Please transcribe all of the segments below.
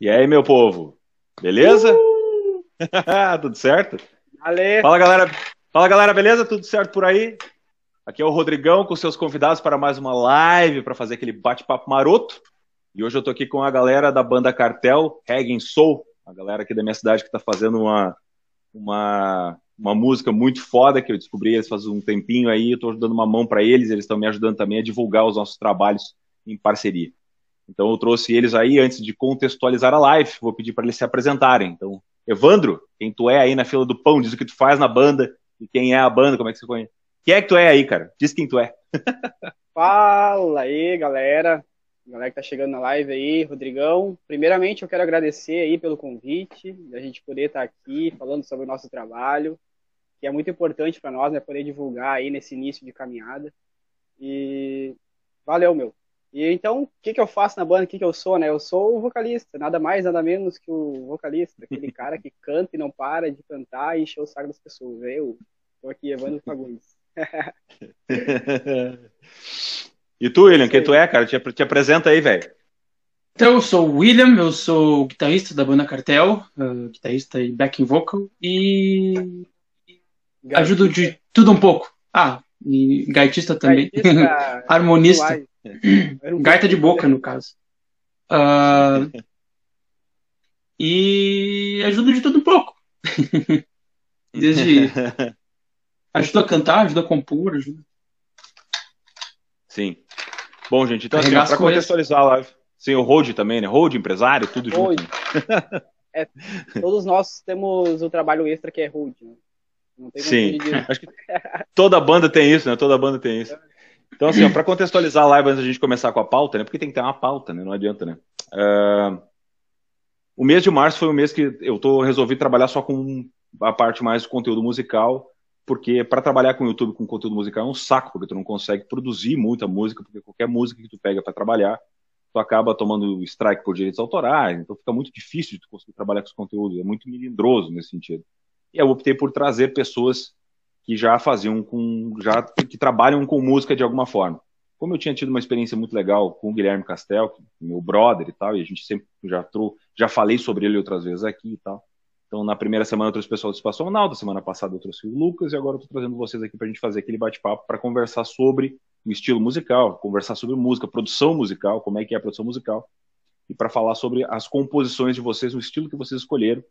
E aí, meu povo? Beleza? Uh! Tudo certo? Valeu. Fala, galera. Fala, galera, beleza? Tudo certo por aí? Aqui é o Rodrigão com seus convidados para mais uma live para fazer aquele bate-papo maroto. E hoje eu tô aqui com a galera da banda Cartel, Reggae Soul, a galera aqui da minha cidade que tá fazendo uma, uma, uma música muito foda que eu descobri eles faz um tempinho aí, eu tô dando uma mão para eles, eles estão me ajudando também a divulgar os nossos trabalhos em parceria. Então eu trouxe eles aí antes de contextualizar a live, vou pedir para eles se apresentarem. Então, Evandro, quem tu é aí na fila do pão, diz o que tu faz na banda e quem é a banda, como é que você conhece? Quem é que tu é aí, cara? Diz quem tu é. Fala aí, galera. Galera que tá chegando na live aí, Rodrigão. Primeiramente, eu quero agradecer aí pelo convite, da gente poder estar tá aqui falando sobre o nosso trabalho, que é muito importante para nós, né, poder divulgar aí nesse início de caminhada. E valeu, meu. E então, o que, que eu faço na banda? O que, que eu sou, né? Eu sou o vocalista, nada mais, nada menos que o vocalista, aquele cara que canta e não para de cantar e encher o saco das pessoas. Eu tô aqui, Evandro Fagundes. e tu, William, quem tu é, cara? Te, te apresenta aí, velho. Então, eu sou o William, eu sou guitarrista da banda Cartel, uh, guitarrista e backing vocal, e ajudo de tudo um pouco. Ah, e gaitista também. Gaitista, Harmonista. Gaita de boca, no caso. Uh, e ajudo de tudo um pouco. Desde Ajuda a cantar, ajuda a compor, ajuda. Sim. Bom, gente, então assim, para contextualizar a live. Sim, o Road também, né? Road, empresário, tudo Road. junto. é, todos nós temos o trabalho extra que é Road, né? Sim. Acho que toda banda tem isso, né? Toda banda tem isso. Então, assim, para contextualizar a live antes da gente começar com a pauta, né? Porque tem que ter uma pauta, né? Não adianta, né? Uh, o mês de março foi o mês que eu tô resolvi trabalhar só com a parte mais do conteúdo musical porque para trabalhar com o YouTube com conteúdo musical é um saco, porque tu não consegue produzir muita música, porque qualquer música que tu pega para trabalhar, tu acaba tomando strike por direitos autorais, então fica muito difícil de tu conseguir trabalhar com esse conteúdo, é muito melindroso nesse sentido. E eu optei por trazer pessoas que já faziam com, já que trabalham com música de alguma forma. Como eu tinha tido uma experiência muito legal com o Guilherme Castel, meu brother e tal, e a gente sempre já trou, já falei sobre ele outras vezes aqui e tal. Então, na primeira semana eu trouxe o pessoal do Espaço Ronaldo, semana passada eu trouxe o Lucas, e agora eu estou trazendo vocês aqui para a gente fazer aquele bate-papo para conversar sobre o estilo musical, conversar sobre música, produção musical, como é que é a produção musical, e para falar sobre as composições de vocês, o estilo que vocês escolheram,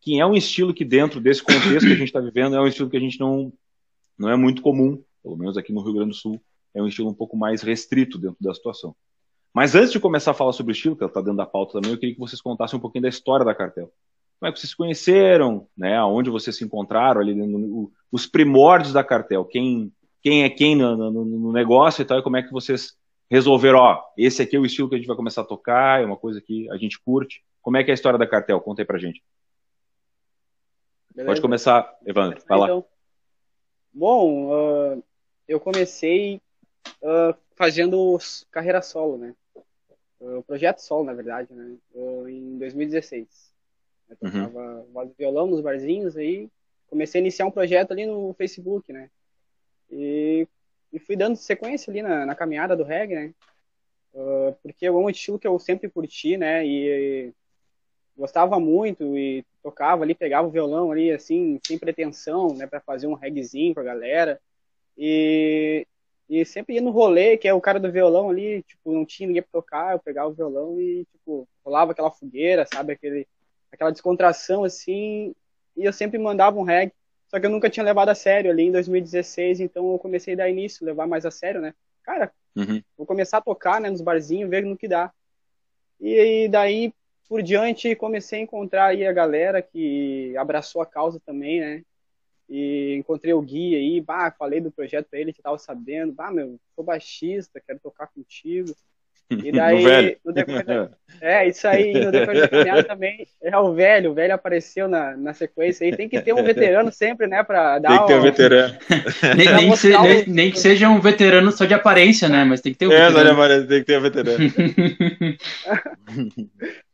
que é um estilo que dentro desse contexto que a gente está vivendo, é um estilo que a gente não, não é muito comum, pelo menos aqui no Rio Grande do Sul, é um estilo um pouco mais restrito dentro da situação. Mas antes de começar a falar sobre o estilo, que está dentro da pauta também, eu queria que vocês contassem um pouquinho da história da Cartel como é que vocês se conheceram, né? Onde vocês se encontraram ali, no, no, os primórdios da cartel, quem, quem é quem no, no, negócio e tal, e como é que vocês resolveram, ó, esse aqui é o estilo que a gente vai começar a tocar, é uma coisa que a gente curte. Como é que é a história da cartel? Conta aí pra gente. Beleza. Pode começar, Evandro, vai lá. Então, bom, uh, eu comecei uh, fazendo carreira solo, né? O projeto solo, na verdade, né? em 2016. Eu tocava uhum. voz violão nos barzinhos aí. Comecei a iniciar um projeto ali no Facebook, né? E, e fui dando sequência ali na, na caminhada do reggae, né? Uh, porque é um estilo que eu sempre curti, né? E gostava muito e tocava ali, pegava o violão ali, assim, sem pretensão, né? Pra fazer um reggaezinho pra galera. E, e sempre ia no rolê, que é o cara do violão ali, tipo, não tinha ninguém pra tocar, eu pegava o violão e, tipo, rolava aquela fogueira, sabe? Aquele aquela descontração assim, e eu sempre mandava um reggae, só que eu nunca tinha levado a sério ali em 2016, então eu comecei a dar início, levar mais a sério, né? Cara, uhum. vou começar a tocar, né, nos barzinhos, ver no que dá. E, daí por diante comecei a encontrar aí a galera que abraçou a causa também, né? E encontrei o Gui aí, bah, falei do projeto pra ele que tava sabendo, bah, meu, sou baixista, quero tocar contigo. E daí, no decorrer da... É, isso aí, no decorrer da caminhada também, é o velho, o velho apareceu na, na sequência aí. Tem que ter um veterano sempre, né, pra dar Tem que ter um veterano. nem, nem, se, nem, nem, que seja um veterano só de aparência, né, mas tem que ter um é, veterano. É, tem que ter um veterano.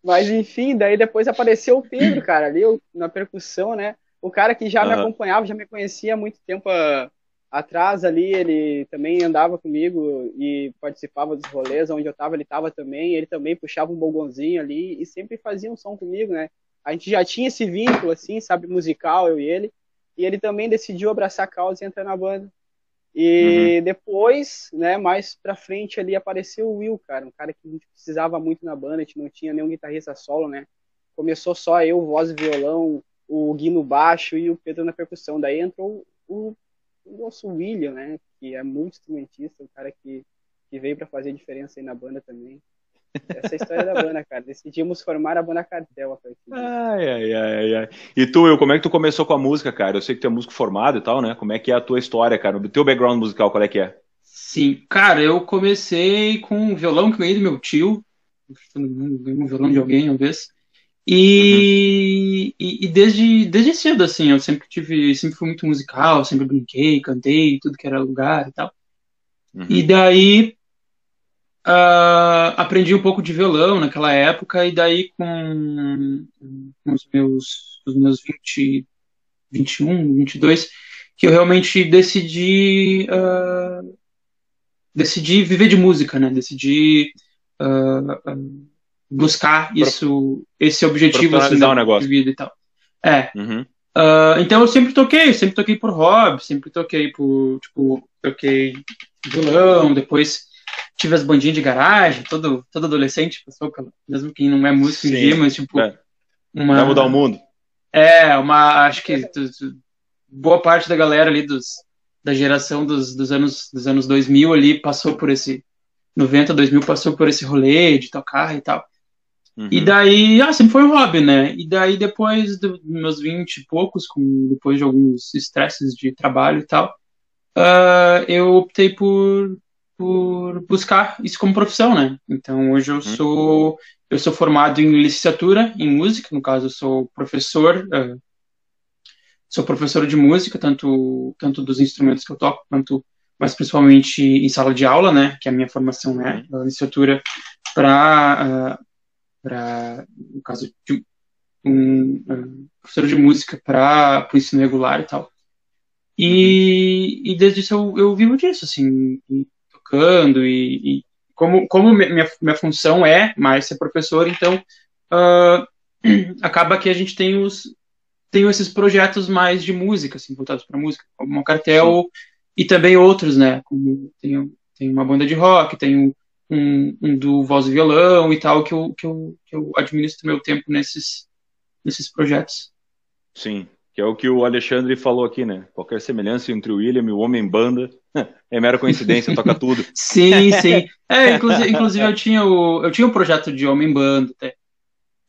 Mas enfim, daí depois apareceu o Pedro, cara, ali na percussão, né, o cara que já uhum. me acompanhava, já me conhecia há muito tempo, uh, atrás ali ele também andava comigo e participava dos rolês onde eu tava, ele tava também, ele também puxava um bogonzinho ali e sempre fazia um som comigo, né? A gente já tinha esse vínculo assim, sabe, musical eu e ele, e ele também decidiu abraçar a causa e entrar na banda. E uhum. depois, né, mais pra frente ali apareceu o Will, cara, um cara que a gente precisava muito na banda, a gente não tinha nenhum guitarrista solo, né? Começou só eu, voz e violão, o Gui no baixo e o Pedro na percussão. Daí entrou o o nosso William, né? Que é muito instrumentista, o cara que, que veio para fazer diferença aí na banda também. Essa é a história da banda, cara. Decidimos formar a banda Cartel. Ai, ai, ai, ai. E tu, eu, como é que tu começou com a música, cara? Eu sei que tu é músico formado e tal, né? Como é que é a tua história, cara? O teu background musical, qual é que é? Sim, cara, eu comecei com um violão que ganhei do meu tio. Um violão de alguém, uma vez. E, uhum. e, e, desde, desde cedo, assim, eu sempre tive, sempre fui muito musical, sempre brinquei, cantei, tudo que era lugar e tal. Uhum. E daí uh, aprendi um pouco de violão naquela época, e daí com, com os meus, os meus 20, 21, 22, que eu realmente decidi uh, decidi viver de música, né? Decidi uh, buscar isso, esse objetivo assim, da, de vida e tal. É. Uhum. Uh, então eu sempre toquei, sempre toquei por hobby, sempre toquei por, tipo, toquei violão, depois tive as bandinhas de garagem, todo, todo adolescente passou, mesmo quem não é músico em dia, mas tipo. É. Uma, Vai mudar o mundo. É, uma. Acho que boa parte da galera ali dos, da geração dos, dos, anos, dos anos 2000 ali passou por esse. 90, 2000 passou por esse rolê de tocar e tal. Uhum. E daí, ah, sempre foi um hobby, né? E daí, depois dos meus 20 e poucos, com, depois de alguns estresses de trabalho e tal, uh, eu optei por, por buscar isso como profissão, né? Então, hoje eu uhum. sou, eu sou formado em licenciatura em música, no caso, eu sou professor, uh, sou professor de música, tanto, tanto dos instrumentos que eu toco, quanto mas principalmente em sala de aula, né, que é a minha formação é a licenciatura para uh, para, no caso de um, um professor de música para o ensino regular e tal. E, e desde isso eu, eu vivo disso, assim, tocando e, e, como, como minha, minha função é mais ser professor, então uh, acaba que a gente tem os tem esses projetos mais de música, assim, voltados para música, como uma cartel Sim. e também outros, né, como tem, tem uma banda de rock, tem um, um, um, do voz e violão e tal, que eu, que eu, que eu administro meu tempo nesses, nesses projetos. Sim, que é o que o Alexandre falou aqui, né? Qualquer semelhança entre o William e o Homem Banda é mera coincidência, toca tudo. Sim, sim. É, inclusive, inclusive eu tinha o eu tinha um projeto de Homem Banda até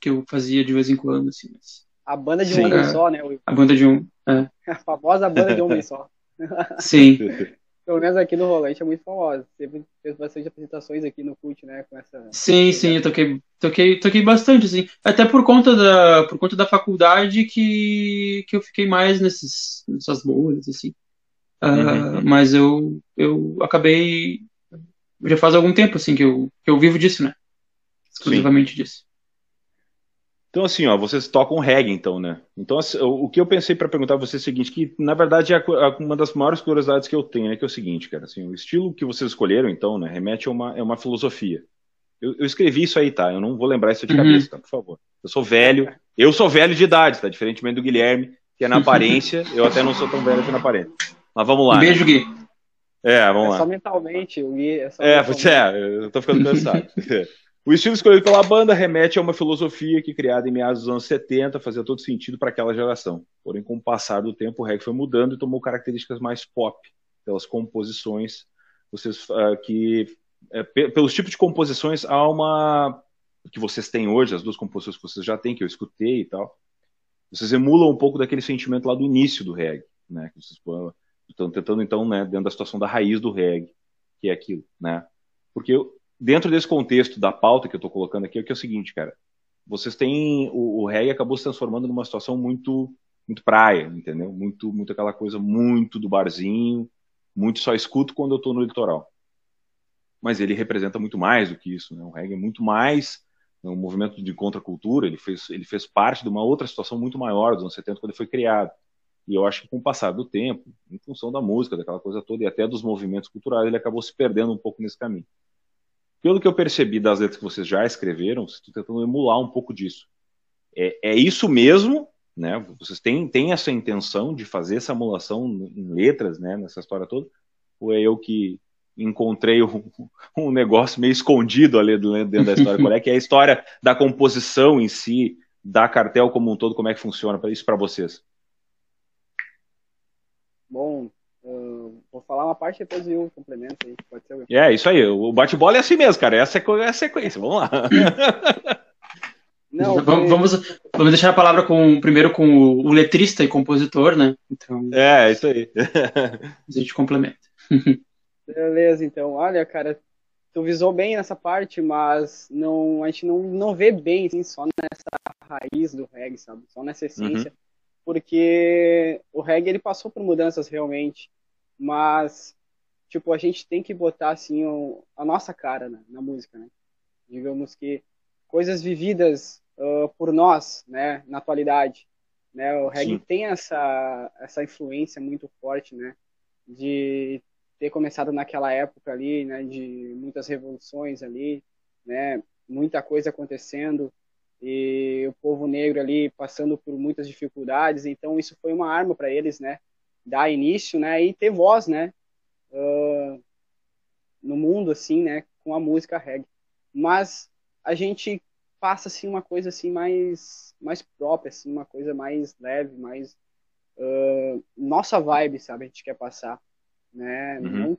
que eu fazia de vez em quando, assim. Mas... A banda de um homem só, né? A banda de um. É. A famosa banda de um homem só. Sim. Pelo menos aqui no Rolante é muito famosa. Teve, fez bastante apresentações aqui no CUT, né? Com essa. Sim, sim, eu toquei, toquei, toquei bastante, assim. Até por conta da, por conta da faculdade que, que eu fiquei mais nesses, nessas boas, assim. Uh, Mas eu, eu acabei. Já faz algum tempo, assim, que eu, que eu vivo disso, né? Exclusivamente sim. disso. Então, assim, ó, vocês tocam reggae, então, né? Então, assim, o que eu pensei para perguntar a você é o seguinte, que na verdade é uma das maiores curiosidades que eu tenho, né? Que é o seguinte, cara, assim, o estilo que vocês escolheram, então, né, remete a uma, é uma filosofia. Eu, eu escrevi isso aí, tá? Eu não vou lembrar isso de uhum. cabeça, tá? Por favor. Eu sou velho, eu sou velho de idade, tá? Diferentemente do Guilherme, que é na aparência, eu até não sou tão velho assim na aparência. Mas vamos lá. Um beijo, Gui. É, vamos é lá. Só mentalmente, o Gui é só É, mentalmente. é, eu tô ficando cansado. O estilo escolhido pela banda remete a uma filosofia que, criada em meados dos anos 70, fazia todo sentido para aquela geração. Porém, com o passar do tempo, o reggae foi mudando e tomou características mais pop, pelas composições, vocês, uh, que, é, pelos tipos de composições, há uma que vocês têm hoje, as duas composições que vocês já têm, que eu escutei e tal, vocês emulam um pouco daquele sentimento lá do início do reggae, né? Que vocês estão tentando, então, né, dentro da situação da raiz do reggae, que é aquilo, né? Porque dentro desse contexto da pauta que eu estou colocando aqui, é que é o seguinte, cara. Vocês têm. O, o reggae acabou se transformando numa situação muito muito praia, entendeu? Muito, muito aquela coisa muito do barzinho, muito só escuto quando eu estou no litoral. Mas ele representa muito mais do que isso, né? O reggae é muito mais um movimento de contracultura, ele fez, ele fez parte de uma outra situação muito maior dos anos 70 quando ele foi criado. E eu acho que com o passar do tempo, em função da música, daquela coisa toda, e até dos movimentos culturais, ele acabou se perdendo um pouco nesse caminho. Pelo que eu percebi das letras que vocês já escreveram, estou tentando emular um pouco disso. É, é isso mesmo, né? Vocês têm, têm essa intenção de fazer essa emulação em letras, né? Nessa história toda? Ou é eu que encontrei um, um negócio meio escondido ali dentro da história? Qual é que é a história da composição em si, da cartel como um todo, como é que funciona isso para vocês? Bom, vou falar uma parte depois eu complemento aí, pode ser. É, isso aí, o bate-bola é assim mesmo, cara, essa é a sequência, vamos lá. Não, vamos, vamos, vamos, deixar a palavra com, primeiro com o, o letrista e compositor, né? Então, é, isso aí. a gente complementa. Beleza, então. Olha, cara, tu visou bem nessa parte, mas não, a gente não, não vê bem, assim, só nessa raiz do reggae, sabe? Só nessa essência. Uhum porque o reggae ele passou por mudanças realmente, mas tipo a gente tem que botar assim o, a nossa cara né, na música, né? Digamos que coisas vividas uh, por nós, né, na atualidade, né? O reggae Sim. tem essa essa influência muito forte, né, de ter começado naquela época ali, né, de muitas revoluções ali, né, muita coisa acontecendo e o povo negro ali passando por muitas dificuldades, então isso foi uma arma para eles, né, dar início, né, e ter voz, né, uh, no mundo assim, né, com a música reggae. Mas a gente passa assim uma coisa assim mais mais própria, assim, uma coisa mais leve, mais uh, nossa vibe, sabe, a gente quer passar, né, uhum. não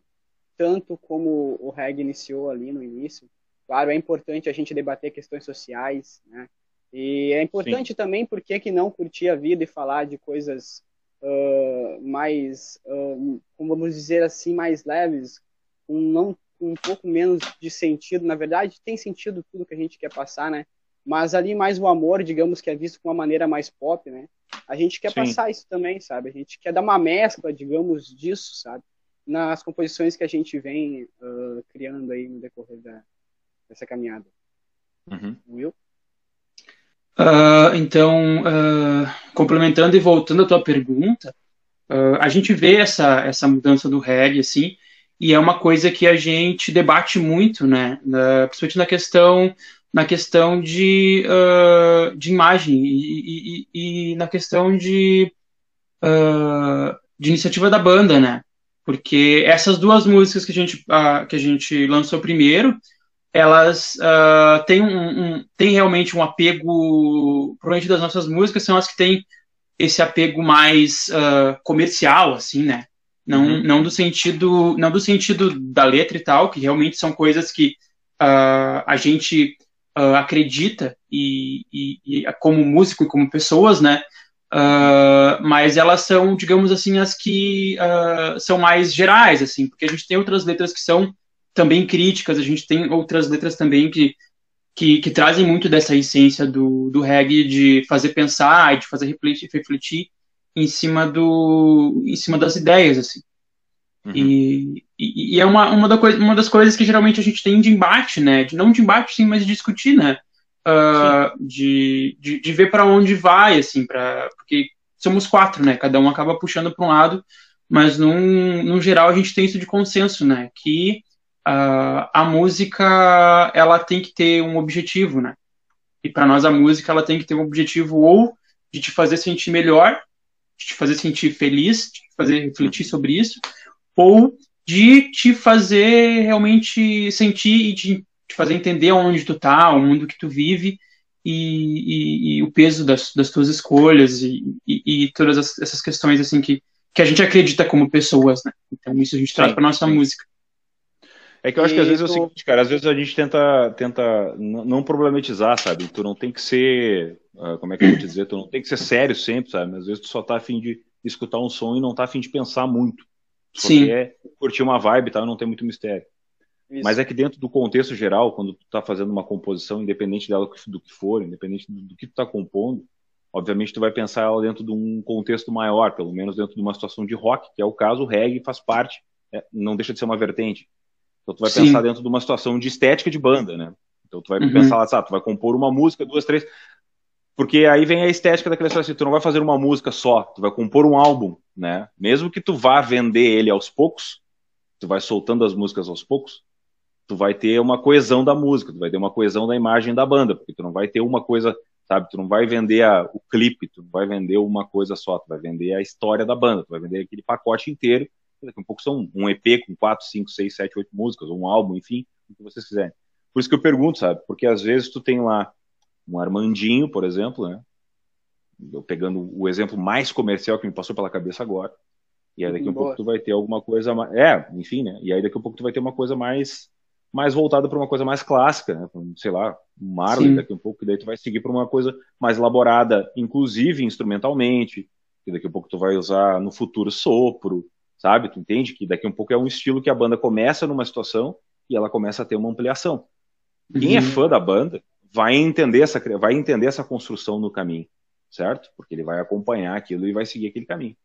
tanto como o reggae iniciou ali no início, Claro, é importante a gente debater questões sociais, né? E é importante Sim. também porque que não curtir a vida e falar de coisas uh, mais, uh, vamos dizer assim, mais leves, com não um pouco menos de sentido. Na verdade, tem sentido tudo que a gente quer passar, né? Mas ali mais o amor, digamos que é visto com uma maneira mais pop, né? A gente quer Sim. passar isso também, sabe? A gente quer dar uma mescla, digamos, disso, sabe? Nas composições que a gente vem uh, criando aí no decorrer da, essa caminhada. Uhum. Will? Uh, então, uh, complementando e voltando à tua pergunta, uh, a gente vê essa, essa mudança do reggae, assim, e é uma coisa que a gente debate muito, né, na, principalmente na questão, na questão de, de imagem e, e, e, na questão de, de iniciativa da banda, né, porque essas duas músicas que a gente, que a gente lançou primeiro, elas uh, têm, um, um, têm realmente um apego, provavelmente das nossas músicas são as que têm esse apego mais uh, comercial, assim, né? Não, uhum. não do sentido não do sentido da letra e tal, que realmente são coisas que uh, a gente acredita e, e, e, como músico e como pessoas, né? mas elas são, digamos assim, as que são mais gerais, assim, porque a gente tem outras letras que são também críticas, a gente tem outras letras também que, que, que trazem muito dessa essência do, do reggae de fazer pensar e de fazer refletir, refletir em cima do em cima das ideias assim. Uhum. e, e, e, é uma, uma, da coisa, uma das coisas que geralmente a gente tem de embate né? De não de embate sim mas de discutir né? Uh, de, de, de, ver para onde vai assim para porque somos quatro né? Cada um acaba puxando para um lado mas num, num geral a gente tem isso de consenso né? Que uh, a música ela tem que ter um objetivo, né? E para nós a música ela tem que ter um objetivo ou de te fazer sentir melhor, de te fazer sentir feliz, de te fazer refletir sobre isso, ou de te fazer realmente sentir e de te fazer entender onde tu tá, o mundo que tu vive e, e, e o peso das, das, tuas escolhas e, e todas as, essas questões assim que, que a gente acredita como pessoas, né? Então isso a gente traz para nossa sim. música. É que eu acho que às vezes é o seguinte, cara, às vezes a gente tenta, tenta não problematizar, sabe? Tu não tem que ser, uh, como é que eu vou te dizer, tu não tem que ser sério sempre, sabe? Às vezes tu só tá afim de escutar um som e não tá afim de pensar muito. Tu Sim. quer curtir uma vibe e tal, não tem muito mistério. Isso. Mas é que dentro do contexto geral, quando tu tá fazendo uma composição, independente dela do que for, independente do que tu tá compondo, obviamente tu vai pensar ela dentro de um contexto maior, pelo menos dentro de uma situação de rock, que é o caso, o reggae faz parte, é, não deixa de ser uma vertente. Então tu vai Sim. pensar dentro de uma situação de estética de banda, né? Então tu vai uhum. pensar lá, sabe, tu vai compor uma música, duas, três. Porque aí vem a estética daquela história assim, tu não vai fazer uma música só, tu vai compor um álbum, né? Mesmo que tu vá vender ele aos poucos, tu vai soltando as músicas aos poucos, tu vai ter uma coesão da música, tu vai ter uma coesão da imagem da banda, porque tu não vai ter uma coisa, sabe? Tu não vai vender a, o clipe, tu não vai vender uma coisa só, tu vai vender a história da banda, tu vai vender aquele pacote inteiro. Daqui a pouco são um EP com 4, 5, 6, 7, 8 músicas, ou um álbum, enfim, o que vocês quiserem. Por isso que eu pergunto, sabe? Porque às vezes tu tem lá um Armandinho, por exemplo, né? Eu pegando o exemplo mais comercial que me passou pela cabeça agora. E aí daqui a um pouco tu vai ter alguma coisa mais. É, enfim, né? E aí daqui a pouco tu vai ter uma coisa mais mais voltada para uma coisa mais clássica, né? Sei lá, um Marley, Sim. daqui a um pouco, e daí tu vai seguir para uma coisa mais elaborada, inclusive instrumentalmente, e daqui a pouco tu vai usar no futuro sopro, sabe? Tu entende que daqui a um pouco é um estilo que a banda começa numa situação e ela começa a ter uma ampliação. Quem é uhum. é fã da banda vai entender essa vai entender essa construção no caminho, certo? Porque ele vai acompanhar aquilo e vai seguir aquele caminho.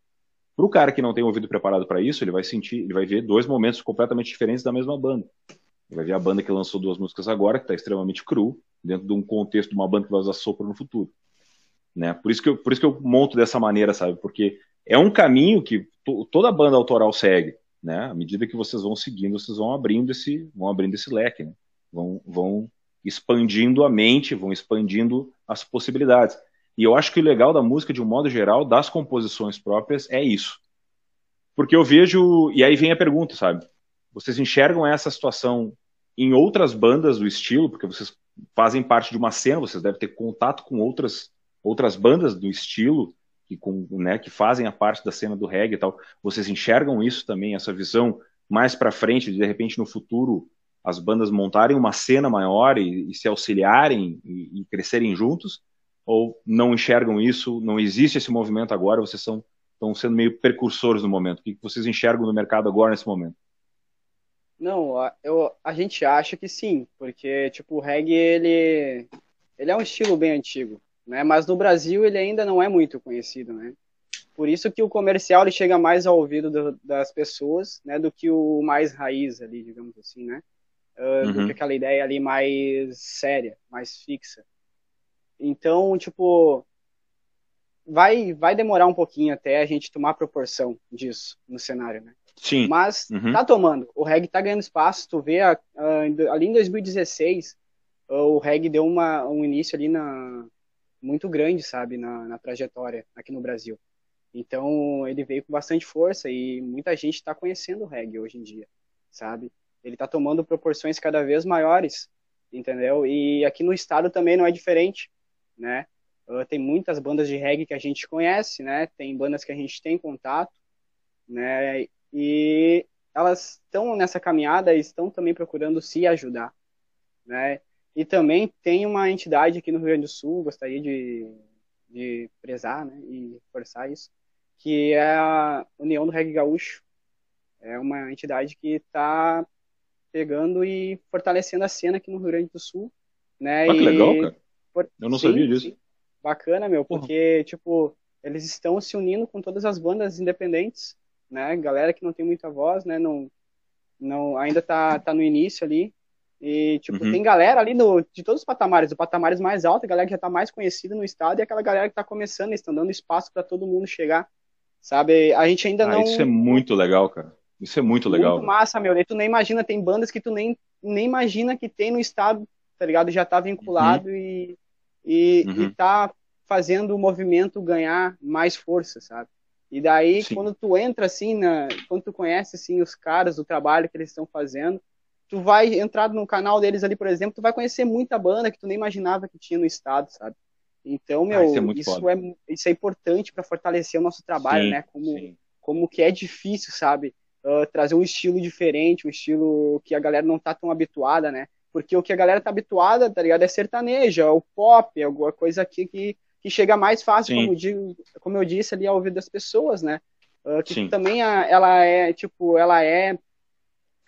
Para o cara que não tem ouvido preparado para isso, ele vai sentir, ele vai ver dois momentos completamente diferentes da mesma banda. Ele vai ver a banda que lançou duas músicas agora, que está extremamente cru, dentro de um contexto de uma banda que vai usar sopro no futuro. Né? Por, isso que eu, por isso que eu monto dessa maneira, sabe? Porque é um caminho que toda banda autoral segue. Né? À medida que vocês vão seguindo, vocês vão abrindo esse, vão abrindo esse leque. Né? Vão, vão expandindo a mente, vão expandindo as possibilidades. E eu acho que o legal da música, de um modo geral, das composições próprias, é isso. Porque eu vejo. E aí vem a pergunta, sabe? Vocês enxergam essa situação em outras bandas do estilo, porque vocês fazem parte de uma cena, vocês devem ter contato com outras, outras bandas do estilo que, com, né, que fazem a parte da cena do reggae e tal. Vocês enxergam isso também, essa visão mais para frente, de, de repente no futuro as bandas montarem uma cena maior e, e se auxiliarem e, e, crescerem juntos? Ou não enxergam isso? Não existe esse movimento agora? Vocês são, estão sendo meio precursores no momento. O que vocês enxergam no mercado agora nesse momento? Não, eu, a gente acha que sim, porque tipo o reggae ele, ele é um estilo bem antigo, né? Mas no Brasil ele ainda não é muito conhecido, né? Por isso que o comercial ele chega mais ao ouvido do, das pessoas, né, do que o mais raiz ali, digamos assim, né? uh, uhum. do que aquela ideia ali mais séria, mais fixa. Então, tipo, vai, vai demorar um pouquinho até a gente tomar proporção disso no cenário, né? Sim. Mas uhum. tá tomando. O reggae tá ganhando espaço. Tu vê, a, a, ali em 2016, o reggae deu uma, um início ali na, muito grande, sabe, na, na trajetória aqui no Brasil. Então, ele veio com bastante força e muita gente está conhecendo o reggae hoje em dia, sabe? ele está tomando proporções cada vez maiores, entendeu? E aqui no estado também não é diferente, né? Uh, tem muitas bandas de reggae que a gente conhece, né? Tem bandas que a gente tem contato, né? E elas estão nessa caminhada e estão também procurando se ajudar, né? E também tem uma entidade aqui no Rio Grande do Sul, gostaria de, de prezar, né? E forçar isso, que é a União do Reggae Gaúcho. É uma entidade que está pegando e fortalecendo a cena aqui no Rio Grande do Sul, né? Ah, que legal, cara. Eu não sim, sabia disso. Sim. Bacana, meu, porque, uhum. tipo, eles estão se unindo com todas as bandas independentes, né? Galera que não tem muita voz, né? Não, não, ainda tá, tá no início ali. E, tipo, uhum. tem galera ali no, de todos os patamares, os patamares mais altos, a galera que já tá mais conhecida no estado e aquela galera que tá começando, estão dando espaço para todo mundo chegar, sabe? A gente ainda ah, não... Isso é muito legal, cara. Isso é muito legal. Muito massa, meu. E tu nem imagina, tem bandas que tu nem, nem imagina que tem no estado, tá ligado? Já tá vinculado uhum. e, e, uhum. e tá fazendo o movimento ganhar mais força, sabe? E daí, Sim. quando tu entra assim, na, quando tu conhece assim os caras, o trabalho que eles estão fazendo, tu vai entrar no canal deles ali, por exemplo, tu vai conhecer muita banda que tu nem imaginava que tinha no estado, sabe? Então, meu, ah, isso, é, isso é, isso, é, importante para fortalecer o nosso trabalho, sim, né? Como, como que é difícil, sabe? uh, trazer um estilo diferente, um estilo que a galera não tá tão habituada, né? Porque o que a galera tá habituada, tá ligado? É sertaneja, é o pop, é alguma coisa aqui que, que chega mais fácil, como eu, digo, como eu disse ali ao ouvido das pessoas, né? Uh, que Sim. também a, ela é, tipo, ela é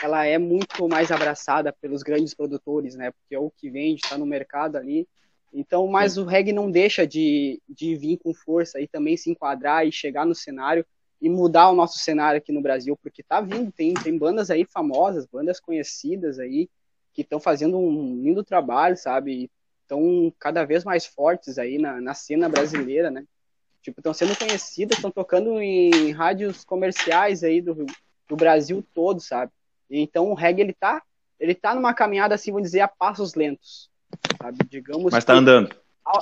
ela é muito mais abraçada pelos grandes produtores, né? Porque é o que vende, está no mercado ali. Então, mas Sim. o reggae não deixa de, de vir com força e também se enquadrar e chegar no cenário e mudar o nosso cenário aqui no Brasil, porque tá vindo, tem, tem bandas aí famosas, bandas conhecidas aí, que estão fazendo um lindo trabalho, sabe? estão cada vez mais fortes aí na, na cena brasileira, né? Tipo, estão sendo conhecidas, estão tocando em rádios comerciais aí do, do Brasil todo, sabe? Então o reggae ele tá, ele tá numa caminhada assim, vamos dizer, a passos lentos, sabe? Digamos Mas tá que, andando.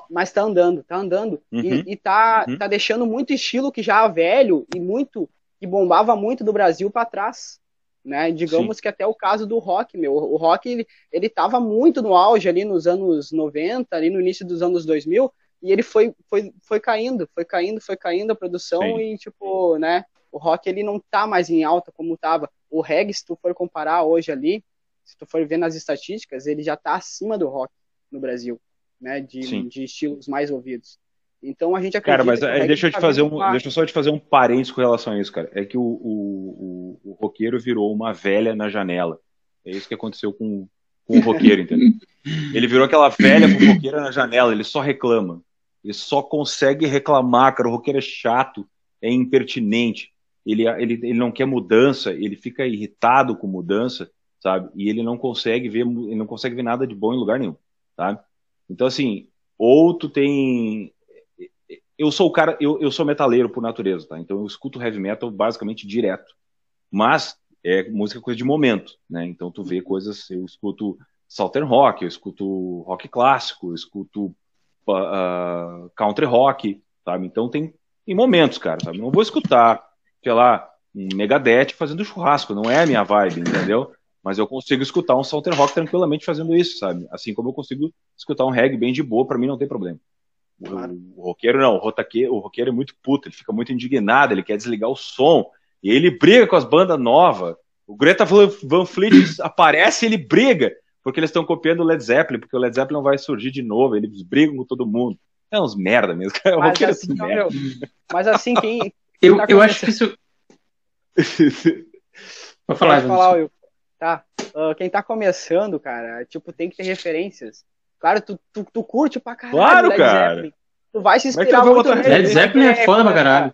Mas tá andando, tá andando uhum. e, e tá, uhum. tá deixando muito estilo que já é velho e muito que bombava muito do Brasil para trás, né? Digamos Sim. que até o caso do rock, meu, o rock ele, ele tava muito no auge ali nos anos 90, ali no início dos anos 2000, e ele foi, foi, foi caindo, foi caindo, foi caindo a produção Sim. e, tipo, né, o rock ele não tá mais em alta como tava. O reggae, se tu for comparar hoje ali, se tu for ver nas estatísticas, ele já tá acima do rock no Brasil, né, de, de estilos mais ouvidos. Então a gente acredita. Cara, mas é, deixa eu te tá fazer um, deixa eu só te fazer um parênteses com relação a isso, cara. É que o, o, o, o roqueiro virou uma velha na janela. É isso que aconteceu com, com o roqueiro, entendeu? Ele virou aquela velha fofoqueira na janela, ele só reclama. Ele só consegue reclamar, cara. O roqueiro é chato, é impertinente. Ele, ele, ele não quer mudança, ele fica irritado com mudança, sabe? E ele não consegue ver, ele não consegue ver nada de bom em lugar nenhum, sabe? Então, assim, ou tu tem. Eu sou o cara, eu, eu sou metaleiro por natureza, tá? Então eu escuto heavy metal basicamente direto. Mas é música coisa de momento, né? Então tu vê coisas, eu escuto Southern Rock, eu escuto rock clássico, eu escuto uh, country rock, sabe? Então tem, tem momentos, cara, sabe? Não vou escutar, sei lá, um Megadeth fazendo churrasco, não é a minha vibe, entendeu? Mas eu consigo escutar um Southern Rock tranquilamente fazendo isso, sabe? Assim como eu consigo escutar um reggae bem de boa, para mim não tem problema. Claro. O, o roqueiro não, o, rotaque, o roqueiro é muito puto, ele fica muito indignado, ele quer desligar o som, e ele briga com as bandas novas. O Greta Van Fleet aparece e ele briga porque eles estão copiando o Led Zeppelin, porque o Led Zeppelin não vai surgir de novo, eles brigam com todo mundo. É uns merda mesmo, cara. Mas, assim, merda. mas assim, quem. Eu, tá eu acho que isso. Vou falar, Pode falar, eu. Tá. Uh, quem tá começando, cara, tipo, tem que ter referências. Claro, tu, tu, tu curte pra caralho. Claro, Led cara. Zeppelin. Tu vai se é inspirar muito. Led Zeppelin é foda pra caralho.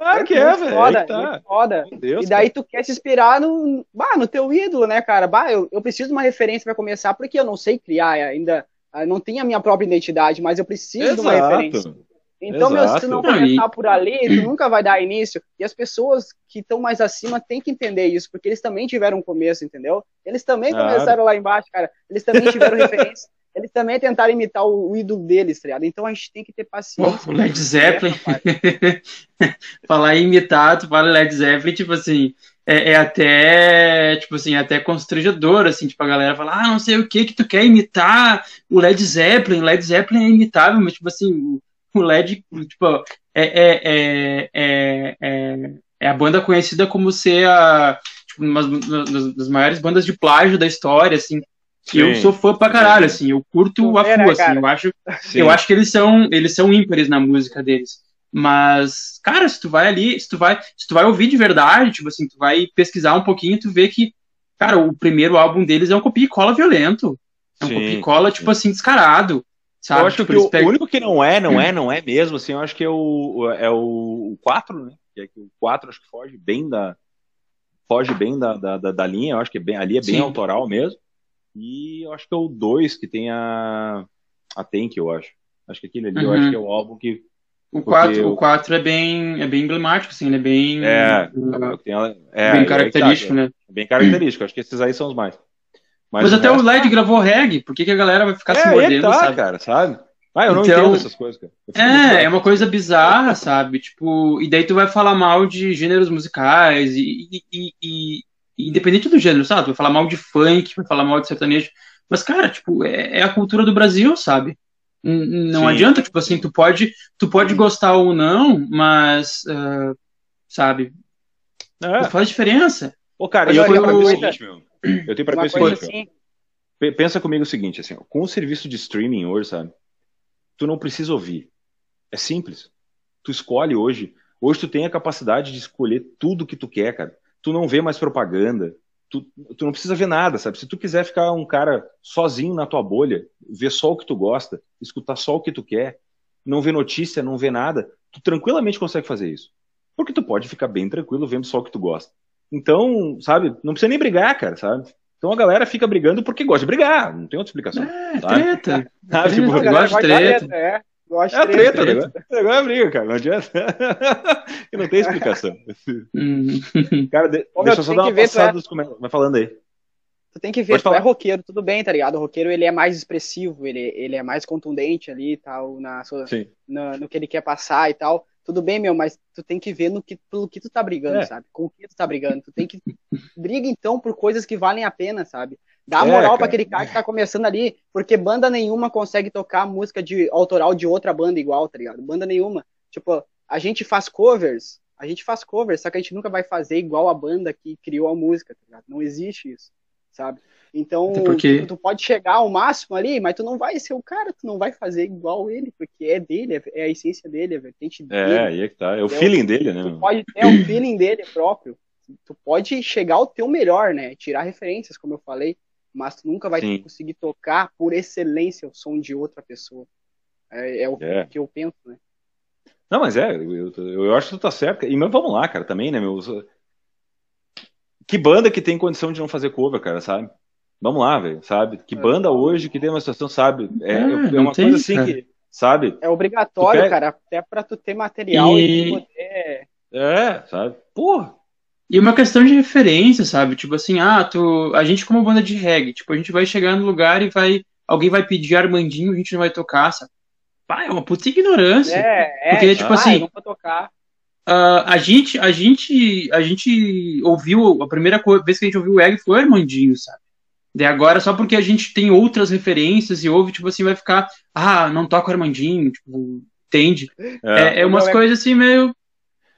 Ah, que é, velho. Foda, tá. foda. Deus, e daí cara. tu quer se inspirar no, bah, no teu ídolo, né, cara? Bah, eu, eu preciso de uma referência para começar, porque eu não sei criar ainda. Ah, não tenho a minha própria identidade, mas eu preciso Exato. de uma referência. Então, Exato. meu, se tu não começar por ali, tu nunca vai dar início. E as pessoas que estão mais acima têm que entender isso, porque eles também tiveram um começo, entendeu? Eles também começaram lá embaixo, cara. Eles também tiveram referência eles também tentaram imitar o, o ídolo deles, tá ligado? Então a gente tem que ter paciência. O Led Zeppelin. Falar em imitar, tu fala Led Zeppelin, tipo assim, é, é, até, tipo assim, até constrangedor, assim, tipo, a galera fala, ah, não sei o que que tu quer imitar o Led Zeppelin, Led Zeppelin é imitável, mas, tipo assim, o Led, tipo, é, é, é, é, é, é a banda conhecida como ser a, tipo, uma das maiores bandas de plágio da história, assim, Sim, eu sou fã pra caralho, assim, eu curto a full, assim, eu acho, eu acho que eles são, eles são ímpares na música deles. Mas, cara, se tu vai ali, se tu vai, se tu vai ouvir de verdade, tipo assim, tu vai pesquisar um pouquinho, tu vê que, cara, o primeiro álbum deles é um copia e cola violento. É um copia e cola, tipo assim, descarado. Sabe? Eu acho tipo, que o, o, único que não é, não é, não é mesmo, assim, eu acho que é o, é o, o 4, né? Que é que o 4 acho que foge bem da. Foge bem da, da, da, da linha, eu acho que é bem, ali é bem Sim. autoral mesmo. E eu acho que é o 2 que tem a, a Tank, eu acho. Acho que aquele ali, uhum. eu acho uhum. que é o álbum que. O 4, o 4 é bem, é bem emblemático, assim, ele é bem. É, é bem característico, tá, né? É bem característico, acho que esses aí são os mais. Mas, Mas até o LED tá... gravou reggae, por que, que a galera vai ficar é, se mordendo, tá, sabe? cara, sabe? Ah, eu não então, entendo essas coisas, cara. É, é uma coisa bizarra, sabe? Tipo, e daí tu vai falar mal de gêneros musicais e, e, e, independente do gênero, sabe? Vai falar mal de funk, vai falar mal de sertanejo. Mas, cara, tipo, é, é a cultura do Brasil, sabe? Não Sim. adianta, tipo assim, tu pode, tu pode gostar ou não, mas, uh, sabe? É. Faz diferença. Ô, cara, eu tenho pra Eu tenho o seguinte, assim... Pensa comigo o seguinte, assim, com o serviço de streaming hoje, sabe? Tu não precisa ouvir. É simples. Tu escolhe hoje. Hoje tu tem a capacidade de escolher tudo que tu quer, cara tu não vê mais propaganda, tu, tu não precisa ver nada, sabe? Se tu quiser ficar um cara sozinho na tua bolha, ver só o que tu gosta, escutar só o que tu quer, não ver notícia, não ver nada, tu tranquilamente consegue fazer isso. Porque tu pode ficar bem tranquilo vendo só o que tu gosta. Então, sabe, não precisa nem brigar, cara, sabe? Então a galera fica brigando porque gosta de brigar, não tem outra explicação. É, tá? treta. Ah, tipo, eu gosto de treta. treta. É. Gosto é a treta, treta. O negócio é briga, cara. Não adianta. e não tem explicação. Hum. cara, de, deixa eu só dar uma passada dos comentários. Vai falando aí. Tu tem que ver, tu é roqueiro, tudo bem, tá ligado? O roqueiro, ele é mais expressivo, ele, ele é mais contundente ali e tal, na sua, na, no que ele quer passar e tal. Tudo bem, meu, mas tu tem que ver no que, pelo que tu tá brigando, é. sabe? Com o que tu tá brigando. Tu tem que. Briga, então, por coisas que valem a pena, sabe? Dá é, moral é, para aquele cara que tá começando ali, porque banda nenhuma consegue tocar música de autoral de outra banda igual, tá ligado? Banda nenhuma. Tipo, a gente faz covers, a gente faz covers, só que a gente nunca vai fazer igual a banda que criou a música, tá ligado? Não existe isso, sabe? Então, porque... tu, tu, pode chegar ao máximo ali, mas tu não vai ser o cara, tu não vai fazer igual ele, porque é dele, é, a essência dele, é a vertente é, dele. É, aí é que tá, é o feeling dele, né? Tu pode ter o feeling dele próprio. Tu pode chegar ao teu melhor, né? Tirar referências, como eu falei, mas tu nunca vai Sim. conseguir tocar por excelência o som de outra pessoa. É, é o é. que eu penso, né? Não, mas é, eu, eu acho que tu tá certo. E mas vamos lá, cara, também, né, meu? Que banda que tem condição de não fazer cover, cara, sabe? Vamos lá, velho, sabe? Que é. banda hoje que tem uma situação, sabe? É, é, é uma coisa assim que, sabe? É obrigatório, pega... cara, até pra tu ter material e, e poder. É, sabe? Porra! E uma questão de referência, sabe? Tipo assim, ah, tu, a gente como banda de reggae, tipo, a gente vai chegar no lugar e vai, alguém vai pedir Armandinho, a gente não vai tocar, sabe? Pá, é uma puta ignorância. É, é. Porque, tipo assim, não vou tocar. Uh, a gente, a gente, a gente ouviu, a primeira vez que a gente ouviu o reggae foi o Armandinho, sabe? De agora, só porque a gente tem outras referências e ouve, tipo assim, vai ficar, ah, não toca o Armandinho, tipo, entende? É, é, é umas é coisas assim meio.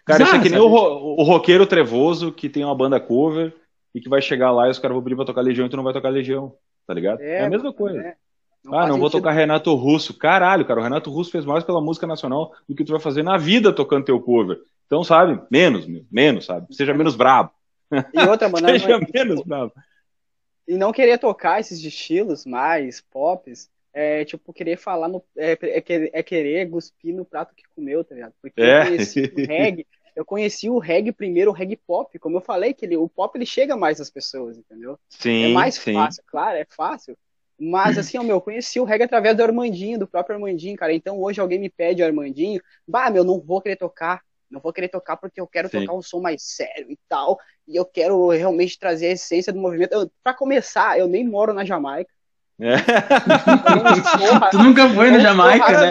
Cara, isso é que nem o, o roqueiro trevoso que tem uma banda cover e que vai chegar lá e os caras vão pedir pra tocar Legião e tu não vai tocar Legião, tá ligado? É, é a mesma coisa. É. Não ah, não vou tocar Renato Russo. Caralho, cara, o Renato Russo fez mais pela música nacional do que tu vai fazer na vida tocando teu cover. Então, sabe, menos, menos, sabe? Seja menos brabo. E outra, mano. Seja menos brabo e não querer tocar esses estilos mais pops, é tipo querer falar no. É, é, é querer cuspir no prato que comeu, tá ligado? Porque é. eu conheci o reggae, eu conheci o reggae primeiro, o reggae pop, como eu falei, que ele, o pop ele chega mais às pessoas, entendeu? Sim. É mais sim. fácil, claro, é fácil. Mas assim, ó, meu, eu conheci o reggae através do Armandinho, do próprio Armandinho, cara. Então hoje alguém me pede o Armandinho, bah, meu, não vou querer tocar. Não vou querer tocar porque eu quero Sim. tocar um som mais sério e tal. E eu quero realmente trazer a essência do movimento. Para começar, eu nem moro na Jamaica. É. tu nunca foi na Jamaica, né?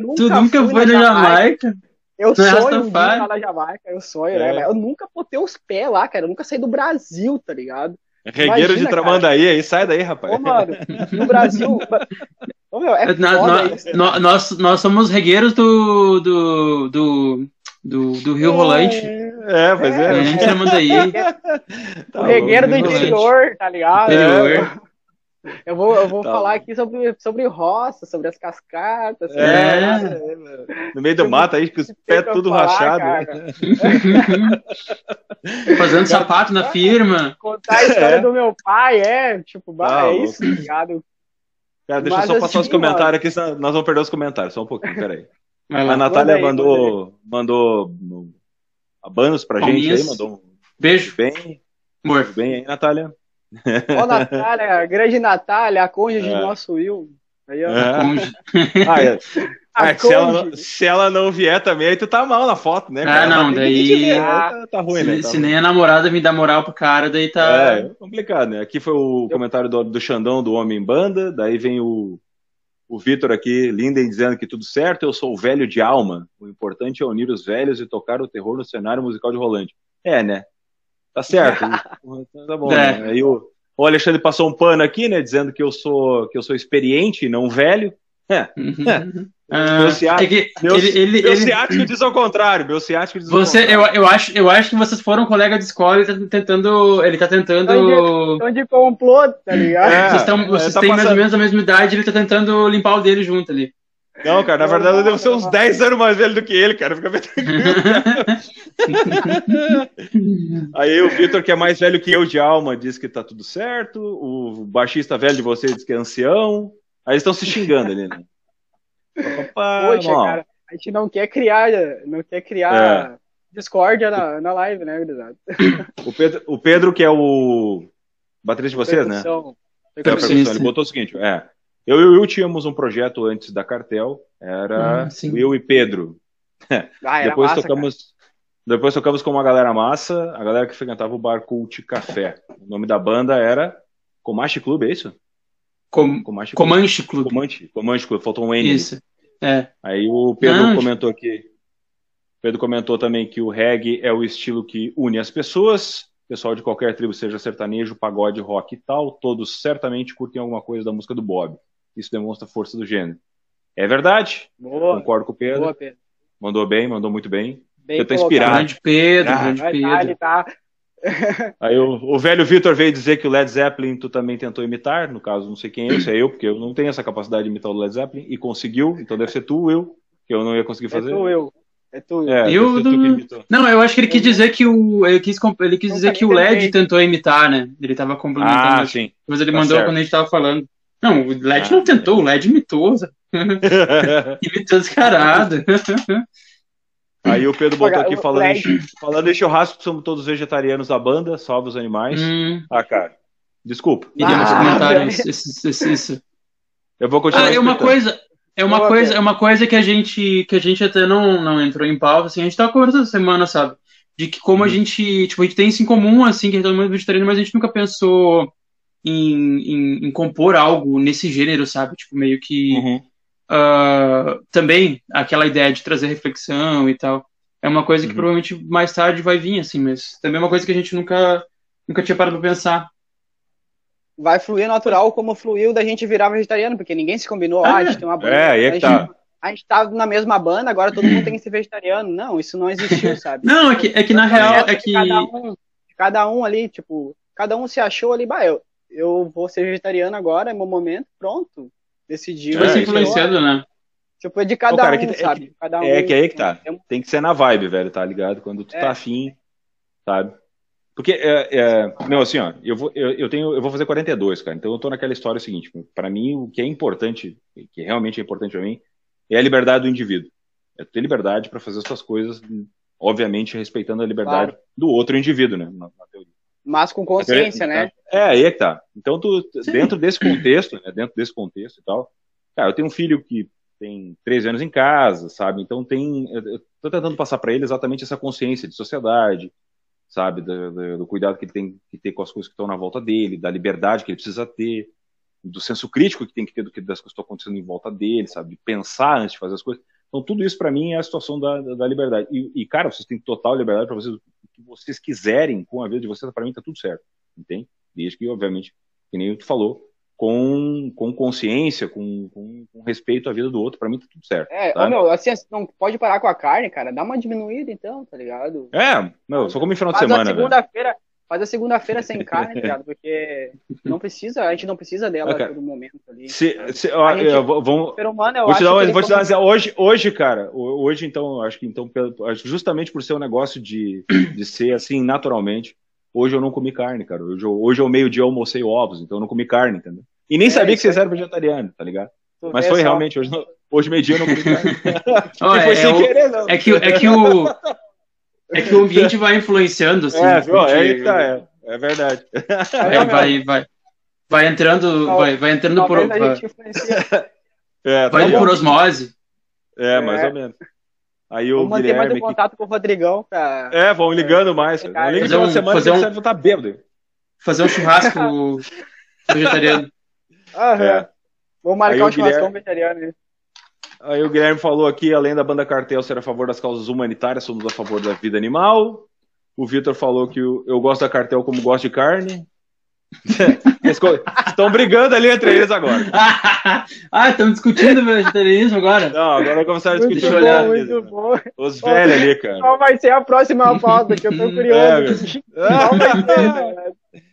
Nunca tu nunca foi na Jamaica. Eu tu é sonho um lá na Jamaica, eu sonho, né? é. né? Eu nunca botei os pés lá, cara. Eu nunca saí do Brasil, tá ligado? Regueiro de Tramandaí aí, sai daí, rapaz. Ô, mano, no Brasil. Ô, meu, é na, na, nós, nós somos regueiros do, do, do, do, do Rio é, Rolante. É, pois é. A gente chama daí. Tá o regueiro do interior, tá ligado? Interior. Eu vou, eu vou tá falar aqui sobre, sobre roça, sobre as cascatas. É, é, no meio do mato aí, com os pés tudo rachado. Fazendo sapato na firma. Contar a história é. do meu pai, é, tipo, bah, é isso, tá ligado? Cara, deixa Mas, eu só passar assim, os comentários mano. aqui, nós vamos perder os comentários, só um pouquinho, peraí. A Natália aí, mandou, mandou abanos pra gente aí, mandou um beijo. Bem, Amor. bem aí, Natália. Ó, Natália, grande Natália, a cônjuge é. do nosso Will. Aí, ó. É. Ah, é. Ah, se, ela, se, ela, não vier também, aí tu tá mal na foto, né? Ah, não, daí. Ah, tá ruim, se, né? Tá se ruim. nem a namorada me dá moral pro cara, daí tá. É, complicado, né? Aqui foi o comentário do, do Xandão do Homem Banda, daí vem o, o Vitor aqui, Linden, dizendo que tudo certo, eu sou o velho de alma. O importante é unir os velhos e tocar o terror no cenário musical de Rolante. É, né? Tá certo. tá bom, é. né? Aí o, o Alexandre passou um pano aqui, né? Dizendo que eu sou que eu sou experiente e não velho. É. Uhum. é. Ah, meu ciático, é meu, ele, ele, meu ciático diz ao contrário, meu ciático diz você, eu, eu, acho, eu acho que vocês foram colega de escola e tá tentando. Ele tá tentando. Onde complô, tá ligado? É, vocês, tão, vocês tá têm passando... mais ou menos a mesma idade ele tá tentando limpar o dele junto ali. Não, cara, na verdade eu devo ser uns 10 anos mais velho do que ele, cara. Fica bem tranquilo. Aí o Vitor, que é mais velho que eu de alma, diz que tá tudo certo. O baixista velho de vocês diz que é ancião. Aí eles estão se xingando ali, né? Poxa, cara, a gente não quer criar, não quer criar é. discórdia na, na live, né, o Pedro, o Pedro, que é o Baterista de vocês, né? Percussão. É, Percussão. percussão. Ele botou o seguinte, é. Eu e o Will tínhamos um projeto antes da Cartel, era sim. Will e Pedro. Ah, depois massa, tocamos, depois tocamos com uma galera massa, a galera que frequentava o bar Cult Café. O nome da banda era Comanche Club, é isso? Com, Comanche Club. Comanche Club. Comanche, Comanche Club, faltou um N. Isso. É. Aí o Pedro Não, comentou que Pedro comentou também que o reggae é o estilo que une as pessoas. Pessoal de qualquer tribo, seja sertanejo, pagode, rock e tal, todos certamente curtem alguma coisa da música do Bob. Isso demonstra a força do gênero. É verdade, Boa, concordo com o Pedro. boa, Pedro. Mandou bem, mandou muito bem. Bem Eu tô colocado. inspirado. Grande Pedro, grande Pedro. tá, ele tá. Aí o, o velho Vitor veio dizer que o Led Zeppelin tu também tentou imitar, no caso não sei quem é, se é eu, porque eu não tenho essa capacidade de imitar o Led Zeppelin, e conseguiu, então deve ser tu, eu, que eu não ia conseguir É fazer. tu, eu. É tu, eu. É, Eu tu não- que imitou. Não, eu acho que ele quis dizer que o. Ele quis, comp- ele quis dizer que o LED tentou imitar, né? Ele tava complementando. Ah, sim. Mas ele tá mandou certo. quando a gente tava falando. Não, o LED Ah, não tentou, o LED imitou. Imitou descarado. Aí o Pedro botou aqui falando, em, falando em churrasco, somos todos vegetarianos da banda, salve os animais. hum, Ah, cara, desculpa. Ah, isso, isso, isso. Eu vou continuar Ah, é uma coisa. É uma Boa, coisa, é uma coisa que a gente que a gente até não, não entrou em pauta, assim, a gente tava conversando essa semana, sabe? De que como a Uhum. gente, tipo, a gente tem isso em comum, assim, que é todo mundo vegetariano, mas a gente nunca pensou em, em, em compor algo nesse gênero, sabe? Tipo, meio que Uhum. Ah, também aquela ideia de trazer reflexão e tal. É uma coisa que Uhum. provavelmente mais tarde vai vir, assim, mas também é uma coisa que a gente nunca, nunca tinha parado pra pensar. Vai fluir natural como fluiu da gente virar vegetariano, porque ninguém se combinou. Ah, a gente tem uma banda. É, aí é a que gente, tá. a gente tá na mesma banda, agora todo mundo tem que ser vegetariano. Não, isso não existiu, sabe? Não, é que, é que na real é que. Cada um, cada um ali, tipo, cada um se achou ali, bah, eu, eu vou ser vegetariano agora, é meu momento, pronto. Decidiu. Tipo, vai É, se isso aí. influenciando, né? Tipo, é de cada Ô, cara, é um, que- é sabe? que- cada um, É que aí que tá. É um- Tem que ser na vibe, velho, tá ligado? Quando tu É. tá afim, sabe? Porque, é, é, não, assim, ó, eu vou, eu, eu tenho, eu vou fazer 42, cara, então eu tô naquela história seguinte, pra mim, o que é importante, que realmente é importante pra mim, é a liberdade do indivíduo. É ter liberdade pra fazer as suas coisas, obviamente respeitando a liberdade do outro indivíduo, né, na, na teoria. Mas com consciência, né? É, aí é que tá. Então, tu, Sim. dentro desse contexto, né, dentro desse contexto e tal, cara, eu tenho um filho que tem 13 anos em casa, sabe? Então tem, eu tô tentando passar para ele exatamente essa consciência de sociedade, sabe? Do, do- do cuidado que ele tem que ter com as coisas que estão na volta dele, da liberdade que ele precisa ter, do senso crítico que tem que ter do que das coisas que estão acontecendo em volta dele, sabe? De pensar antes de fazer as coisas. Então tudo isso para mim é a situação da, da, da liberdade. E, e, cara, vocês têm total liberdade para vocês que vocês quiserem com a vida de vocês, para mim tá tudo certo, entende? Desde que, obviamente, que nem tu falou, com, com consciência, com, com, com respeito à vida do outro, para mim tá tudo certo. É, tá? meu, assim, não pode parar com a carne, cara. Dá uma diminuída então, tá ligado? É, meu, só como em final de semana, segunda-feira, faz a segunda-feira sem carne, tá ligado? Porque não precisa, a gente não precisa dela a cara. todo momento ali. Se, se, ó, A gente- eu vou- vamos, O ser humano, eu vou te dar, vou te dar come- hoje, hoje, cara, ho- hoje então, acho que então, justamente por ser um negócio de, de ser assim naturalmente, hoje eu não comi carne, cara. Hoje, eu- hoje ao meio-dia eu almocei ovos, então eu não comi carne, entendeu? E nem É, sabia que vocês aí. eram vegetarianos, tá ligado? tu Mas foi só. realmente, hoje, hoje meio-dia eu não comi carne. E é, foi é sem o- querer, não. é que, é que o. É que o ambiente vai influenciando, assim. É, viu? porque É aí que tá, é, é verdade. Aí vai, vai, vai entrando, Tal- vai, vai entrando por, Talvez vai. É, tá vai bom. por osmose. É, mais É. ou menos. Aí o Vamos manter mais Guilherme. um contato com o Rodrigão pra. Que... É, vão ligando mais. Cara. Liga Fazer final um- semana fazer que um- você estar bêbado. Fazer um churrasco vegetariano. Aham. É. Vamos marcar Aí um o Guilherme- churrascão vegetariano. Aí o Guilherme falou aqui, além da banda Cartel ser a favor das causas humanitárias, somos a favor da vida animal. O Vitor falou que eu gosto da Cartel como gosto de carne. Estão brigando ali entre eles agora. ah, estamos discutindo vegetarianismo agora. Não, agora começaram a Muito discutir olhar. bom, os muito bom. Os velhos ali, cara. Qual vai ser a próxima pauta? Que eu tô curioso. Qual vai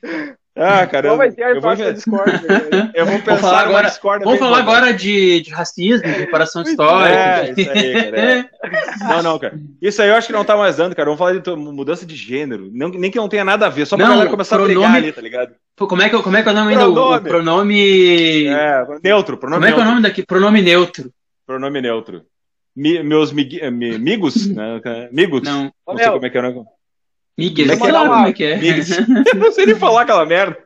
ser? Ah, cara, Qual vai ser a eu vou, Discord? né? eu vou pensar falar agora- discórdia Vamos falar importante. agora de, de racismo, de reparação histórica. É, isso aí, cara. é. Não, não, cara. Isso aí eu acho que não tá mais dando, cara. Vamos falar de to- mudança de gênero. Não, nem que não tenha nada a ver, só pra Não, galera começar a brigar pronome- ali, tá ligado? Como, é que, como é que é o nome Pronome. O pronome. É, neutro, como pronome é que é o nome daqui? Pronome neutro. Pronome neutro. Mi- meus mig- eh, mi- amigos, né? Amigos. Não. Não sei como é que é o nome. Miguel, é claro como é que é. Eu não sei nem falar aquela merda.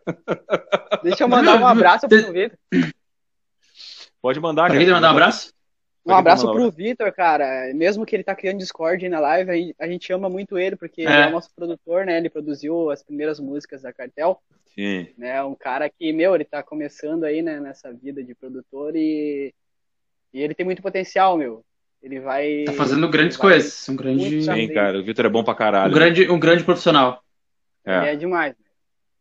Deixa eu mandar um abraço pro Vitor. Pode mandar, cara. Quer mandar um abraço? Um abraço pro Vitor, cara. Mesmo que ele tá criando Discord na live, a gente ama muito ele, porque é. ele é o nosso produtor, né? Ele produziu as primeiras músicas da Cartel. Sim. Né? Um cara que, meu, ele tá começando aí, né, nessa vida de produtor e, e ele tem muito potencial, meu. Ele vai. Tá fazendo grandes coisas. Um grande. Sim, cara. O Vitor é bom pra caralho. Um grande, um grande profissional. É, é demais. Né?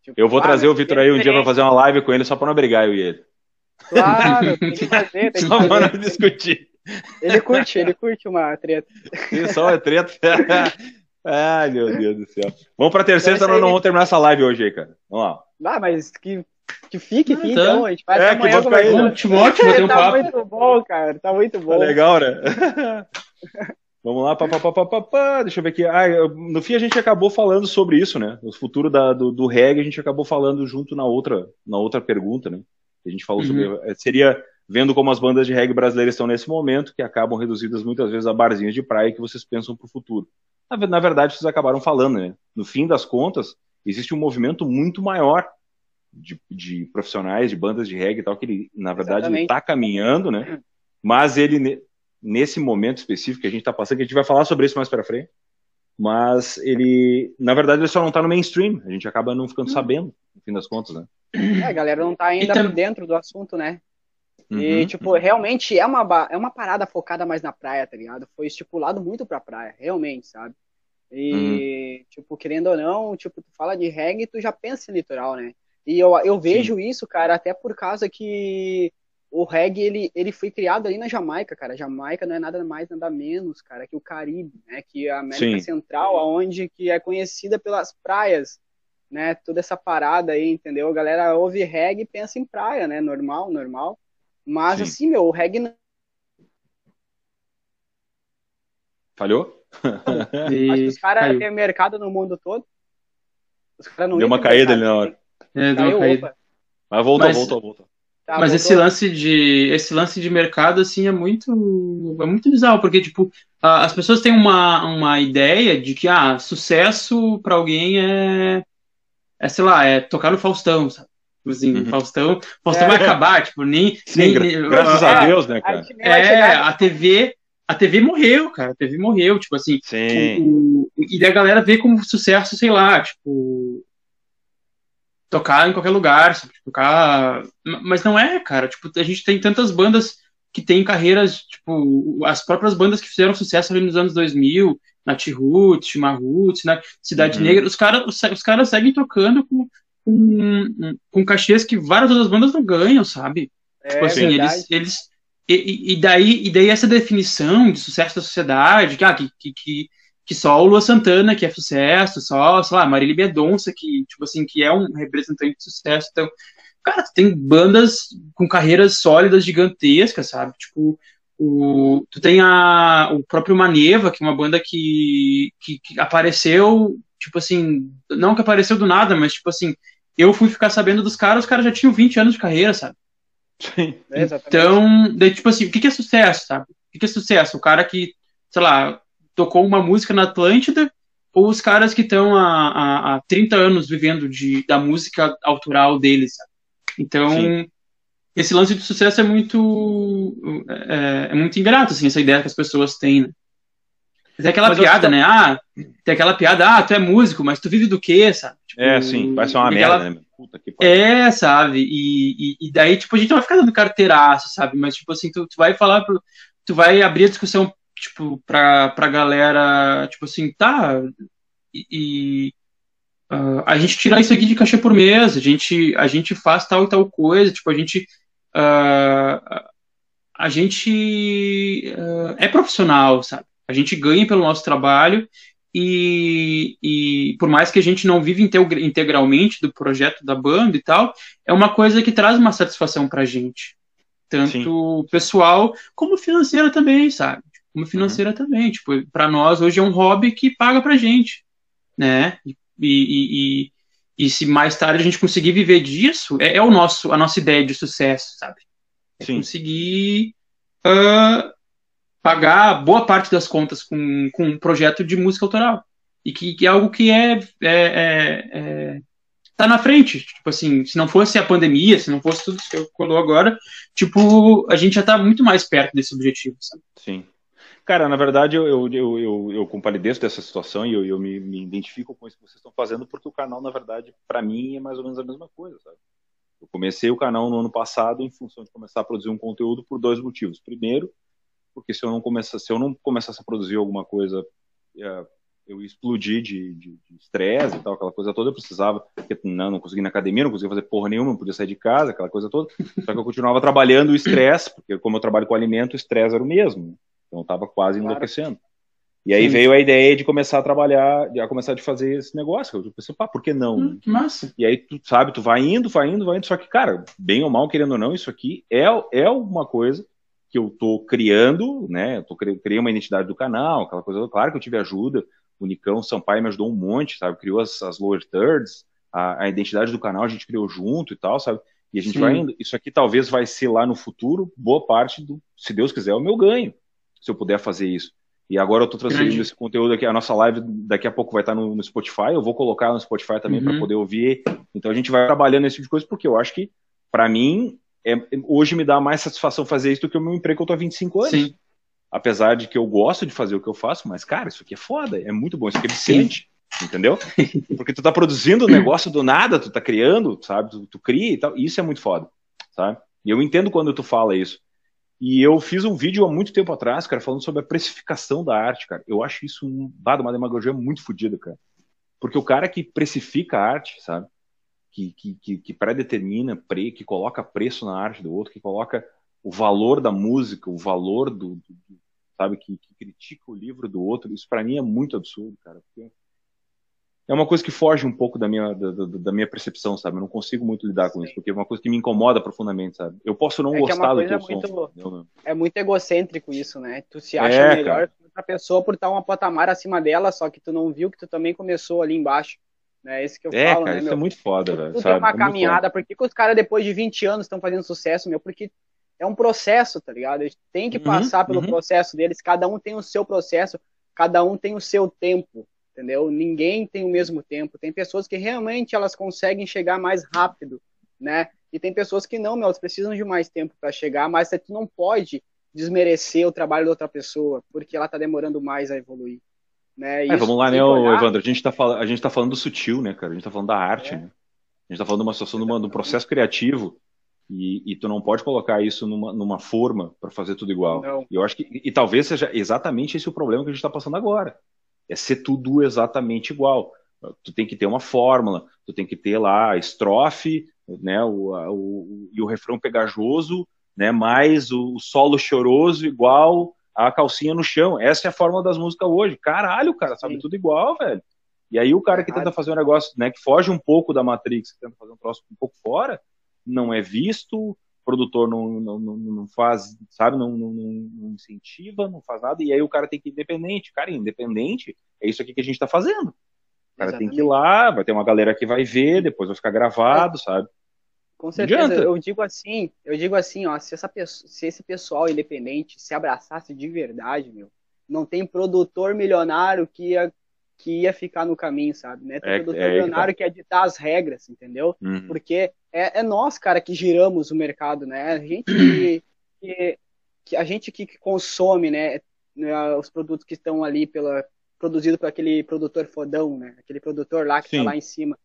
Tipo, eu vou trazer o Vitor aí um dia pra fazer uma live com ele só pra não brigar eu e ele. Claro, tem que fazer, tem que Só para não discutir. Ele curte, ele curte uma treta. Sim, só uma treta. Ai, meu Deus do céu. Vamos pra terceira, então senão não vamos terminar essa live hoje aí, cara. Vamos lá. Ah, mas que, que fique aqui, então. A gente vai é, que vou ficar aí. Ótimo, ótimo, tem um tá papo. Tá muito bom, cara. Tá muito bom. Tá legal, né? Vamos lá, pá, pá, pá, pá, pá, deixa eu ver aqui. Ah, no fim a gente acabou falando sobre isso, né? O futuro da, do, do reggae a gente acabou falando junto na outra, na outra pergunta, né? A gente falou uhum. sobre. Seria vendo como as bandas de reggae brasileiras estão nesse momento, que acabam reduzidas muitas vezes a barzinhos de praia que vocês pensam para o futuro. Na, na, verdade, vocês acabaram falando, né? No fim das contas, existe um movimento muito maior de, de profissionais, de bandas de reggae e tal, que ele, na verdade, está caminhando, né? Mas ele, nesse momento específico que a gente está passando, que a gente vai falar sobre isso mais para frente, mas ele, na verdade, ele só não está no mainstream, a gente acaba não ficando hum. sabendo, no fim das contas, né? É, a galera não está ainda então... dentro do assunto, né? Uhum. E, tipo, realmente é uma, é uma parada focada mais na praia, tá ligado? Foi estipulado muito pra praia, realmente, sabe? E, uhum. tipo, querendo ou não, tipo, tu fala de reggae, tu já pensa em litoral, né? E eu, eu vejo Sim. isso, cara, até por causa que o reggae, ele, ele foi criado ali na Jamaica, cara. Jamaica não é nada mais, nada menos, cara, que o Caribe, né? Que a América Sim. Central, aonde que é conhecida pelas praias, né? Toda essa parada aí, entendeu? A galera ouve reggae e pensa em praia, né? Normal, normal. Mas, Sim. assim, meu, o reggae. Falhou? E... Acho que os caras têm mercado no mundo todo. Os caras não Deu uma caída ali na hora. É, deu uma caída. Mas voltou, Mas... voltou, voltou. Tá, Mas esse lance de esse lance de mercado assim é muito é muito bizarro porque tipo as pessoas têm uma, uma ideia de que ah sucesso para alguém é é sei lá é tocar no Faustão sabe? Tipo assim, uhum. Faustão, Faustão é. vai acabar, tipo, nem. Sim, nem, nem graças a Deus, né, cara? É, a TV. A TV morreu, cara. A TV morreu, tipo assim. Sim. O, e a galera vê como sucesso, sei lá, tipo. Tocar em qualquer lugar, sabe? Tipo, tocar. Mas não é, cara. Tipo, a gente tem tantas bandas que têm carreiras, tipo, as próprias bandas que fizeram sucesso ali nos anos 2000, Nat Roots, Roots, né? Cidade uhum. Negra, os caras os, os caras seguem tocando com, com, com cachês que várias outras bandas não ganham, sabe? É, tipo assim, eles. eles e, e, daí, e daí essa definição de sucesso da sociedade, que, ah, que, que, que só o Lua Santana que é sucesso, só, sei lá, Marília Bedonça, que, tipo assim, que é um representante de sucesso. Então, cara, tem bandas com carreiras sólidas, gigantescas, sabe? Tipo, o, tu tem a, o próprio Maneva, que é uma banda que, que, que apareceu, tipo assim, não que apareceu do nada, mas tipo assim, eu fui ficar sabendo dos caras, os caras já tinham 20 anos de carreira, sabe? Sim. É, então, daí, tipo assim, o que, que é sucesso, sabe? O que, que é sucesso? O cara que, sei lá, tocou uma música na Atlântida, ou os caras que estão há, há, há 30 anos vivendo de, da música autoral deles, sabe? Então, Sim. esse lance de sucesso é muito é, é, muito ingrato, assim, essa ideia que as pessoas têm, né? Tem aquela mas piada, né? Ah, tem aquela piada, ah, tu é músico, mas tu vive do quê, sabe? Tipo, é, sim, vai ser uma merda, né? Puta que É, sabe? E, e, e, daí, tipo, a gente não vai ficar dando carteiraço, sabe? Mas, tipo assim, tu, tu vai falar, pro, tu vai abrir a discussão, tipo, pra, pra galera, tipo assim, tá, e, uh, a gente tirar isso aqui de cachê por mês, a gente, a gente faz tal e tal coisa, tipo, a gente... Uh, a gente uh, é profissional, sabe? A gente ganha pelo nosso trabalho e, e por mais que a gente não vive integralmente do projeto da banda e tal, é uma coisa que traz uma satisfação pra gente. Tanto Sim. pessoal como financeira também, sabe? Como financeira uhum. também. Tipo, para nós hoje é um hobby que paga pra gente, né? E, e, e, e se mais tarde a gente conseguir viver disso, é, é, o nosso, a nossa ideia de sucesso, sabe? É Sim. conseguir uh, pagar boa parte das contas com, com um projeto de música autoral. e que, que é algo que é, é, é, é, tá na frente. Tipo assim, se não fosse a pandemia, se não fosse tudo isso que colou agora, tipo, a gente já tá muito mais perto desse objetivo, sabe? Sim. Cara, na verdade, eu, eu, eu, eu, compalideço dessa situação e eu, eu me, me, identifico com isso que vocês estão fazendo, porque o canal, na verdade, para mim, é mais ou menos a mesma coisa, sabe? Eu comecei o canal no ano passado em função de começar a produzir um conteúdo por dois motivos. Primeiro, porque se eu não começasse, se eu não começasse a produzir alguma coisa é, eu explodi de estresse e tal, aquela coisa toda, eu precisava, porque não, não conseguia ir na academia, não conseguia fazer porra nenhuma, não podia sair de casa, aquela coisa toda, só que eu continuava trabalhando o estresse, porque como eu trabalho com alimento, o estresse era o mesmo, então eu estava quase enlouquecendo. E aí Sim. veio a ideia de começar a trabalhar, de começar a fazer esse negócio. Eu pensei, pá, por que não? Hum, que massa. E aí, tu sabe, tu vai indo, vai indo, vai indo. Só que, cara, bem ou mal, querendo ou não, isso aqui é, é uma coisa que eu tô criando, né? Eu tô, criei uma identidade do canal, aquela coisa. Claro que eu tive ajuda o Nicão Sampaio me ajudou um monte, sabe? Criou as, as lower thirds, a, a, identidade do canal a gente criou junto e tal, sabe? E a gente Sim. vai indo. Isso aqui talvez vai ser lá no futuro, boa parte do, se Deus quiser, o meu ganho, se eu puder fazer isso. E agora eu tô transferindo esse conteúdo aqui, a nossa live daqui a pouco vai estar no, no Spotify, eu vou colocar no Spotify também uhum. para poder ouvir. Então a gente vai trabalhando esse tipo de coisa, porque eu acho que, para mim, é, hoje me dá mais satisfação fazer isso do que o meu emprego que eu tô há 25 anos. Sim. Apesar de que eu gosto de fazer o que eu faço, mas, cara, isso aqui é foda, é muito bom, isso aqui é viciante, entendeu? Porque tu tá produzindo um negócio do nada, tu tá criando, sabe? Tu, tu cria e tal, e isso é muito foda, sabe? E eu entendo quando tu fala isso. E eu fiz um vídeo há muito tempo atrás, cara, falando sobre a precificação da arte, cara. Eu acho isso um, uma demagogia muito fodida, cara. Porque o cara que precifica a arte, sabe? Que, que, que, que predetermina, pre, que coloca preço na arte do outro, que coloca o valor da música, o valor do, do sabe, que, que, critica o livro do outro, isso para mim é muito absurdo, cara, porque é uma coisa que foge um pouco da minha, da, da, minha percepção, sabe? Eu não consigo muito lidar com Sim. isso, porque é uma coisa que me incomoda profundamente, sabe? Eu posso não é, é gostar do que eu muito, sou. É muito egocêntrico isso, né? Tu se acha é, melhor que outra pessoa por estar uma patamar acima dela, só que tu não viu que tu também começou ali embaixo. É isso que eu é, falo, cara, né, isso é muito foda, velho. Tu tem uma é caminhada, por que, que os caras depois de 20 anos estão fazendo sucesso, meu? Porque é um processo, tá ligado? Eles têm que uhum, passar pelo uhum. processo deles, cada um tem o seu processo, cada um tem o seu tempo, entendeu? Ninguém tem o mesmo tempo. Tem pessoas que realmente elas conseguem chegar mais rápido, né? E tem pessoas que não, meu, elas precisam de mais tempo para chegar, mas tu não pode desmerecer o trabalho da outra pessoa, porque ela tá demorando mais a evoluir. Né? É, vamos lá, né, olhar... Evandro? A gente, tá fal... a gente tá falando do sutil, né, cara? A gente tá falando da arte, é. né? A gente tá falando de uma situação, de, um processo criativo e, e, tu não pode colocar isso numa, numa forma para fazer tudo igual. Não. E eu acho que e, talvez seja exatamente esse o problema que a gente está passando agora. É ser tudo exatamente igual. Tu tem que ter uma fórmula, tu tem que ter lá a estrofe, né, o, o, e o refrão pegajoso, né, mais o solo choroso igual a calcinha no chão. Essa é a fórmula das músicas hoje. Caralho, cara, sabe Sim. tudo igual, velho. E aí o cara que tenta fazer um negócio, né, que foge um pouco da Matrix, que tenta fazer um troço um pouco fora, não é visto, o produtor não, não, não, faz, sabe, não, não, não, incentiva, não faz nada, e aí o cara tem que ir independente. Cara, independente é isso aqui que a gente está fazendo. O cara Exatamente. tem que ir lá, vai ter uma galera que vai ver, depois vai ficar gravado, é. sabe? Com certeza, eu digo assim, eu digo assim, ó, se, essa pessoa, se esse pessoal independente se abraçasse de verdade, meu, não tem produtor milionário que ia que ia ficar no caminho, sabe? Né? Tem é, produtor é, milionário que, tá. que ia ditar as regras, entendeu? Uhum. Porque é, é, nós, cara, que giramos o mercado, né? A gente que, que, que a gente que, que consome, né, né? Os produtos que estão ali pela produzido por aquele produtor fodão, né? Aquele produtor lá que tá Sim. tá lá em cima,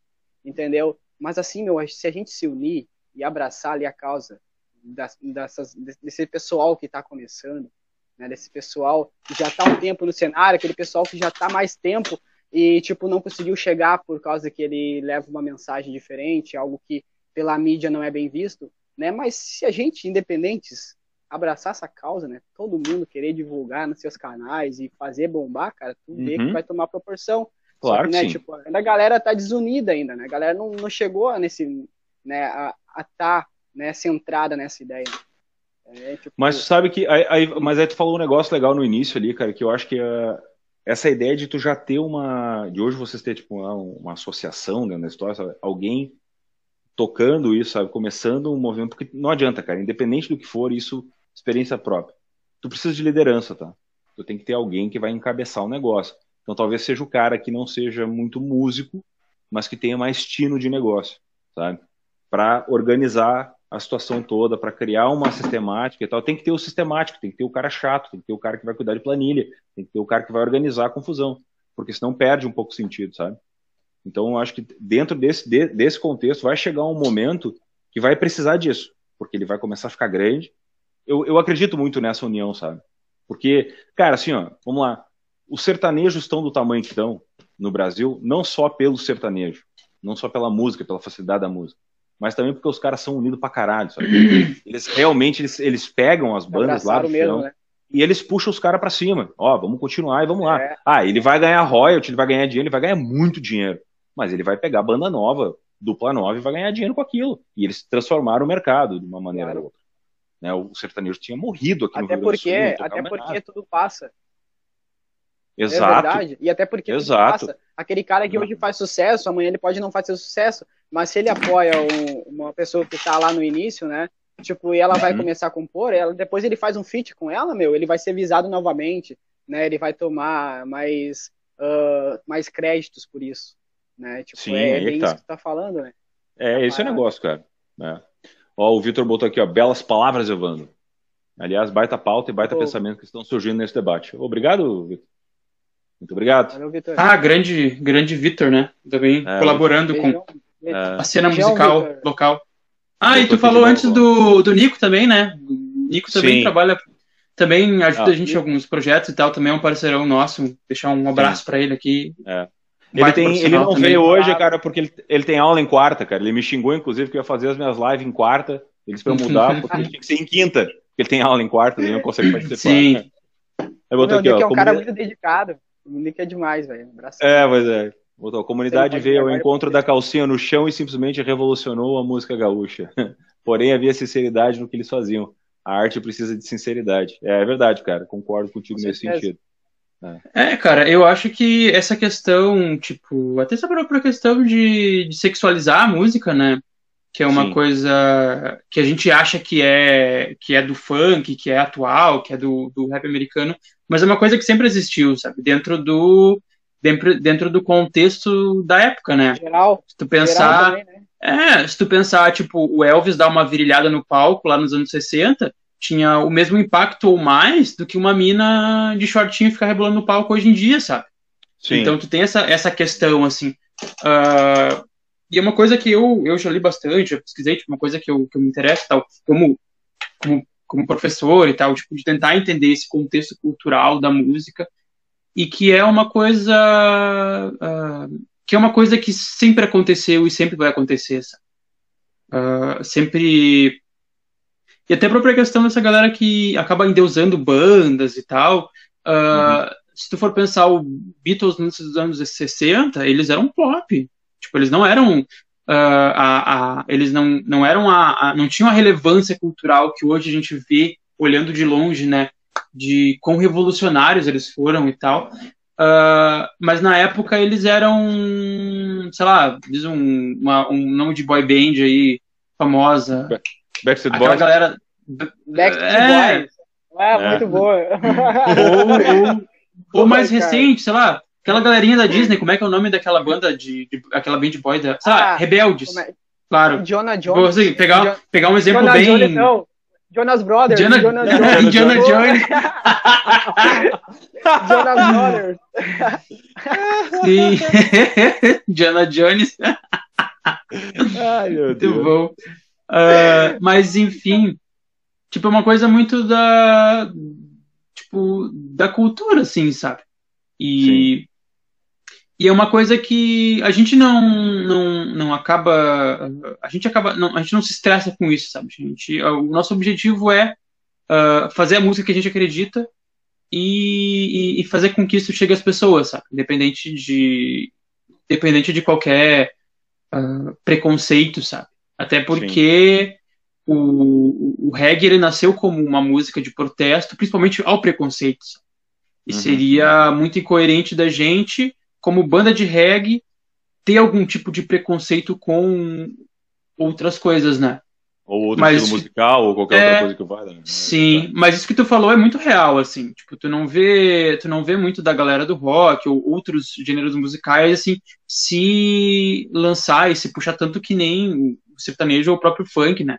entendeu? Mas assim, meu, se a gente se unir e abraçar ali a causa das, dessas, desse pessoal que está começando, né, desse pessoal que já está um tempo no cenário, aquele pessoal que já está mais tempo e tipo não conseguiu chegar por causa que ele leva uma mensagem diferente, algo que pela mídia não é bem visto, né? Mas se a gente independentes abraçar essa causa, né? Todo mundo querer divulgar nos seus canais e fazer bombar, cara, tu uhum. vê que vai tomar proporção. Claro que, né, sim. Tipo, a galera tá desunida ainda, né? A galera não, não chegou nesse, né, a estar tá, né, centrada nessa ideia. É, tipo... Mas sabe que. Aí, aí, mas aí tu falou um negócio legal no início ali, cara, que eu acho que uh, essa ideia de tu já ter uma. De hoje vocês ter, tipo, uma, uma associação dentro da história, sabe? Alguém tocando isso, sabe? Começando um movimento, porque não adianta, cara, independente do que for, isso, experiência própria. Tu precisa de liderança, tá? Tu tem que ter alguém que vai encabeçar o negócio. Então talvez seja o cara que não seja muito músico, mas que tenha mais tino de negócio, sabe? Para organizar a situação toda, para criar uma sistemática e tal. Tem que ter o sistemático, tem que ter o cara chato, tem que ter o cara que vai cuidar de planilha, tem que ter o cara que vai organizar a confusão, porque senão perde um pouco o sentido, sabe? Então eu acho que dentro desse, desse contexto vai chegar um momento que vai precisar disso, porque ele vai começar a ficar grande. Eu, eu acredito muito nessa união, sabe? Porque, cara, assim, ó, vamos lá. Os sertanejos estão do tamanho que estão no Brasil, não só pelo sertanejo, não só pela música, pela facilidade da música, mas também porque os caras são unidos pra caralho, sabe? Eles realmente, eles, eles pegam as bandas lá do mesmo, né? e eles puxam os caras para cima. Ó, vamos continuar e vamos lá. É. Ah, ele vai ganhar royalty, ele vai ganhar dinheiro, ele vai ganhar muito dinheiro. Mas ele vai pegar banda nova, dupla nova e vai ganhar dinheiro com aquilo. E eles transformaram o mercado de uma maneira claro. ou outra. Né, o sertanejo tinha morrido aqui até no Rio porque, Sul. Até porque tudo passa. Exato. É verdade. E até porque Exato. Passa. aquele cara que hoje faz sucesso, amanhã ele pode não fazer sucesso, mas se ele apoia um, uma pessoa que está lá no início, né? Tipo, e ela vai uhum. começar a compor, ela, depois ele faz um feat com ela, meu, ele vai ser visado novamente, né? Ele vai tomar mais, uh, mais créditos por isso, né? Tipo, Sim, é, é bem tá. isso que tu tá falando, né? É, esse é o negócio, cara. É. Ó, o Vitor botou aqui, ó, belas palavras, Evandro. Aliás, baita pauta e baita pensamento que estão surgindo nesse debate. Obrigado, Vitor. Muito obrigado. Valeu, Vitor. Ah, grande, grande Vitor, né? Também é, colaborando com é. a cena musical Victor. local. Ah, e tu falou antes do, do Nico também, né? O Nico também Sim. trabalha, também ajuda ah, a gente em alguns projetos e tal, também é um parceirão nosso. Deixar um abraço para ele aqui. É. Ele, tem, ele não também. veio hoje, cara, porque ele, ele tem aula em quarta, cara. Ele me xingou, inclusive, que eu ia fazer as minhas lives em quarta. Eles para mudar, porque ele tinha que ser em quinta. Porque ele tem aula em quarta, ele não consegue participar. Sim. Aí botou aqui, ó, é um cara muito dedicado. O Nick é demais, velho. É, pois é. Botou, a comunidade veio ao encontro da calcinha no chão e simplesmente revolucionou a música gaúcha. Porém, havia sinceridade no que eles faziam. A arte precisa de sinceridade. É, é verdade, cara. Concordo contigo Com nesse sentido. É. é. cara, eu acho que essa questão, tipo, até essa própria questão de, de sexualizar a música, né? Que é uma Sim. coisa que a gente acha que é que é do funk, que é atual, que é do, do rap americano, mas é uma coisa que sempre existiu, sabe? Dentro do dentro, dentro do contexto da época, né? Geral. Se tu pensar. Também, né? É, se tu pensar, tipo, o Elvis dar uma virilhada no palco lá nos anos 60, tinha o mesmo impacto ou mais do que uma mina de shortinho ficar rebolando no palco hoje em dia, sabe? Sim. Então tu tem essa, essa questão, assim. Uh, e é uma coisa que eu, eu já li bastante, já pesquisei, tipo, uma coisa que eu, que eu me interessa, tal, como, como, como professor e tal, tipo, de tentar entender esse contexto cultural da música e que é uma coisa uh, que é uma coisa que sempre aconteceu e sempre vai acontecer uh, sempre e até a própria questão dessa galera que acaba endeusando bandas e tal uh, uhum. se tu for pensar o Beatles nos anos 60 eles eram pop tipo eles não eram a, a, eles não, não eram a, a não tinham a relevância cultural que hoje a gente vê olhando de longe né de quão revolucionários eles foram e tal. Uh, mas na época eles eram, sei lá, diz um, uma, um nome de boy band aí famosa. Backstreet Boys. galera. Backstreet é, Boys. É, é, muito boa. ou, ou, ou mais recente, sei lá, aquela galerinha da Disney, como é que é o nome daquela banda de, de aquela band boy da, lá, ah, Rebeldes. É? Claro. Jonah Jones. Pegar, pegar um exemplo Jonah bem. Jones, não. Jonas Brothers. Jonas, Jonas Jones. Jonas Jones. Jonas Brothers. Sim. Jonas Jones. Ai, meu muito Deus. bom. Uh, mas, enfim, tipo, é uma coisa muito da. Tipo, da cultura, assim, sabe? E. Sim. E é uma coisa que a gente não, não, não acaba. A gente acaba. Não, a gente não se estressa com isso, sabe? A gente, o nosso objetivo é uh, fazer a música que a gente acredita e, e, fazer com que isso chegue às pessoas, sabe? Independente de. Independente de qualquer uh, preconceito, sabe? Até porque o, o reggae ele nasceu como uma música de protesto, principalmente ao preconceito. Sabe? E uhum. seria muito incoerente da gente como banda de reggae, ter algum tipo de preconceito com outras coisas, né? Ou outro mas, estilo musical, ou qualquer é, outra coisa que vá. Né? Sim, mas isso que tu falou é muito real, assim. Tipo, tu não vê, tu não vê muito da galera do rock ou outros gêneros musicais, assim, se lançar e se puxar tanto que nem o sertanejo ou o próprio funk, né?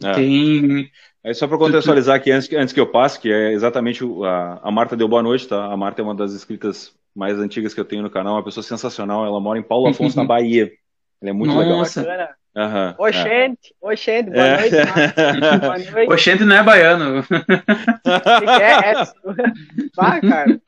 É. Tem. É só para contextualizar aqui, antes, antes que eu passe, que é exatamente a, a Marta deu boa noite, tá? A Marta é uma das escritas mais antigas que eu tenho no canal, uma pessoa sensacional. Ela mora em Paulo Afonso, na Bahia. Ela é muito Nossa. legal. Uhum, oxente, é. oxente, boa é. noite. boa noite. Oxente não é baiano. que é, é? Vai, cara.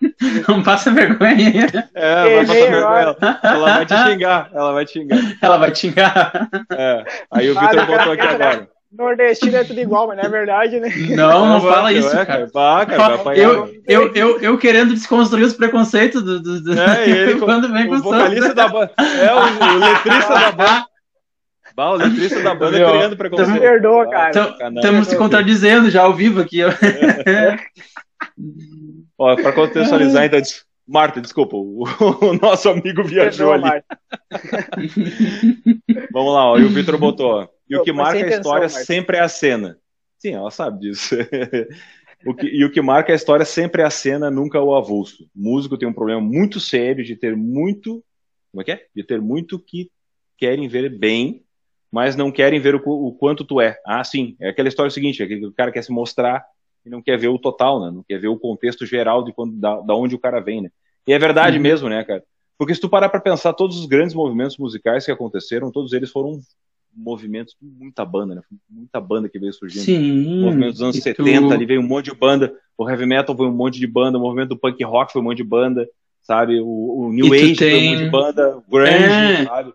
Não passa vergonha. É, vai passar vergonha. Ela vai te xingar. Ela vai te xingar. Ela vai te xingar. É. Aí o Vitor voltou aqui agora. Nordestino é tudo igual, mas não é verdade, né? Não, não, fala isso, é, cara. Cara eu, eu, eu, eu querendo desconstruir os preconceitos do. do, do... É, ele, quando vem o com vocalista da banda. É, o, o letrista da banda. Bah, o letrista da banda Meu, criando preconceito. Me perdoa, cara. Estamos se contradizendo já ao vivo aqui. Ó, para contextualizar, então, Marta, desculpa, o, o nosso amigo viajou Perdoa, ali. Vamos lá, ó, e o Vitor botou, ó, e o que marca a história sempre é a cena. Sim, ela sabe disso. o que, e o que marca a história sempre é a cena, nunca o avulso. O músico tem um problema muito sério de ter muito, como é que é? De ter muito que querem ver bem mas não querem ver o, o, quanto tu é. Ah, sim, é aquela história seguinte, é que o cara quer se mostrar e não quer ver o total, né? Não quer ver o contexto geral de quando, da, da onde o cara vem, né? E é verdade uhum. mesmo, né, cara? Porque se tu parar para pensar, todos os grandes movimentos musicais que aconteceram, todos eles foram movimentos de muita banda, né? Muita banda que veio surgindo. Sim. Movimentos dos anos 70, tu... ali veio um monte de banda. O heavy metal foi um monte de banda, o movimento do punk rock foi um monte de banda, sabe? O, o New Age tem... foi um monte de banda, grunge, é... sabe?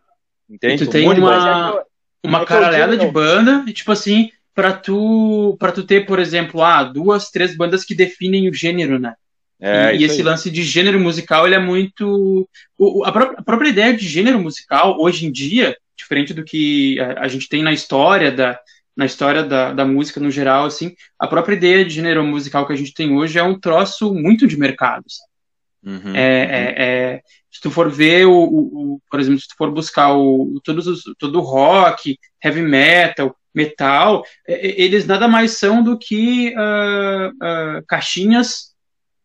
Entende? E tu tem um uma uma caralhada de banda, e tipo assim, para tu para tu ter, por exemplo, ah, duas, três bandas que definem o gênero, né? É, e, e esse aí. lance de gênero musical, ele é muito o, a, própria, a, própria, ideia de gênero musical hoje em dia, diferente do que a, a gente tem na história da na história da, da música no geral, assim, a própria ideia de gênero musical que a gente tem hoje é um troço muito de mercado. Uhum, é. É, é, se tu for ver, o, o, o, por exemplo, se tu for buscar o, todos os, todo o rock, heavy metal, metal, é, eles nada mais são do que uh, uh, caixinhas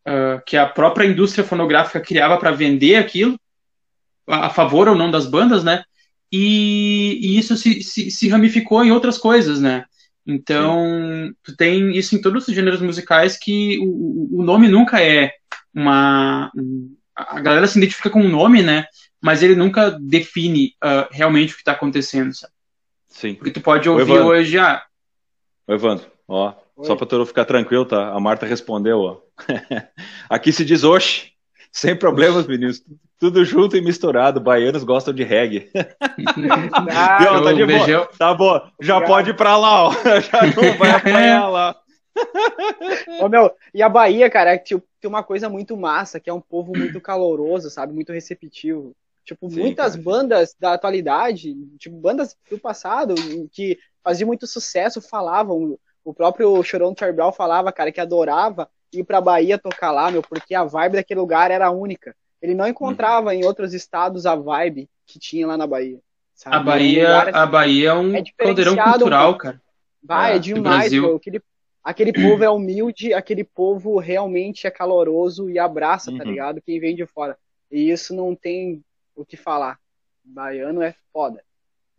uh, que a própria indústria fonográfica criava para vender aquilo, a, a, favor ou não das bandas, né? E, e isso se, se, se, ramificou em outras coisas, né? Então, tu tem isso em todos os gêneros musicais que o, o nome nunca é uma, a galera se identifica com um nome, né? Mas ele nunca define uh, realmente o que está acontecendo, sabe? Sim. Porque tu pode ouvir hoje, ah... Oi, Evandro, ó, Oi. só para tu ficar tranquilo, tá? A Marta respondeu, ó. Aqui se diz oxe, sem problemas, meninos. Tudo junto e misturado. Baianos gostam de reggae. Ah, tá de boa. Tá bom. Já pode ir pra lá, ó. Já não vai apanhar lá. Ô, meu, e a Bahia, cara, é, tem uma coisa muito massa, que é um povo muito caloroso, sabe? Muito receptivo. Tipo, Sim, muitas cara. bandas da atualidade, tipo, bandas do passado, que faziam muito sucesso, falavam. O próprio Chorão Charlie falava, cara, que adorava ir pra Bahia tocar lá, meu, porque a vibe daquele lugar era única. Ele não encontrava uhum. em outros estados a vibe que tinha lá na Bahia. Sabe? A Bahia, um a Bahia é um é caldeirão cultural, cara. Vai, é, é demais, meu. Aquele, aquele povo é humilde, aquele povo realmente é caloroso e abraça, tá uhum. tá ligado? Quem vem de fora. E isso não tem o que falar. Baiano é foda.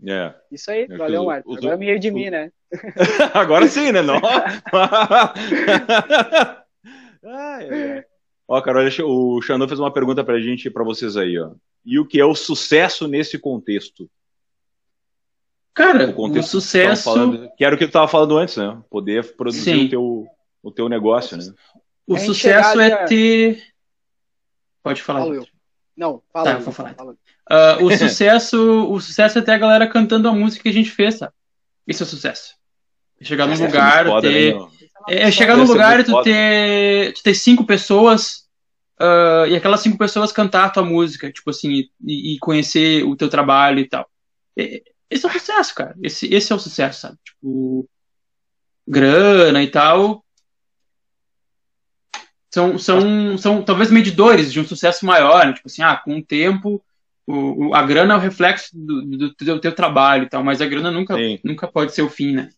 É. Isso aí, é valeu, Marcos. Agora me redimi, né? Agora sim, né? Não. ai, ai. Ó, Carol, o Xandão fez uma pergunta pra gente, pra vocês aí, ó. E o que é o sucesso nesse contexto? Cara, o, o sucesso. Falando, que era o que tu estava falando antes, né? Poder produzir o teu, o teu negócio, né? O sucesso é ter. Pode falar. Fala Não, fala. Tá, eu vou falar. Fala. Uh, o, sucesso, o sucesso é ter a galera cantando a música que a gente fez, sabe? Isso é sucesso. Chegar num é lugar, ter. Né, é, chegar num lugar e tu ter, tu ter cinco pessoas uh, e aquelas cinco pessoas cantar a tua música, tipo assim, e, e conhecer o teu trabalho e tal. Esse é o sucesso, cara. Esse, esse é o sucesso, sabe? Tipo, grana e tal. São, são, são talvez medidores de um sucesso maior. Né? Tipo assim, ah, com o tempo o, a grana é o reflexo do, do, do, teu trabalho e tal, mas a grana nunca, nunca pode ser o fim, né?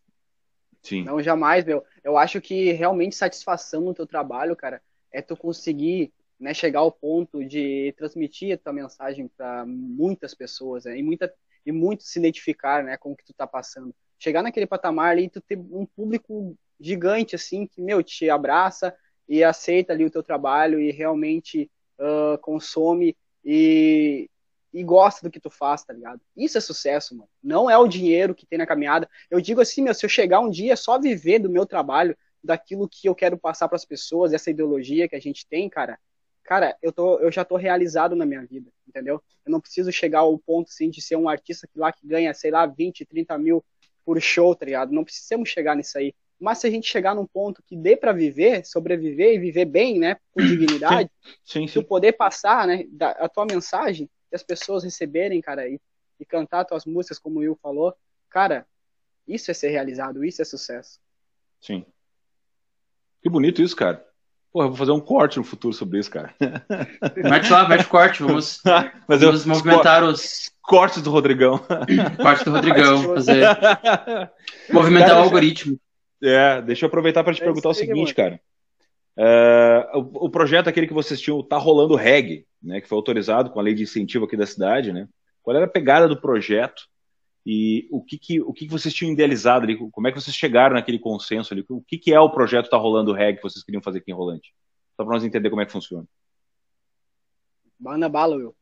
Sim. Não, jamais, meu. Eu acho que realmente satisfação no teu trabalho, cara, é tu conseguir né, chegar ao ponto de transmitir a tua mensagem para muitas pessoas né, e, muita, e muito se identificar né, com o que tu tá passando. Chegar naquele patamar ali e tu ter um público gigante, assim, que, meu, te abraça e aceita ali o teu trabalho e realmente uh, consome e, e gosta do que tu faz, tá ligado? Isso é sucesso, mano. Não é o dinheiro que tem na caminhada. Eu digo assim, meu, se eu chegar um dia só viver do meu trabalho, daquilo que eu quero passar para as pessoas, essa ideologia que a gente tem, cara, cara, eu, tô, eu já tô realizado na minha vida, entendeu? Eu não preciso chegar ao ponto, assim, de ser um artista que lá que ganha, sei lá, 20, 30 mil por show, tá ligado? Não precisamos chegar nisso aí. Mas se a gente chegar num ponto que dê para viver, sobreviver e viver bem, né, com dignidade, sim, sim, sim. tu poder passar, né, a tua mensagem, que as pessoas receberem, cara, e, e cantar tuas músicas, como o Will falou, cara, isso é ser realizado, isso é sucesso. Sim. Que bonito isso, cara. Porra, eu vou fazer um corte no futuro sobre isso, cara. Mete lá, mete corte, vamos, Mas vamos eu, movimentar os... Cortes do Rodrigão. Corte do Rodrigão, fazer... Movimentar cara, o algoritmo. É, deixa eu aproveitar para te é perguntar o seguinte, mano. cara. Uh, o, o, projeto aquele que vocês tinham, tá rolando reggae, né, que foi autorizado com a lei de incentivo aqui da cidade, né? Qual era a pegada do projeto e o que que, o que, que vocês tinham idealizado ali? Como é que vocês chegaram naquele consenso ali? O que, que é o projeto Tá Rolando Reggae que vocês queriam fazer aqui em Rolante? Só para nós entender como é que funciona. Banda bala, Will.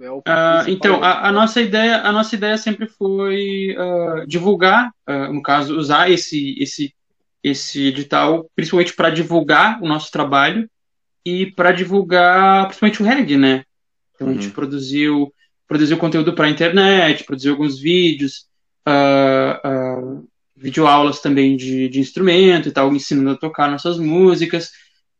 É uh, então, a, a, nossa ideia, a nossa ideia sempre foi uh, divulgar, uh, no caso, usar esse, esse esse edital, principalmente para divulgar o nosso trabalho e para divulgar principalmente o reggae, né? Então uhum. a gente uhum. produziu, produziu conteúdo para a internet, produziu alguns vídeos, uh, uh, videoaulas também de, de instrumento e tal, ensinando a tocar nossas músicas.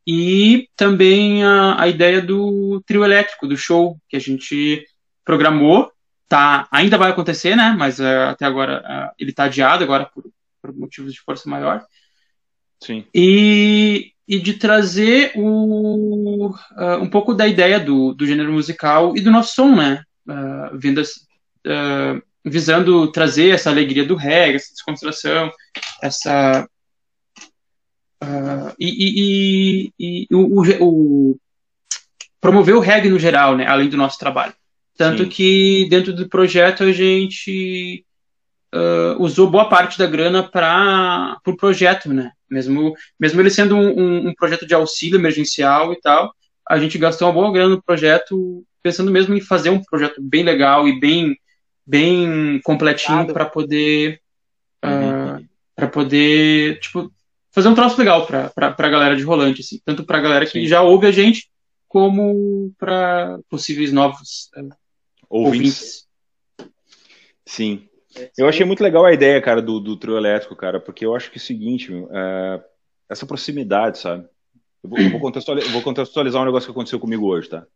E também a, a ideia do trio elétrico, do show que a gente programou. Tá, ainda vai acontecer, né? Mas uh, até agora ele está adiado agora por, por motivos de força maior. Sim. E, e de trazer o, uh, um pouco da ideia do, do gênero musical e do nosso som, né? Uh, uh, visando trazer essa alegria do reggae, essa descontração, essa. e, e, e, e o, o, promover o reggae no geral, né? Além do nosso trabalho. Tanto Sim. que dentro do projeto a gente uh, usou boa parte da grana para o pro projeto, né? Mesmo, mesmo ele sendo um, um, um, projeto de auxílio emergencial e tal, a gente gastou uma boa grana no projeto, pensando mesmo em fazer um projeto bem legal e bem, bem completinho para poder uh, uhum. para poder tipo fazer um troço legal para a galera de rolante, assim, tanto para a galera que Sim. já ouve a gente como para possíveis novos uh, ouvintes. ouvintes. Sim. Eu achei muito legal a ideia, cara, do, do trio elétrico, cara, porque eu acho que é o seguinte, é, essa proximidade, sabe? Eu vou, eu vou, contextualizar, vou, contextualizar, um negócio que aconteceu comigo hoje, tá?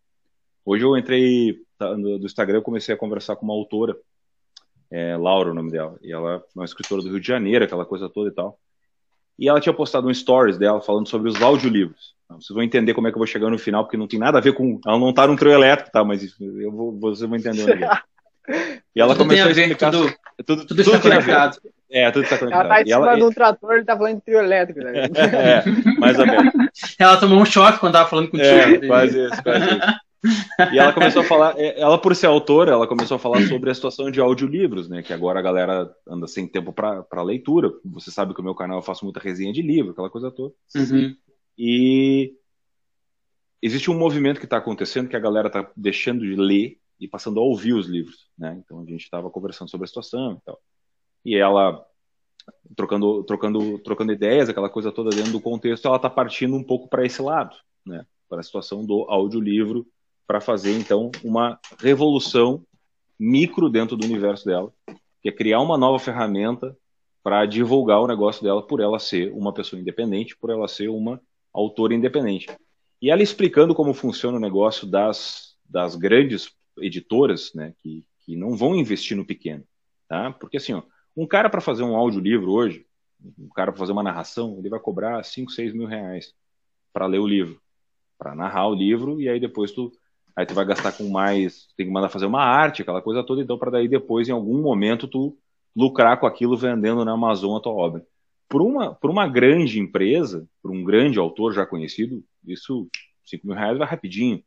Hoje eu entrei tá, no, do Instagram, eu comecei a conversar com uma autora, é, Laura, o nome dela, e ela é uma escritora do Rio de Janeiro, aquela coisa toda e tal. E ela tinha postado um stories dela falando sobre os audiolivros. Vocês vão entender como é que eu vou chegar no final, porque não tem nada a ver com. Ela não tá num trio elétrico, tá? Mas eu vou, vocês vão entender o negócio. E ela tudo começou a, explicar. Tudo, tudo, tudo, tudo está conectado. É, tudo está conectado. Ela tá em cima ela... de um trator e tá falando de trio elétrico, né? é, mais ou menos. Ela tomou um choque quando tava falando contigo. É, quase isso, quase isso. E ela começou a falar, é, ela por ser autora, ela começou a falar sobre a situação de audiolivros, né? Que agora a galera anda sem tempo para leitura. Você sabe que o meu canal eu faço muita resenha de livro, aquela coisa toda. Uhum. E existe um movimento que está acontecendo que a galera está deixando de ler e passando a ouvir os livros, né? Então a gente estava conversando sobre a situação e tal. E ela trocando trocando trocando ideias, aquela coisa toda dentro do contexto, ela está partindo um pouco para esse lado, né? Para a situação do audiolivro, para fazer então uma revolução micro dentro do universo dela, que é criar uma nova ferramenta para divulgar o negócio dela por ela ser uma pessoa independente, por ela ser uma autora independente. E ela explicando como funciona o negócio das, das grandes editoras, né, que, que não vão investir no pequeno, tá? Porque assim, ó, um cara para fazer um audiolivro hoje, um cara para fazer uma narração, ele vai cobrar 5, 6 mil reais para ler o livro, para narrar o livro e aí depois tu aí tu vai gastar com mais, tem que mandar fazer uma arte, aquela coisa toda, então para daí depois, em algum momento, tu lucrar com aquilo vendendo na Amazon a tua obra. Por uma, por uma grande empresa, por um grande autor já conhecido, isso, 5 mil reais vai rapidinho.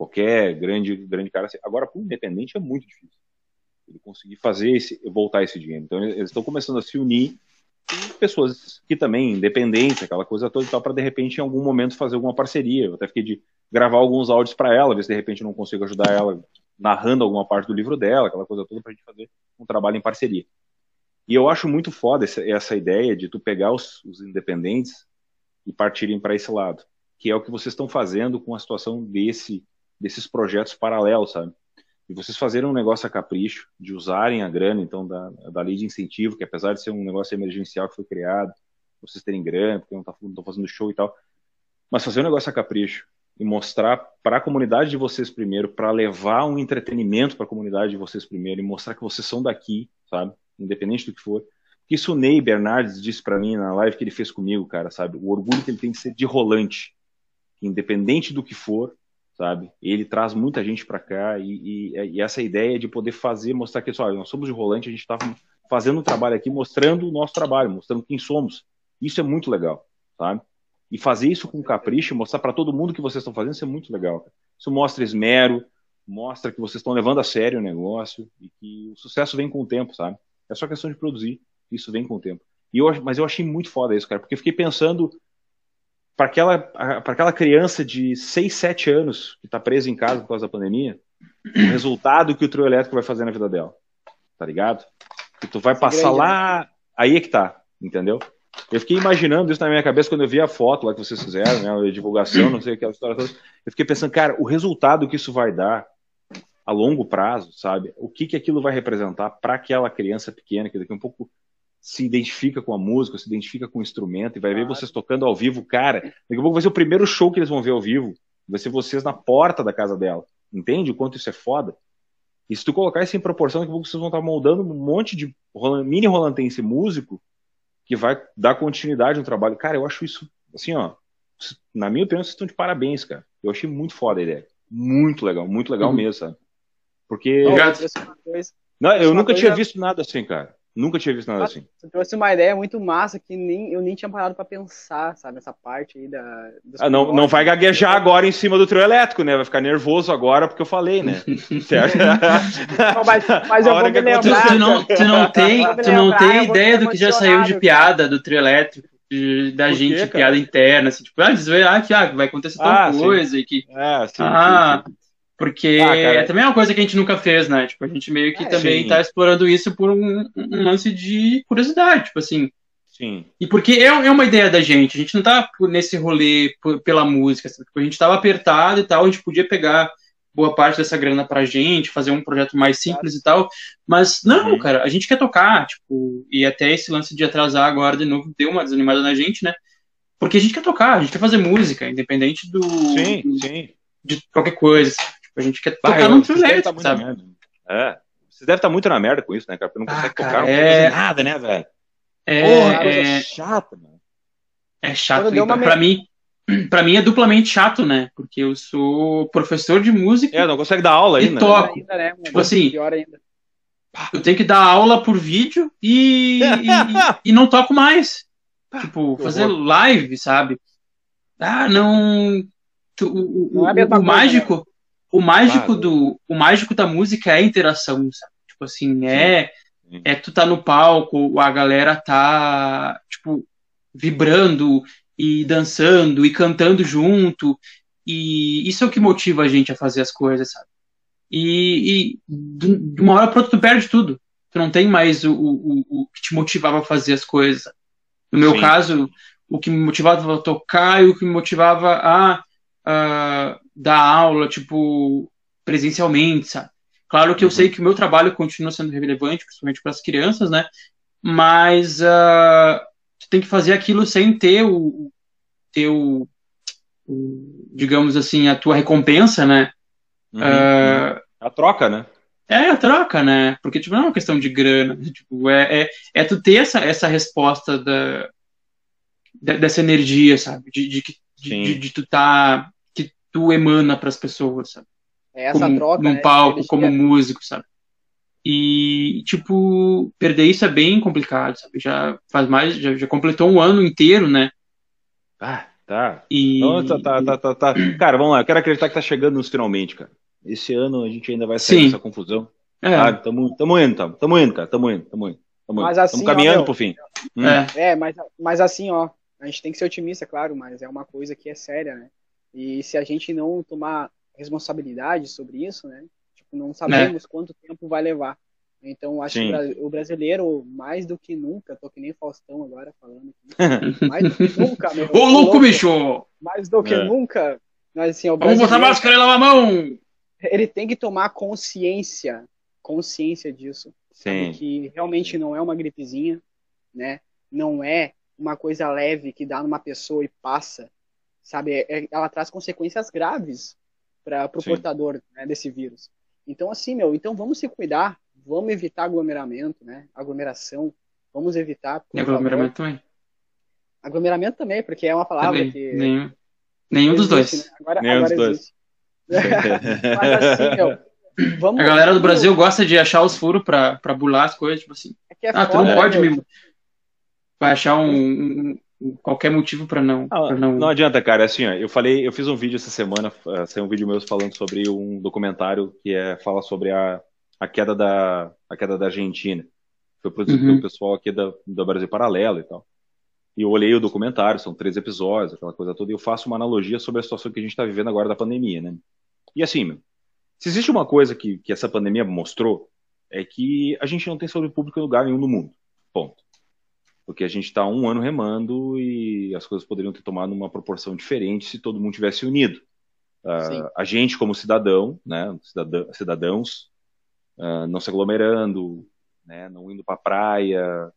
Qualquer grande, grande cara. Agora, para um independente é muito difícil. Ele conseguir fazer esse, voltar esse dinheiro. Então, eles estão começando a se unir com pessoas que também, independentes, aquela coisa toda e tal, para de repente, em algum momento, fazer alguma parceria. Eu até fiquei de gravar alguns áudios para ela, ver se de repente eu não consigo ajudar ela narrando alguma parte do livro dela, aquela coisa toda, para a gente fazer um trabalho em parceria. E eu acho muito foda essa, essa ideia de tu pegar os, os independentes e partirem para esse lado, que é o que vocês estão fazendo com a situação desse, desses projetos paralelos, sabe? E vocês fazerem um negócio a capricho, de usarem a grana, então, da, da lei de incentivo, que apesar de ser um negócio emergencial que foi criado, vocês terem grana, porque não estão tá, fazendo show e tal, mas fazer um negócio a capricho e mostrar para a comunidade de vocês primeiro, para levar um entretenimento para a comunidade de vocês primeiro e mostrar que vocês são daqui, sabe? independente do que for. Isso o Ney Bernardes disse para mim na live que ele fez comigo, cara, sabe? O orgulho que ele tem de ser de rolante, independente do que for, sabe? Ele traz muita gente para cá e, e, e, essa ideia de poder fazer, mostrar que só nós somos de rolante, a gente está fazendo um trabalho aqui, mostrando o nosso trabalho, mostrando quem somos. Isso é muito legal, sabe? E fazer isso com capricho, mostrar para todo mundo que vocês estão fazendo, isso é muito legal. Isso mostra esmero, mostra que vocês estão levando a sério o negócio e que o sucesso vem com o tempo, sabe? É só questão de produzir. Isso vem com o tempo. E eu, mas eu achei muito foda isso, cara, porque eu fiquei pensando para aquela, aquela criança de 6, 7 anos que está presa em casa por causa da pandemia, o resultado que o trio elétrico vai fazer na vida dela. Tá ligado? Que tu vai passar lá. Né? Aí é que tá, entendeu? Eu fiquei imaginando isso na minha cabeça quando eu vi a foto lá que vocês fizeram, né? A divulgação, não sei aquela história toda. Eu fiquei pensando, cara, o resultado que isso vai dar a longo prazo, sabe? O que, que aquilo vai representar para aquela criança pequena que daqui a um pouco se identifica com a música, se identifica com o instrumento e vai ver vocês tocando ao vivo, cara. Daqui a pouco vai ser o primeiro show que eles vão ver ao vivo. Vai ser vocês na porta da casa dela. Entende o quanto isso é foda? E se tu colocar isso em proporção, daqui a pouco vocês vão estar moldando um monte de mini rolantense músico que vai dar continuidade no trabalho. Cara, eu acho isso, assim, ó, na minha opinião, vocês estão de parabéns, cara. Eu achei muito foda a ideia. Muito legal, muito legal uhum. mesmo, sabe? Porque. Não, eu nunca tinha visto nada assim, cara. Nunca tinha visto nada assim. Você trouxe uma ideia muito massa que nem, eu nem tinha parado pra pensar, sabe? Essa parte aí da. Ah, não, não vai gaguejar agora em cima do trio elétrico, né? Vai ficar nervoso agora porque eu falei, né? certo? mas, mas eu vou me lembrar. Tu não, tu não tem, tu não tem ideia do que já saiu de piada do trio elétrico. De, da Por gente, quê, piada interna, assim, tipo, ah, dizer, ah, que ah, vai acontecer tal ah, coisa sim. e que. É, sim, ah, sim, sim. Porque ah, é também é uma coisa que a gente nunca fez, né? Tipo, a gente meio que é, também sim. tá explorando isso por um, um, lance de curiosidade, tipo assim. Sim. E porque é, é uma ideia da gente, a gente não tá nesse rolê pela música, assim, a gente tava apertado e tal, a gente podia pegar boa parte dessa grana pra gente, fazer um projeto mais simples e tal, mas não, uhum. cara, a gente quer tocar, tipo, e até esse lance de atrasar agora de novo deu uma desanimada na gente, né? Porque a gente quer tocar, a gente quer fazer música, independente do, sim, do sim. de qualquer coisa. A gente quer tocar no trilete, tá sabe? É. Vocês devem estar muito na merda com isso, né, cara? Porque não ah, consegue cara, tocar, não é... nada, né, velho? É, Porra, é... chata, mano. É chato. Então, uma... Pra mim, pra mim é duplamente chato, né? Porque eu sou professor de música. É, não consegue dar aula ainda. E toco. Ainda, né? Tipo assim, eu tenho que dar aula por vídeo e, e, e não toco mais. Tipo, fazer live, sabe? Ah, não. O, o, não é o, o mágico, né? O mágico do o mágico da música é a interação, sabe? Tipo assim, é Sim. é tu tá no palco, a galera tá tipo vibrando e dançando e cantando junto e isso é o que motiva a gente a fazer as coisas, sabe? E, e de uma hora para outra tu perde tudo. Tu não tem mais o, o, o que te motivava a fazer as coisas. No meu Sim. caso, o que me motivava a tocar e o que me motivava a uh, dar aula, tipo, presencialmente, sabe? Claro que eu sei uhum. que o meu trabalho continua sendo relevante, principalmente para as crianças, né? Mas uh, tu tem que fazer aquilo sem ter o, o digamos assim, a tua recompensa, né? Uhum, uh, a troca, né? É, a troca, né? Porque, tipo, não é uma questão de grana. Tipo, é, é, é tu ter essa, essa resposta da, dessa energia, sabe? De, de, de, de, de tu tá tu emana para as pessoas, sabe? É essa como, troca. num né, palco, como músico, sabe? E, tipo, perder isso é bem complicado, sabe? Já faz mais, já, já completou um ano inteiro, né? Ah, tá. E... Não, tá, tá, tá, tá. Cara, vamos lá, eu quero acreditar que tá chegando nos finalmente, cara. Esse ano a gente ainda vai sair Sim. dessa confusão. É, Ah, tamo, tamo indo, tamo, tamo indo, cara, tamo indo, tamo indo. Tamo, Mas assim, tamo caminhando ó, meu, pro fim. Hum. é. É, mas, mas assim, ó, a gente tem que ser otimista, claro, mas é uma coisa que é séria, né? E se a gente não tomar responsabilidade sobre isso, né? Tipo, não sabemos quanto tempo vai levar. Então, acho Sim. que o bra- o brasileiro, mais do que nunca, tô que nem Faustão agora falando aqui, mais do que nunca, meu. Ô, louco, bicho! Mais do que É. nunca, mas assim, Vamos botar máscara e lavar a mão! ele tem que tomar consciência, consciência disso Sim. que realmente não é uma gripezinha, né? Não é uma coisa leve que dá numa pessoa e passa, sabe? É- é- ela traz consequências graves para o portador né, desse vírus. Então, assim, meu, então vamos se cuidar, vamos evitar aglomeramento, né? Aglomeração, vamos evitar. E favor. aglomeramento também. Aglomeramento também, porque é uma palavra Também. que. Nenhum, nenhum dos existe, dois. né? Agora, Nenhum agora dos dois. existe. Mas assim, meu, vamos. A galera do Brasil gosta de achar os furos pra, pra bular as coisas, tipo assim. é que é Ah, tu foda, não né, pode meu? me. Vai achar um- qualquer motivo pra não. Ah, não... não adianta, cara. Assim, ó, eu falei, eu fiz um vídeo essa semana, uh, saiu um vídeo meu falando sobre um documentário que é fala sobre a, a queda da a queda da Argentina. Foi produzido Uhum. pelo pessoal aqui da, do Brasil Paralelo e tal. E eu olhei o documentário, são três episódios, aquela coisa toda, e eu faço uma analogia sobre a situação que a gente está vivendo agora da pandemia, né? E assim, meu, se existe uma coisa que, que essa pandemia mostrou, é que a gente não tem saúde pública em lugar nenhum no mundo. Ponto. Porque a gente está um ano remando e as coisas poderiam ter tomado uma proporção diferente se todo mundo tivesse unido. Sim. a gente, como cidadão, né, cidadã- cidadãos, ah, não se aglomerando, né, não indo para a praia,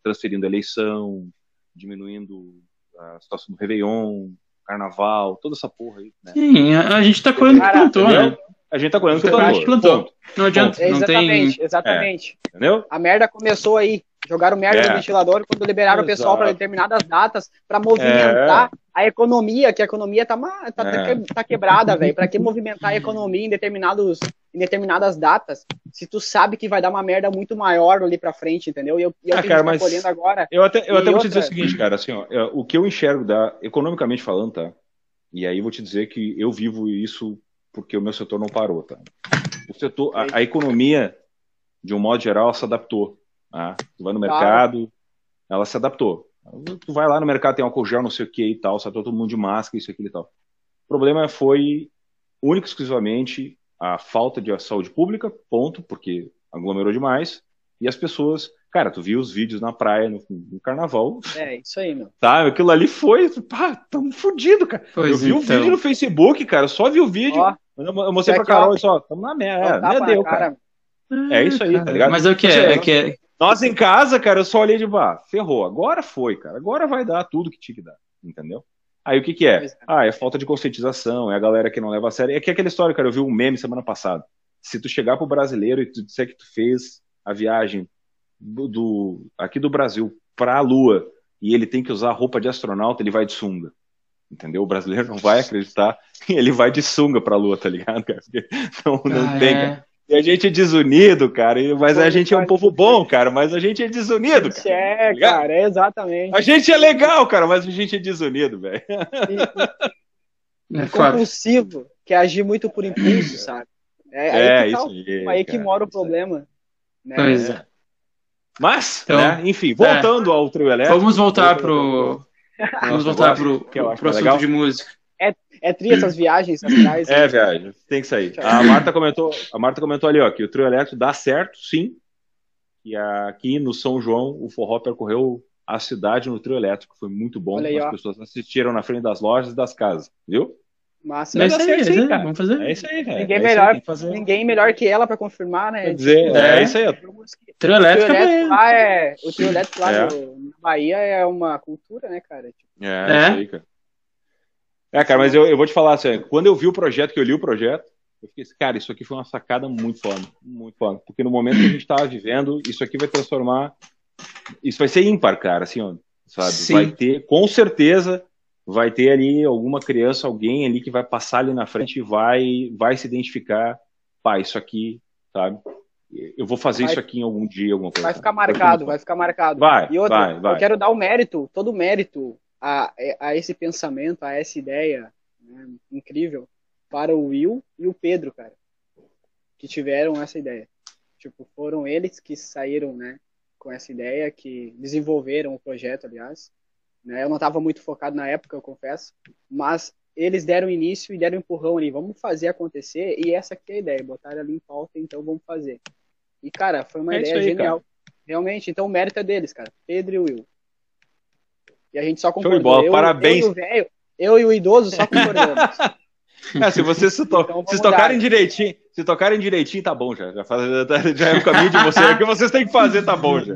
transferindo a eleição, diminuindo a situação do Réveillon, Carnaval, toda essa porra aí. Né? Sim, a, gente tá colhendo o que plantou, né? A gente tá colhendo o que plantou. Não adianta, não tem. Exatamente, exatamente. Entendeu? A merda começou aí. Jogaram merda É. no ventilador quando liberaram o pessoal Exato. para determinadas datas para movimentar a economia, que a economia tá, ma- tá, É. tá- tá quebrada, velho. Para que movimentar a economia em, determinados, em determinadas datas, se tu sabe que vai dar uma merda muito maior ali pra frente, entendeu? E eu, e eu Ah, cara, mas- tá agora. Eu até, eu até vou te dizer o outra- seguinte, cara, assim, ó, é, o que eu enxergo da, economicamente falando, tá? E aí vou te dizer que eu vivo isso porque o meu setor não parou, tá? O setor, a, a economia, de um modo geral, ela se adaptou. Tá? Tu vai no Claro. mercado, ela se adaptou. Tu vai lá no mercado, tem álcool gel, não sei o que e tal, só tá todo mundo de máscara, isso, aquilo e tal. O problema foi único e exclusivamente a falta de saúde pública, ponto, porque aglomerou demais, e as pessoas. Cara, tu viu os vídeos na praia, no, no carnaval, É, isso aí, meu. tá? Aquilo ali foi. Pá, tamo fudido, cara. Pois eu vi o então. vídeo no Facebook, cara, eu só vi o vídeo. Ó, eu mostrei pra. Carol e só, tamo na merda. tapa É, na deu, cara. É isso aí, tá ligado? Mas é o que é? É que é. Nós em casa, cara, eu só olhei de bah, ferrou. Agora foi, cara. Agora vai dar tudo que tinha que dar. Entendeu? Aí o que que é? É. Ah, é falta de conscientização, é a galera que não leva a sério. É que é aquela história, cara, eu vi um meme semana passada. Se tu chegar pro brasileiro e tu disser que tu fez a viagem do, do- aqui do Brasil pra Lua e ele tem que usar roupa de astronauta, ele vai de sunga. Entendeu? O brasileiro não vai acreditar ele vai de sunga pra Lua, tá ligado, cara? Porque Não, não Ah, tem, é. cara. E a gente é desunido, cara. Mas a gente é um povo bom, cara. Mas a gente é desunido, Gente, cara. é, ligado? cara, é exatamente. A gente é legal, cara, mas a gente é desunido, velho. É compulsivo, que é agir muito por impulso, sabe? É, É, aí tá, isso aí. aí que cara, mora o problema. Né? Pois é. Mas, Então, né, enfim, voltando ao trio elétrico. Vamos voltar pro. Vamos voltar pro, acho pro mais assunto legal. de música. É tri essas viagens astrais. É, viagem, tem que sair. A Marta comentou, a Marta comentou ali, ó, que o trio elétrico dá certo, sim. E aqui no São João, o forró percorreu a cidade no trio elétrico. Foi muito bom. Aí, As ó. pessoas assistiram na frente das lojas e das casas, viu? Massa. É Vai isso aí, é sim, isso aí, cara. vamos fazer. É isso aí, velho. Ninguém é isso aí, melhor, ninguém melhor que ela pra confirmar, né? Quer dizer, É. é isso aí. ó. Trio O elétrico trio é elétrico lá é. O trio elétrico lá É. no- na Bahia é uma cultura, né, cara? Tipo, É, É? isso aí, cara. É, cara, mas eu, eu vou te falar assim, quando eu vi o projeto, que eu li o projeto, eu fiquei assim, cara, isso aqui foi uma sacada muito foda, muito foda. Porque no momento que a gente tava vivendo, isso aqui vai transformar. Isso vai ser ímpar, cara, assim, ó, sabe? Sim. Vai ter, com certeza, vai ter ali alguma criança, alguém ali que vai passar ali na frente e vai, vai se identificar, pá, isso aqui, sabe? Eu vou fazer vai, isso aqui em algum dia, alguma coisa. Vai ficar marcado, vai ficar marcado. Vai, e outra, vai, vai. eu quero dar o mérito, todo o mérito a, a esse pensamento, a essa ideia né, incrível para o Will e o Pedro, cara, que tiveram essa ideia. Tipo, foram eles que saíram, né, com essa ideia, que desenvolveram o projeto, aliás. Né? Eu não estava muito focado na época, eu confesso, mas eles deram início e deram um empurrão ali, vamos fazer acontecer, e essa aqui é a ideia, botaram ali em pauta, então vamos fazer. E, cara, foi uma é ideia aí, genial. Cara. Realmente, então o mérito é deles, cara. Pedro e Will. E a gente só concordou. Show de bola, eu, parabéns. Eu e, o véio, eu e o idoso só concordamos. É, se vocês se, to então, se tocarem dar. direitinho, se tocarem direitinho, tá bom já. Já, faz, já é o caminho de vocês. O que vocês têm que fazer tá bom já.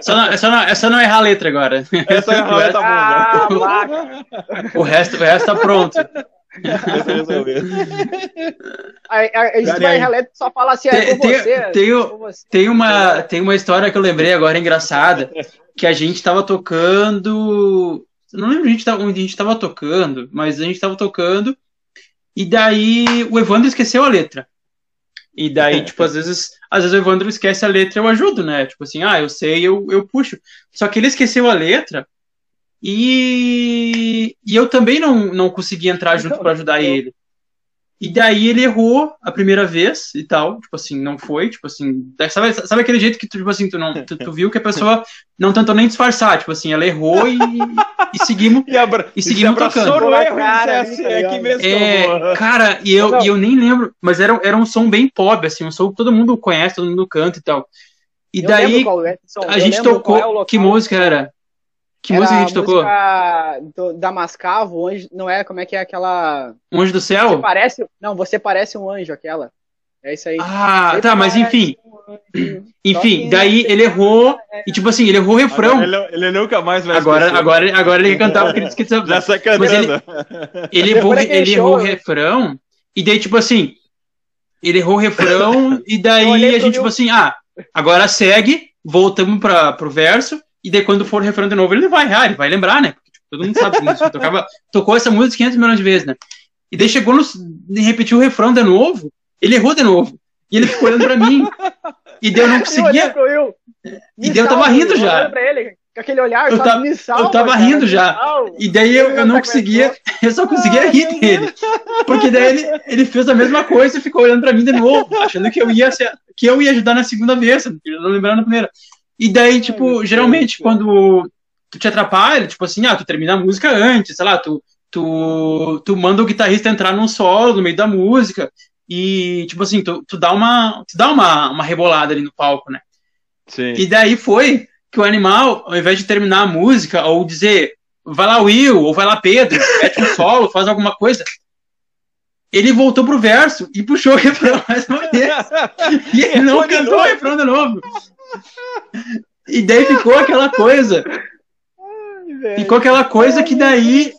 Só não, é só não, é só não errar a letra agora. É só errar a letra, tá bom. Ah, o, resto, o resto tá pronto. A, a, a gente a só fala assim, é tem, com você. Tem, com você. tem, uma, tem uma história que eu lembrei agora engraçada, que a gente tava tocando. Não lembro onde a gente tava tocando, mas a gente tava tocando e daí o Evandro esqueceu a letra. E daí, tipo, às vezes, às vezes o Evandro esquece a letra, eu ajudo, né? Tipo assim, ah, eu sei, eu, eu puxo. Só que ele esqueceu a letra e, e eu também não, não consegui entrar junto para ajudar ele. E daí ele errou a primeira vez e tal, tipo assim, não foi, tipo assim, sabe, sabe aquele jeito que tu, tipo assim, tu, não, tu, tu viu que a pessoa não tentou nem disfarçar, tipo assim, ela errou e, e seguimos e, abra, e seguimos e tocando. Erro, cara, é, é, mesmo é, cara, e eu, e eu nem lembro, mas era, era um som bem pop, assim, um som que todo mundo conhece, todo mundo canta e tal. E eu daí é, a gente tocou, é que música era? Que Era música a gente tocou? Do, da Mascavo, anjo, não é? Como é que é aquela. Um anjo do céu? Você parece, não, você parece um anjo, aquela. É isso aí. Ah, você tá, mas enfim. Um enfim, daí ele errou. É... E tipo assim, ele errou o refrão. Ele, ele, nunca mais vai agora, agora, agora ele cantava porque ele disse que Já. Mas ele, ele errou, ele errou o refrão. E daí, tipo assim, ele errou o refrão. e daí a gente, tipo assim, ah, agora segue, voltamos para pro verso. E daí, quando for o refrão de novo, ele vai errar, ele vai lembrar, né? Porque tipo, todo mundo sabe que tocava, tocou essa música 500 milhões de vezes, né? E daí chegou no. repetiu o refrão de novo, ele errou de novo. E ele ficou olhando pra mim. E daí eu não conseguia. Eu, e daí eu tava rindo já. Ele, com aquele olhar, eu, tava, salva, eu tava cara, rindo já. E daí eu, eu não conseguia, eu só conseguia rir dele. Porque daí ele, ele fez a mesma coisa e ficou olhando pra mim de novo, achando que eu ia, que eu ia ajudar na segunda vez, não lembrando na primeira. E daí, tipo, geralmente quando tu te atrapalha, tipo assim, ah, tu termina a música antes, sei lá, tu, tu, tu manda o guitarrista entrar num solo no meio da música e, tipo assim, tu, tu dá, uma, tu dá uma, uma rebolada ali no palco, né? Sim. E daí foi que o animal, ao invés de terminar a música ou dizer vai lá Will, ou vai lá Pedro, mete um solo, faz alguma coisa, ele voltou pro verso e puxou o refrão mais uma vez. E ele não cantou o refrão de novo. E daí ficou aquela coisa. Ai, ficou aquela coisa que daí.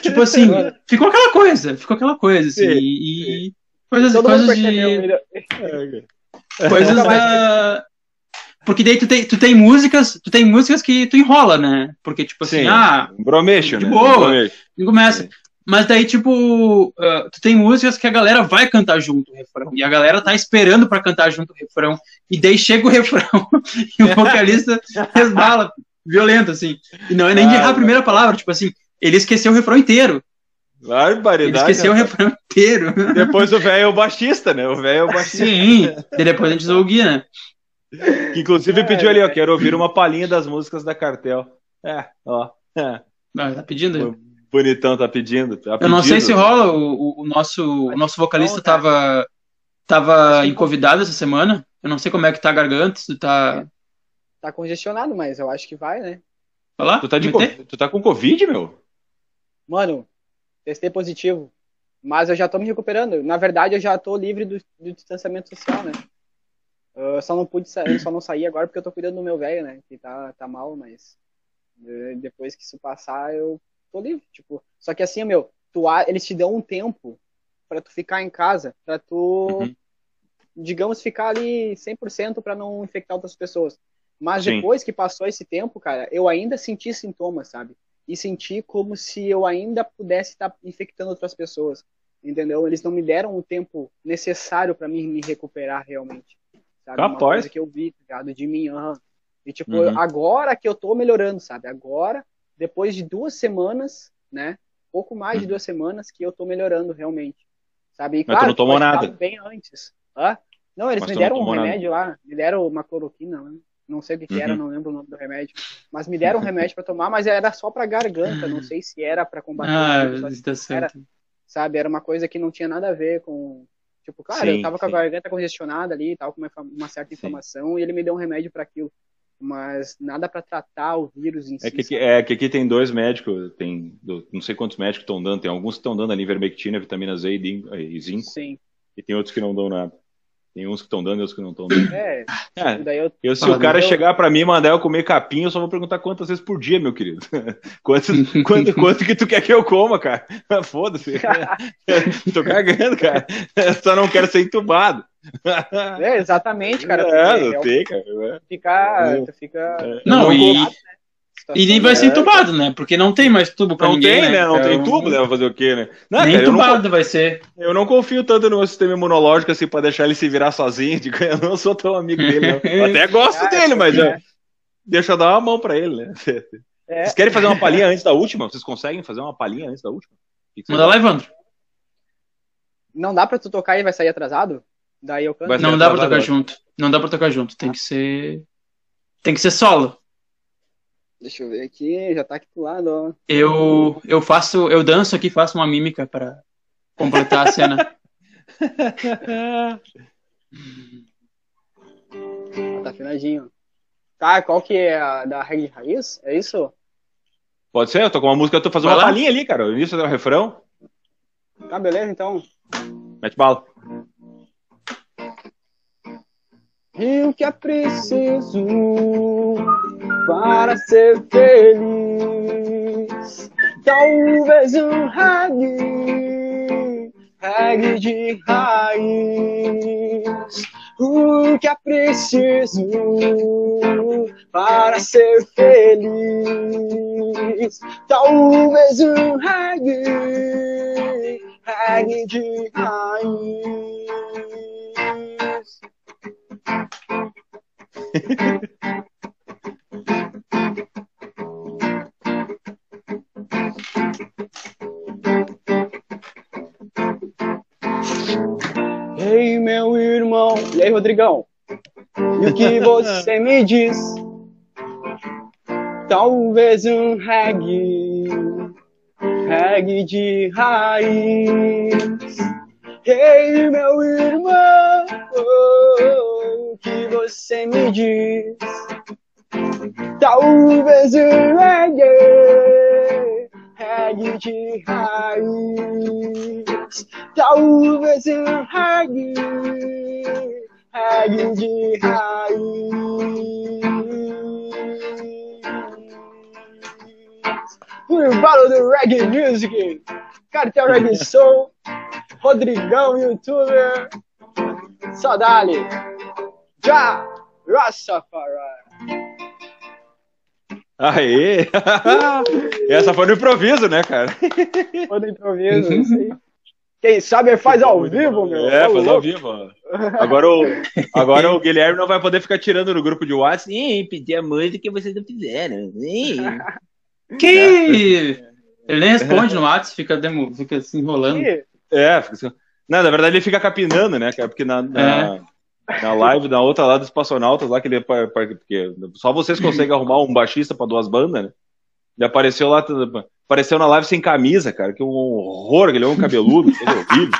Tipo assim, ficou aquela coisa, ficou aquela coisa, assim, sim, e, e coisas, coisas de. Coisas da. Porque daí tu tem, tu tem músicas, tu tem músicas que tu enrola, né? Porque, tipo assim, sim, ah. Bromeixo, de né? boa. E começa. Sim. Mas daí, tipo, uh, tu tem músicas que a galera vai cantar junto o refrão. E a galera tá esperando para cantar junto o refrão. E daí chega o refrão e o vocalista resbala, violento, assim. E não é nem de errar a primeira palavra, tipo assim, ele esqueceu o refrão inteiro. Barbaridade. Ele esqueceu o refrão inteiro. Depois o velho é o baixista, né? O velho é o baixista. Sim, e depois a gente usou o guia, né? Que inclusive é, pediu ali, ó, quero ouvir uma palhinha das músicas da Cartel. É, ó. É. Ah, tá pedindo? Bonitão tá pedindo. Tá eu não sei se rola, o, o nosso, o nosso vocalista tava, tava em convidado essa semana. Eu não sei como é que tá a garganta, se tá. Tá congestionado, mas eu acho que vai, né? Lá? Tu tá, de, tu tá com Covid, meu? Mano, testei positivo. Mas eu já tô me recuperando. Na verdade, eu já tô livre do, do distanciamento social, né? Eu só não pude sair, só não saí agora porque eu tô cuidando do meu velho, né? Que tá, tá mal, mas eh, depois que isso passar, eu tô livre, tipo. Só que assim, meu, tu, eles te dão um tempo para tu ficar em casa, para tu, uhum. digamos, ficar ali 100% para não infectar outras pessoas. Mas Sim. depois que passou esse tempo, cara, eu ainda senti sintomas, sabe? e senti como se eu ainda pudesse estar infectando outras pessoas, entendeu? Eles não me deram o tempo necessário para mim me recuperar realmente, sabe? Uma coisa que eu vi, tá ligado? De mim, uhum. E tipo, uhum. agora que eu tô melhorando, sabe? Agora, depois de duas semanas, né? Pouco mais uhum. de duas semanas que eu tô melhorando realmente, sabe? E, Mas claro, tu não tomou nada? Bem antes. Hã? Não, eles Mas me deram um remédio nada. lá, me deram uma cloroquina, né? não sei o que, que era, uhum. não lembro o nome do remédio, mas me deram um remédio para tomar, mas era só para garganta, não sei se era para combater. Ah, tá certo. Era, sabe, era uma coisa que não tinha nada a ver com tipo, cara, sim, eu tava sim. com a garganta congestionada ali e tal, com uma, uma certa inflamação, e ele me deu um remédio para aquilo. Mas nada para tratar o vírus em é si. Que, é que aqui tem dois médicos, tem não sei quantos médicos estão dando, tem alguns que estão dando ali ivermectina, vitamina Z e zinco. Sim. E tem outros que não dão nada. Tem uns que estão dando e outros que não estão dando. É, é daí eu, eu se o cara eu... chegar para mim e mandar eu comer capim, eu só vou perguntar quantas vezes por dia, meu querido. quanto, quanto, quanto que tu quer que eu coma, cara? Foda-se. Tô cagando, cara. Só não quero ser entubado. É, exatamente, cara. É, não tem, cara. Fica, é. fica... Não, e, e nem vai ser entubado, né? Porque não tem mais tubo pra não ninguém, tem, né? né? Não tem tubo, né? Vai fazer o quê, né? Não, nem cara, entubado não, vai ser. Eu não confio tanto no meu sistema imunológico assim pra deixar ele se virar sozinho. Eu não sou tão amigo dele, não. Eu até gosto ah, dele, mas é. deixa eu dar uma mão pra ele, né? É. Vocês querem fazer uma palhinha antes da última? Vocês conseguem fazer uma palhinha antes da última? Manda lá, Evandro. Não dá pra tu tocar e vai sair atrasado? Daí eu canto. Não dá pra tocar junto. Não dá pra tocar junto. Tem ah. que ser. Tem que ser solo. Deixa eu ver aqui, já tá aqui do lado, ó. Eu, eu faço, eu danço aqui, faço uma mímica para completar a cena. tá afinadinho. Tá, qual que é a da reggae raiz? É isso? Pode ser, eu tô com uma música, eu tô fazendo Vai uma lá. palhinha ali, cara. O início do refrão. Tá, beleza, então. Mete bala. E o que é preciso para ser feliz? Talvez um reggae, reggae de raiz. O que é preciso para ser feliz? Talvez um reggae, reggae de raiz. Ei, meu irmão. E aí, Rodrigão? E o que você me diz? Talvez um reggae, reggae de raiz. Ei, meu irmão, você me diz? Talvez um reggae, reggae de raiz. Talvez um reggae, reggae de raiz. O embalo do reggae music, cartel reggae soul. Rodrigão, youtuber. Dali. Já, Rastafari. Aê! Essa foi no improviso, né, cara? Foi no improviso, uhum. Quem sabe faz ao vivo, meu. É, faz ao vivo. Agora o, agora o Guilherme não vai poder ficar tirando no grupo de WhatsApp. Ih, pedir a música que vocês não fizeram. Que? Ele nem responde no WhatsApp, fica, fica se enrolando. É, fica assim. Não, na verdade ele fica capinando, né, cara? Porque na, na, é. Na live, na outra lá dos Passionautas, lá que ele. Porque só vocês conseguem arrumar um baixista para duas bandas, né? Ele apareceu lá, apareceu na live sem camisa, cara, que é um horror, ele é um cabeludo, coisa horrível.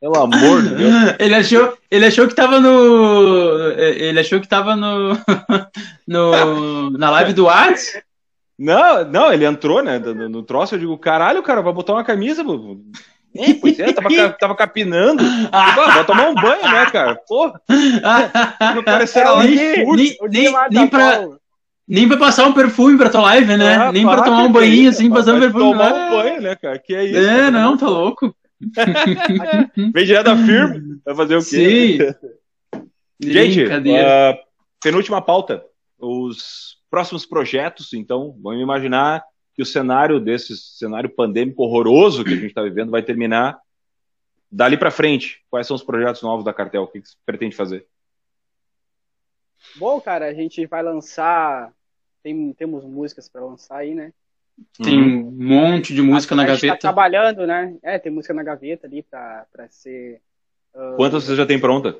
Pelo amor de Deus. Ele achou, ele achou que tava no. Ele achou que tava no. no na live do Whats. Não, não, ele entrou, né? No, no troço, eu digo, caralho, cara, vai botar uma camisa, é, pois é, tava, tava capinando. Pô, vai tomar um banho, né, cara? Porra. Não parecia lá nem, nem, nem, nem pra, nem pra passar um perfume pra tua live, né? Ah, nem pra tomar um banho assim, passar um perfume. Tomar um banho, né, cara? Que é isso? É, cara? não, tá louco. Vem direto da firma. Vai fazer o quê? Sim. Gente, uh, penúltima pauta. Os próximos projetos, então, vamos imaginar que o cenário desse cenário pandêmico horroroso que a gente está vivendo vai terminar dali para frente? Quais são os projetos novos da Cartel? O que você pretende fazer? Bom, cara, a gente vai lançar. Tem, temos músicas para lançar aí, né? Tem um monte de música a, na a gaveta. Tá trabalhando, né? É, tem música na gaveta ali para ser. Uh... Quantas você já tem pronta?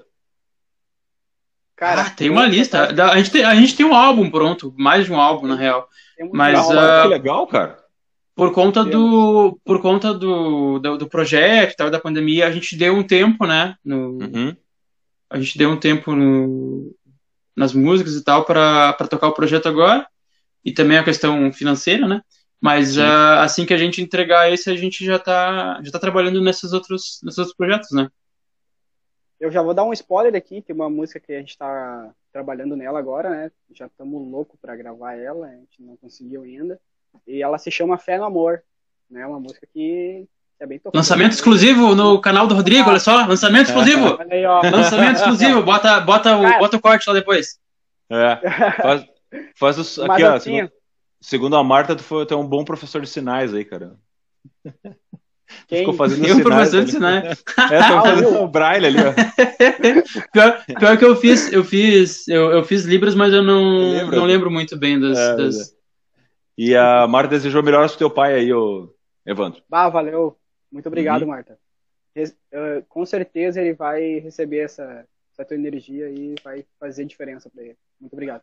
Cara, ah, tem uma lista. A gente tem, a gente tem um álbum pronto, mais de um álbum, na real. Mas, uh, que legal, cara. Por conta do, por conta do, do, do projeto tal, da pandemia, a gente deu um tempo, né? No, uhum. A gente deu um tempo no, nas músicas e tal para tocar o projeto agora. E também a questão financeira, né? Mas uh, assim que a gente entregar esse, a gente já tá, já tá trabalhando nesses outros, nesses outros projetos, né? Eu já vou dar um spoiler aqui, tem uma música que a gente está trabalhando nela agora, né? Já estamos louco para gravar ela, a gente não conseguiu ainda. E ela se chama Fé no Amor, né? Uma música que é bem tocada. Lançamento exclusivo no canal do Rodrigo, ah. olha só, lançamento exclusivo. Aí, lançamento exclusivo, bota, bota, o, bota o corte lá depois. É. Faz, faz os, aqui, ó, assim, segundo, segundo, a Marta, tu, foi, tu é um bom professor de sinais aí, cara. Quem? Ficou fazendo eu, sinais, professor de sinais. É, tô fazendo o braille ali, ó. pior, pior, que eu fiz, eu fiz, eu, eu fiz Libras, mas eu não, não lembro muito bem das. É, das... É. E a Marta desejou melhoras pro teu pai aí, ô Evandro. Ah, valeu. Muito obrigado, uhum. Marta. Uh, com certeza ele vai receber essa, essa tua energia e vai fazer diferença para ele. Muito obrigado.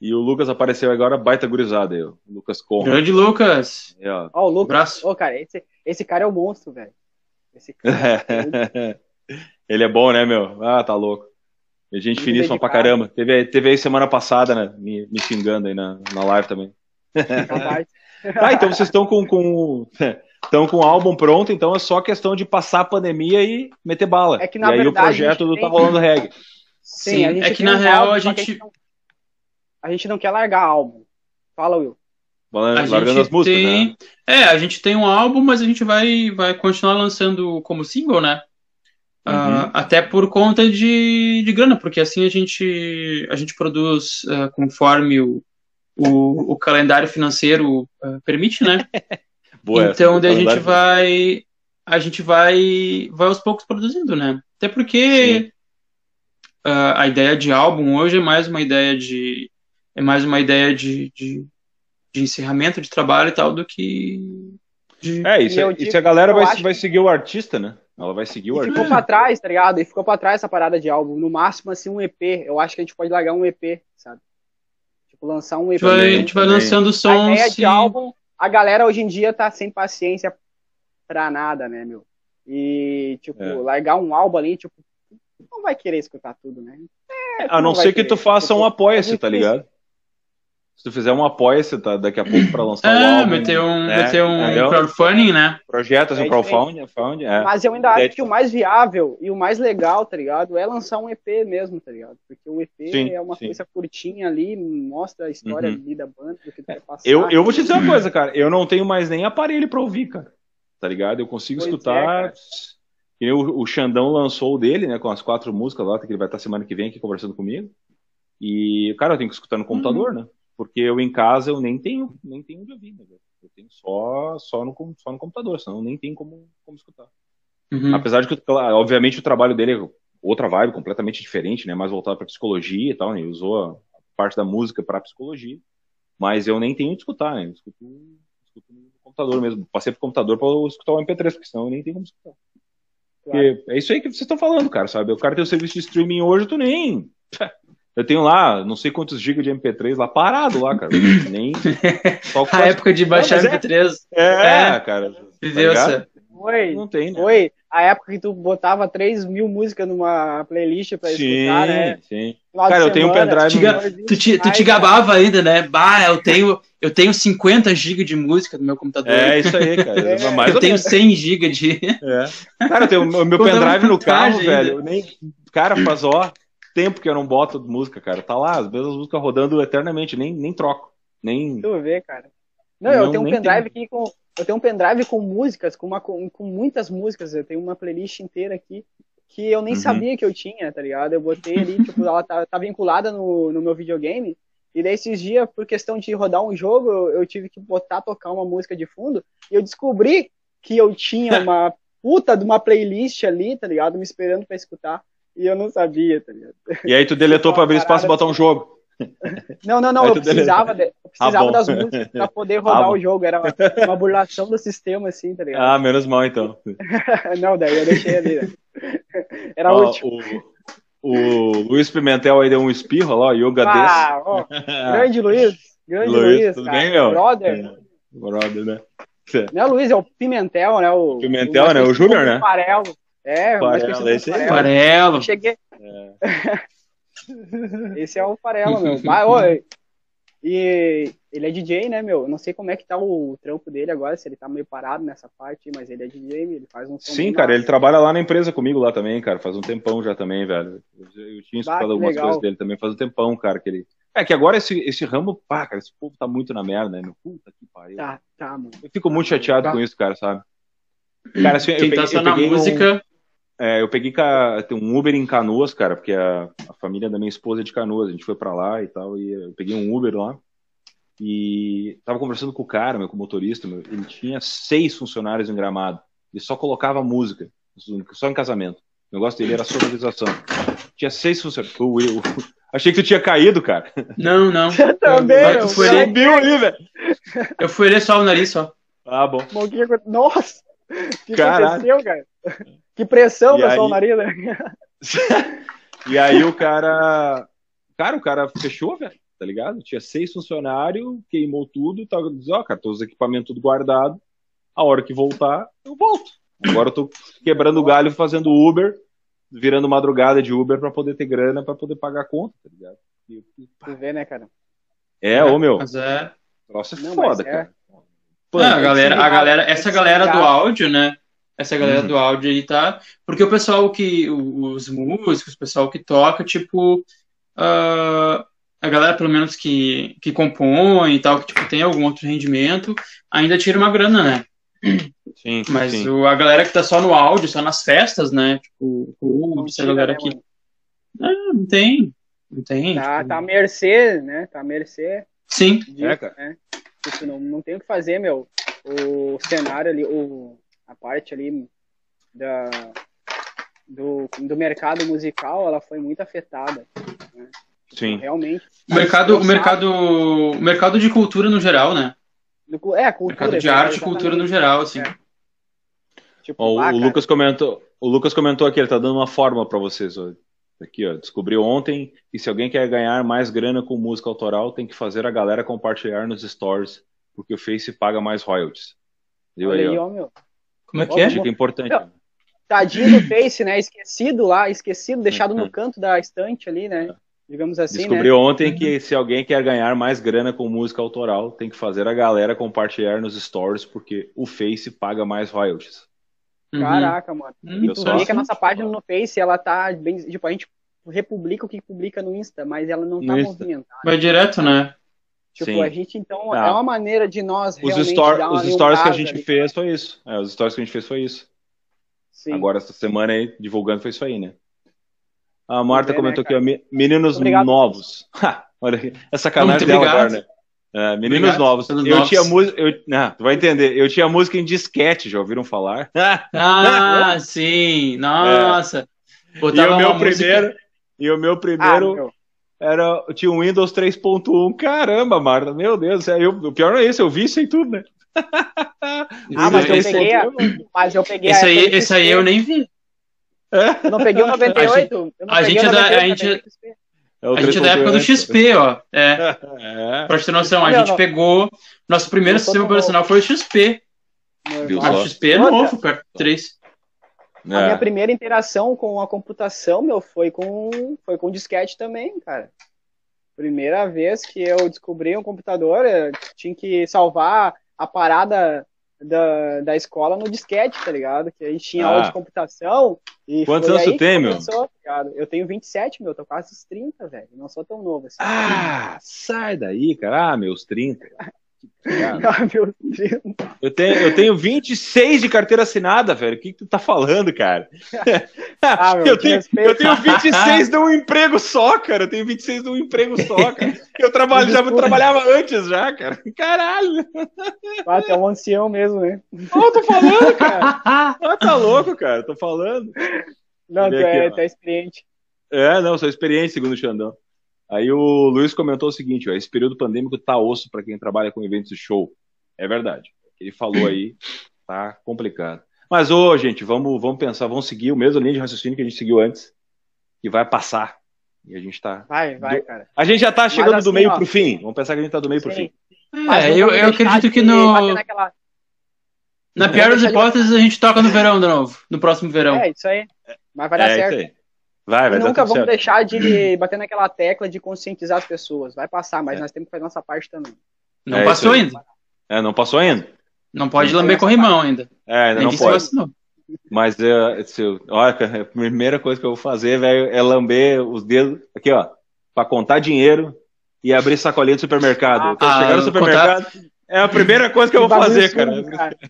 E o Lucas apareceu agora, baita gurizada aí, o Lucas Conrad. Grande Lucas! Ó, oh, o Lucas. Braço. Oh, cara, esse, esse cara é o monstro, velho. Esse cara. É Ele é bom, né, meu? Ah, tá louco. E gente finíssima pra caramba. Teve, teve aí semana passada, né? Me, me xingando aí na, na live também. ah, então vocês estão com, com, estão com o álbum pronto, então é só questão de passar a pandemia e meter bala. É que, na e verdade, aí o projeto do tem... Tá Rolando Reggae. Sim, Sim é que na real a gente a gente não quer largar álbum. Fala, Will. Largando as músicas, tem... né? É, a gente tem um álbum, mas a gente vai, vai continuar lançando como single, né? Ah, uhum. Uh, até por conta de, de grana, porque assim a gente, a gente produz uh, conforme o, o, o, calendário financeiro uh, permite, né? Boa, então daí a gente vai a gente vai vai aos poucos produzindo, né? Até porque a ideia de álbum hoje é mais uma ideia de é mais uma ideia de, de, de encerramento de trabalho e tal do que. De... É, isso, é, isso a galera vai, vai seguir o artista, né? Ela vai seguir o e artista. Ficou pra trás, tá ligado? E ficou pra trás essa parada de álbum. No máximo, assim, um EP. Eu acho que a gente pode largar um EP, sabe? Tipo, lançar um EP. A gente vai, a gente vai lançando sons. A ideia de álbum, a galera hoje em dia tá sem paciência pra nada, né, meu? E, tipo, é. largar um álbum ali, tipo, não vai querer escutar tudo, né? É, a não, não ser que tu faça um apoia-se, tá ligado? Se tu fizer um apoia-se tá, daqui a pouco para lançar é, o álbum. Meter um, né? meter um crowdfunding, né? Projeto, assim, é crowdfunding. É. Mas eu ainda acho que o mais viável e o mais legal, tá ligado? É lançar um EP mesmo, tá ligado? Porque o EP sim, é uma sim. coisa curtinha ali, mostra a história uhum. da banda, do que tu quer passar. Eu, eu vou te dizer uma coisa, cara. Eu não tenho mais nem aparelho para ouvir, cara. Tá ligado? Eu consigo pois é, escutar. É, o, o Xandão lançou o dele, né? Com as quatro músicas lá, que ele vai estar semana que vem aqui conversando comigo. E, cara, eu tenho que escutar no computador, uhum. né? Porque eu em casa eu nem tenho nem tenho de ouvir, né, eu tenho só só no só no computador, senão nem tem como como escutar. Uhum. Apesar de que obviamente o trabalho dele é outra vibe completamente diferente, né, mais voltado para psicologia e tal, né, ele usou a parte da música para psicologia, mas eu nem tenho de escutar, né, eu escuto, escuto no computador mesmo, passei pro computador para escutar o MP3, porque senão eu nem tenho como escutar. É isso aí que vocês estão falando, cara, sabe? O cara tem o serviço de streaming hoje, tu nem eu tenho lá, não sei quantos gigas de MP3 lá parado lá, cara. Nem. a época de baixar não, MP3. É, é, é cara. Viveu tá Foi. Não tem, né? Foi. A época que tu botava 3 mil músicas numa playlist pra sim, escutar, né? Sim, Cara, eu tenho um pendrive. Te, no... tu, te, tu te gabava ainda, né? Bah, eu tenho, eu tenho 50 GB de música no meu computador. É, isso aí, cara. É. Mais eu tenho 100 GB de. É. Cara, eu tenho o meu pendrive no carro, ainda. velho. Nem... Cara, faz ó tempo que eu não boto música, cara. Tá lá, as mesmas músicas rodando eternamente, nem, nem troco. Nem... Tu vê, cara. Não, não eu tenho um pendrive aqui com. Eu tenho um pendrive com músicas, com, uma, com, com muitas músicas. Eu tenho uma playlist inteira aqui que eu nem uhum. sabia que eu tinha, tá ligado? Eu botei ali, tipo, ela tá, tá vinculada no, no meu videogame. E daí esses dias, por questão de rodar um jogo, eu, eu tive que botar, tocar uma música de fundo, e eu descobri que eu tinha uma puta de uma playlist ali, tá ligado? Me esperando pra escutar. E eu não sabia, tá ligado? E aí tu deletou pra abrir espaço e botar um jogo. Não, não, não, eu precisava, de, eu precisava ah, das músicas pra poder rodar ah, o jogo. Era uma, uma, burlação do sistema, assim, tá ligado? Ah, menos mal então. não, daí eu deixei ali, né? Era Ó, útil. O, o Luiz Pimentel aí deu um espirro lá, o yoga ah, ó, grande Luiz, grande Luiz, Luiz tudo cara. bem, meu? Brother. É, brother, né? Não é o Luiz, é o Pimentel, né? O, Pimentel, o né? O Júnior, né? Farelo. É, Farelo, esse aí. Farelo. Cheguei. É. esse é o Farelo, meu. Mas, oi. E ele é DJ, né, meu? Eu não sei como é que tá o trampo dele agora, se ele tá meio parado nessa parte, mas ele é DJ, ele faz um Sim, cara, ele trabalha lá na empresa comigo lá também, cara, faz um tempão já também, velho. Eu, tinha escutado algumas legal. coisas dele também, faz um tempão, cara, que ele... É que agora esse, esse ramo, pá, cara, esse povo tá muito na merda, né, meu? Puta que pariu. Tá, tá, mano. Eu fico muito chateado tá. com isso, cara, sabe? Cara, assim, Quem eu peguei, tá só na música... Um... É, eu peguei um Uber em Canoas, cara, porque a, a, família da minha esposa é de Canoas, a gente foi para lá e tal, e eu peguei um Uber lá. E tava conversando com o cara, meu, com o motorista, meu, ele tinha seis funcionários em Gramado. Ele só colocava música, só em casamento. O negócio dele era sonorização. Tinha seis funcionários. Eu, eu, achei que tu tinha caído, cara. Não, não. Você também, eu, eu fui subiu ali, velho. Eu fui ler só o nariz, só. Ah, bom. Nossa! O que Caralho. aconteceu, cara? Que pressão, e pessoal, aí... nariz, e aí o cara. Cara, o cara fechou, velho tá ligado? Tinha seis funcionários, queimou tudo, tá dizendo, ó, cara, todos os equipamentos tudo guardado, a hora que voltar, eu volto. Agora eu tô quebrando o galho fazendo Uber, virando madrugada de Uber para poder ter grana, para poder pagar a conta, tá ligado? Você vê, né, cara? É, ô meu. Mas é. Nossa, é foda, é... cara. Pô, a galera, a galera, essa galera do áudio, né? Essa galera uhum. do áudio aí tá. Porque o pessoal que. Os músicos, o pessoal que toca, tipo. Uh, a galera, pelo menos, que, que compõe e tal, que tipo, tem algum outro rendimento, ainda tira uma grana, né? Sim, Mas sim. O, a galera que tá só no áudio, só nas festas, né? Tipo, o essa galera aqui. Não, ah, não tem. Não tem. Tá, tipo... tá à mercê, né? Tá à mercê. Sim. Disso, é, cara. Né? Tipo, não, não tem o que fazer, meu. O cenário ali, o, a parte ali da, do, do mercado musical, ela foi muito afetada. Né? Sim. Realmente. O mercado, o mercado, o mercado de cultura no geral, né? É, cultura. Mercado de arte e cultura no geral, assim. É. Tipo, o, o Lucas comentou, o Lucas comentou aqui, ele tá dando uma forma para vocês. Ó. Aqui, ó, descobriu ontem que se alguém quer ganhar mais grana com música autoral, tem que fazer a galera compartilhar nos stories, porque o Face paga mais royalties. Viu aí, ó. Meu. Como é que é? Dica importante. Meu, tadinho do Face, né? Esquecido lá, esquecido, deixado no uhum. canto da estante ali, né? Digamos assim. Descobriu né? ontem que uhum. se alguém quer ganhar mais grana com música autoral, tem que fazer a galera compartilhar nos stories, porque o Face paga mais royalties. Uhum. Caraca, mano. Uhum. E tu vê que a nossa página no Face, ela tá bem. Tipo, a gente republica o que publica no Insta, mas ela não tá movimentada. Vai direto, né? Tipo, Sim. a gente, então, é uma maneira de nós os realmente story, Os stories que a gente ali, fez foi isso. É, os stories que a gente fez foi isso. Sim. Agora, essa semana aí, divulgando, foi isso aí, né? A Marta comentou né, aqui, ó, meninos obrigado. novos. olha, essa canal dela agora, né? É, meninos obrigado novos. Eu novos. tinha música. Eu, ah, tu vai entender. Eu tinha música em disquete, já ouviram falar? ah, sim. Nossa. É. E o meu primeiro. Música... E o meu primeiro. Ah, era, tinha um Windows 3.1. Caramba, Marta, meu Deus. Eu, o pior não é isso, eu vi isso aí tudo, né? ah, mas eu peguei, a, mas eu peguei esse aí, esse aí eu nem vi. Eu não peguei o 98. A gente, a gente é da, a gente, é a gente é da época do XP, ó. É. é. Pra ter noção, a gente não. pegou. Nosso primeiro sistema operacional foi o XP. O XP é novo, perto 3. A minha é. primeira interação com a computação, meu, foi com, foi com disquete também, cara. Primeira vez que eu descobri um computador, tinha que salvar a parada da, da escola no disquete, tá ligado? Que a gente tinha ah. aula de computação. E Quantos anos tu tem, meu? Tá eu tenho 27, meu, tô quase os 30, velho. Não sou tão novo assim. Ah, sai daí, cara. Ah, meus 30. Ah, meu Deus. Eu tenho, eu tenho 26 de carteira assinada, velho. O que, que tu tá falando, cara? Ah, meu, eu, tenho, eu tenho 26 de um emprego só, cara. Eu tenho 26 de um emprego só, cara. Eu trabalho, já trabalhava antes já, cara. Caralho. Ah, tu é um ancião mesmo, né? Oh, tô falando, cara. Ah, tá louco, cara. Tô falando. Não, tu é, tu é experiente. É, não, sou experiente, segundo o Xandão. Aí o Luiz comentou o seguinte: ó, esse período pandêmico tá osso para quem trabalha com eventos de show. É verdade. Ele falou aí, tá complicado. Mas, ô, gente, vamos, vamos pensar, vamos seguir o mesmo linha de raciocínio que a gente seguiu antes, que vai passar. E a gente tá. Vai, vai, cara. A gente já tá chegando assim, do meio ó, pro fim. Vamos pensar que a gente tá do meio Sim. pro fim. É, eu, eu acredito que no. Naquela... Na pior das hipóteses, a gente toca no verão de novo, no próximo verão. É, isso aí. Mas vai dar é, certo. Vai, vai nunca vamos certo. deixar de bater naquela tecla de conscientizar as pessoas. Vai passar, mas é. nós temos que fazer nossa parte também. Não é passou ainda. É, não passou ainda. Não pode não lamber corrimão ainda. É, ainda Nem não pode. Mas é, se olha, a primeira coisa que eu vou fazer, velho, é lamber os dedos aqui, ó, para contar dinheiro e abrir sacolinha do supermercado. Ah, chegar no supermercado, contar... É a primeira coisa que eu vou fazer, cara.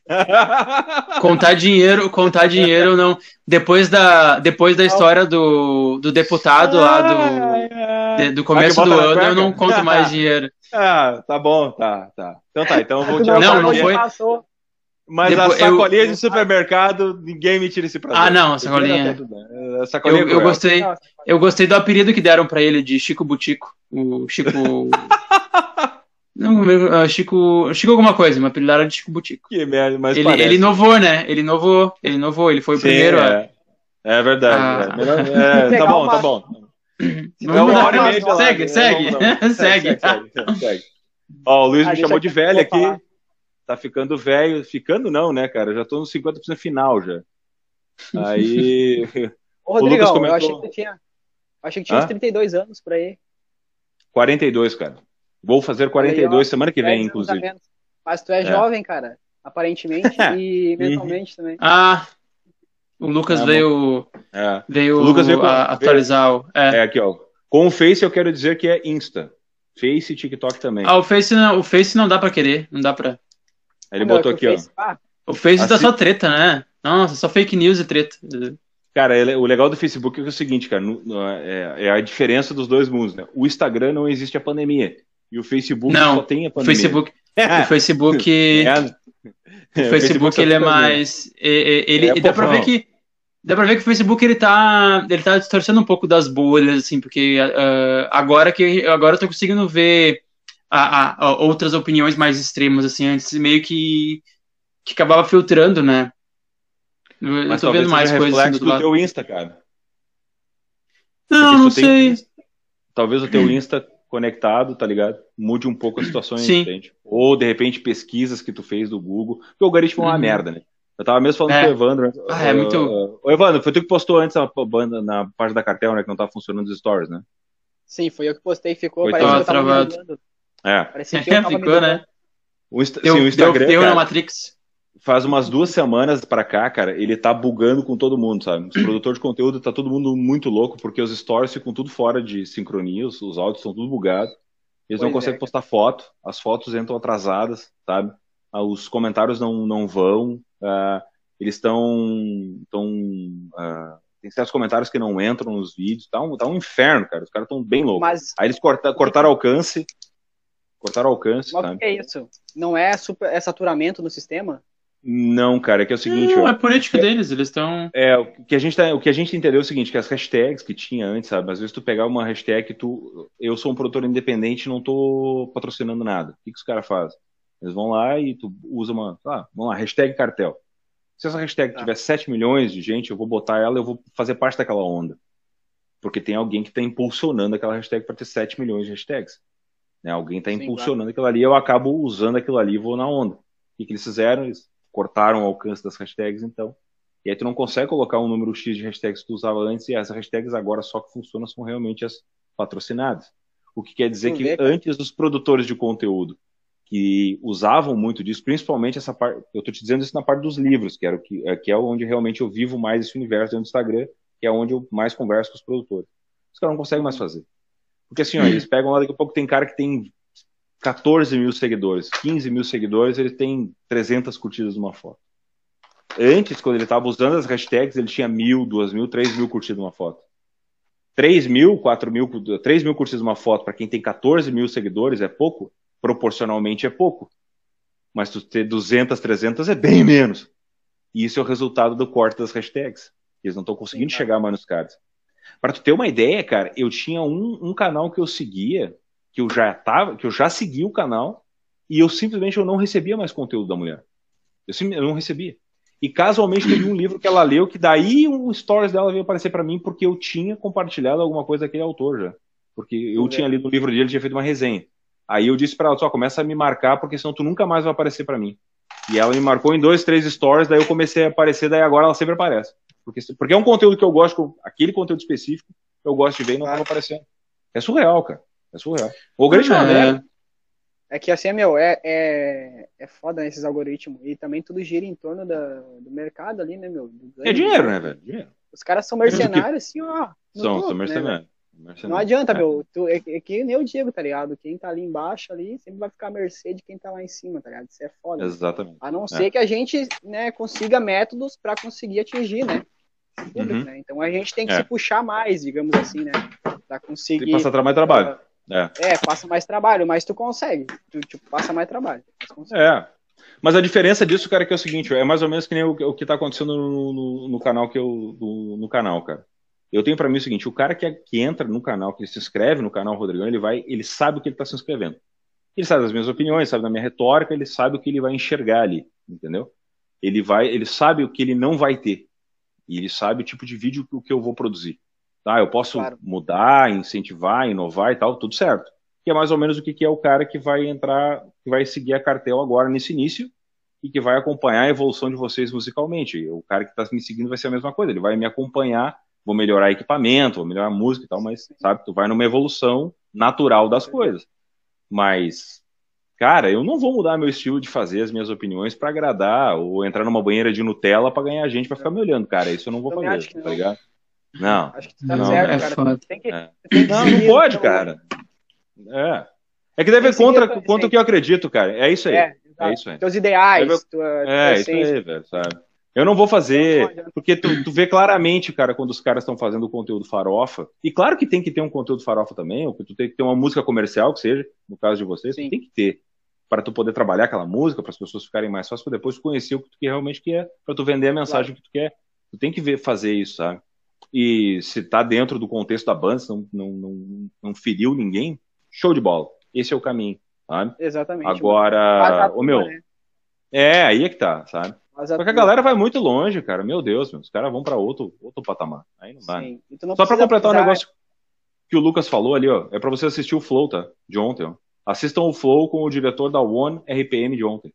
Contar dinheiro, contar dinheiro não. Depois da, depois da história do, do deputado lá do, de, do começo do ano, eu não conto mais dinheiro. Ah, tá bom, tá, tá. Então tá, então eu vou tirar Não, não foi. Mas Depois, a sacolinha eu... de supermercado, ninguém me tira esse prazer. Ah, não, a sacolinha. A sacolinha eu, eu gostei, eu gostei do apelido que deram para ele de Chico Butico. O Chico. Não, uh, Chico. Chico alguma coisa, mas apelidaram de Chico Butico. Que merda, mas ele, ele inovou, né? Ele inovou, ele inovou, ele foi o Sim, primeiro. É, é verdade. Ah. É. É, tá bom, tá bom. Vamos uma hora e meia segue, segue, segue, segue. Ó, o Luiz ah, me chamou de velho aqui. Falar. Tá ficando velho. Ficando não, né, cara? Já tô no 50% final já. Aí. Ô, Rodrigão, comentou... eu achei que tinha. Achei que tinha Hã? uns 32 anos por aí. 42, cara. Vou fazer 42 aí, semana que vem, inclusive. Mas tu é, é, jovem, cara, aparentemente, e mentalmente também. Ah, o Lucas é, veio, é. veio, o Lucas veio com, atualizar. Veio, é. é, aqui, ó. Com o Face eu quero dizer que é Insta. Face e TikTok também. Ah, o Face não, o Face não dá pra querer, não dá pra. Ele não, botou aqui, ó. Ah. O Face assim... dá só treta, né? Nossa, só fake news e treta. Cara, o legal do Facebook é, é o seguinte, cara, é, é a diferença dos dois mundos, né? O Instagram não existe a pandemia. E o Facebook não, só tem a pandemia. Facebook, o Facebook. É. O Facebook, ele é mais. Ele, é, dá pra ver que. Dá pra ver que o Facebook ele tá, ele tá distorcendo um pouco das bolhas, assim, porque uh, agora que agora eu tô conseguindo ver a, a, a outras opiniões mais extremas, assim, antes meio que, que acabava filtrando, né? Eu, Mas tô vendo mais coisas assim, do, do teu Insta, cara. Não, não sei. Tem, talvez o teu. Insta conectado, tá ligado? Mude um pouco a situação existente. Ou, de repente, pesquisas que tu fez do Google. Porque o algoritmo uhum. é uma uhum. merda, né? Eu tava mesmo falando é. com o Evandro. Né? Ah, é muito. Uh, o Evandro, foi tu que postou antes a banda na parte da cartel, né? Que não tava funcionando os stories, né? Sim, foi eu que postei, ficou foi parecendo que eu tava travado. É. Parecia que eu tava ficou, né? O, Insta... deu, Sim, o Instagram. Deu, deu cara, na Matrix faz umas duas semanas para cá, cara, ele tá bugando com todo mundo, sabe? Os produtores de conteúdo tá todo mundo muito louco, porque os stories ficam tudo fora de sincronia, os, os áudios estão tudo bugados. Eles pois não conseguem é. postar foto, as fotos entram atrasadas, sabe? Ah, os comentários não, não vão, uh, eles estão. Tão, uh, tem certos comentários que não entram nos vídeos, tá um, tá um inferno, cara. Os caras estão bem loucos. Mas... Aí eles corta, cortaram alcance. Cortaram alcance. Mas o que é isso? Não é, super, é saturamento no sistema? Não, cara, é que é o seguinte. Não, ó, é política é, deles, eles estão. É, o que, a gente tá, o que a gente entendeu é o seguinte: que as hashtags que tinha antes, sabe? Às vezes tu pegar uma hashtag, tu. Eu sou um produtor independente não tô patrocinando nada. O que, que os caras fazem? Eles vão lá e tu usa uma. Ah, vamos lá, hashtag cartel. Se essa hashtag ah. tiver 7 milhões de gente, eu vou botar ela eu vou fazer parte daquela onda. Porque tem alguém que está impulsionando aquela hashtag para ter 7 milhões de hashtags. Né? Alguém está impulsionando claro. aquilo ali, eu acabo usando aquilo ali e vou na onda. O que, que eles fizeram? Eles cortaram o alcance das hashtags, então. E aí tu não consegue colocar um número X de hashtags que tu usava antes e essas hashtags agora só que funcionam são realmente as patrocinadas. O que quer dizer que antes os produtores de conteúdo que usavam muito disso, principalmente essa parte, eu estou te dizendo isso na parte dos livros, que, era o que, é, que é onde realmente eu vivo mais esse universo dentro do Instagram, que é onde eu mais converso com os produtores. Os caras não conseguem mais fazer. Porque assim, ó, eles pegam lá, daqui a pouco tem cara que tem 14 mil seguidores, 15 mil seguidores, ele tem 300 curtidas numa foto. Antes, quando ele estava usando as hashtags, ele tinha mil, duas mil, três mil curtidas numa foto. 3 mil, 4 mil, 3 mil curtidas numa foto para quem tem 14 mil seguidores é pouco? Proporcionalmente é pouco. Mas tu ter 200, 300 é bem menos. E isso é o resultado do corte das hashtags. Eles não estão conseguindo Sim, chegar mais nos caras. Para tu ter uma ideia, cara, eu tinha um, um canal que eu seguia, que eu já tava, que eu já segui o canal, e eu simplesmente eu não recebia mais conteúdo da mulher. Eu, eu não recebia. E casualmente teve um livro que ela leu, que daí um stories dela veio aparecer para mim porque eu tinha compartilhado alguma coisa daquele autor já. Porque eu Sim, tinha lido o livro dele, ele tinha feito uma resenha. Aí eu disse para ela, só começa a me marcar, porque senão tu nunca mais vai aparecer para mim. E ela me marcou em dois, três stories, daí eu comecei a aparecer, daí agora ela sempre aparece. Porque, porque é um conteúdo que eu gosto, aquele conteúdo específico, eu gosto de ver e não estava aparecendo. É surreal, cara. É surreal. O grande é, é que assim, meu, é, é, é foda né, esses algoritmos. E também tudo gira em torno da, do mercado ali, né, meu? É dinheiro, né, velho? Dinheiro. Os caras são mercenários, assim, ó. São, são né, mercenários. Né, não adianta, é. meu. Tu, é, é, que nem eu digo, tá ligado? Quem tá ali embaixo ali sempre vai ficar à mercê de quem tá lá em cima, tá ligado? Isso é foda. Exatamente. A não ser é. que a gente, né, consiga métodos para conseguir atingir, né? Público, uhum. né? Então a gente tem que se é. puxar mais, digamos assim, né? Pra conseguir. Tem que passar mais trabalho. É. é, passa mais trabalho, mas tu consegue. Tu tipo, passa mais trabalho. Mas é. Mas a diferença disso, cara, é que é o seguinte, é mais ou menos que nem o, o que tá acontecendo no, no, no, canal que eu. No, no canal, cara. Eu tenho para mim o seguinte, o cara que, que entra no canal, que se inscreve no canal Rodrigão, ele vai, ele sabe o que ele está se inscrevendo. Ele sabe das minhas opiniões, sabe da minha retórica, ele sabe o que ele vai enxergar ali, entendeu? Ele vai, ele sabe o que ele não vai ter. E ele sabe o tipo de vídeo que eu vou produzir. Tá? Eu posso claro. mudar, incentivar, inovar e tal, tudo certo. Que é mais ou menos o que, que é o cara que vai entrar, que vai seguir a cartel agora nesse início e que vai acompanhar a evolução de vocês musicalmente. O cara que está me seguindo vai ser a mesma coisa, ele vai me acompanhar, vou melhorar equipamento, vou melhorar a música e tal, mas sabe, tu vai numa evolução natural das coisas. Mas, cara, eu não vou mudar meu estilo de fazer as minhas opiniões para agradar ou entrar numa banheira de Nutella para ganhar gente para ficar me olhando, cara. Isso eu não vou fazer, tá ligado? Não. Acho que tu tá não, certo, é cara. Tem que, é. tem que não, não pode, cara. É. É que deve contra, contra o que eu acredito, cara. É isso aí. É, é isso aí. Teus ideais. Deve... Tua, é, isso aí, velho, sabe? Eu não vou fazer, porque tu, tu vê claramente, cara, quando os caras estão fazendo o conteúdo farofa, e claro que tem que ter um conteúdo farofa também, ou que tu tem que ter uma música comercial, que seja, no caso de vocês, Sim. tem que ter, para tu poder trabalhar aquela música, para as pessoas ficarem mais fáceis, para depois conhecer o que tu realmente quer, para tu vender a mensagem claro. que tu quer. Tu tem que ver, fazer isso, sabe? E se tá dentro do contexto da banda, se não, não, não, não feriu ninguém, show de bola. Esse é o caminho, sabe? Exatamente. Agora, o meu. Né? É, aí é que tá, sabe? Só que a galera vai muito longe, cara. Meu Deus, meu, os caras vão para outro, outro patamar. Aí não dá. Né? Não Só para completar o um negócio que o Lucas falou ali, ó, é para você assistir o Flow, tá? De ontem, ó. Assistam o Flow com o diretor da One RPM de ontem.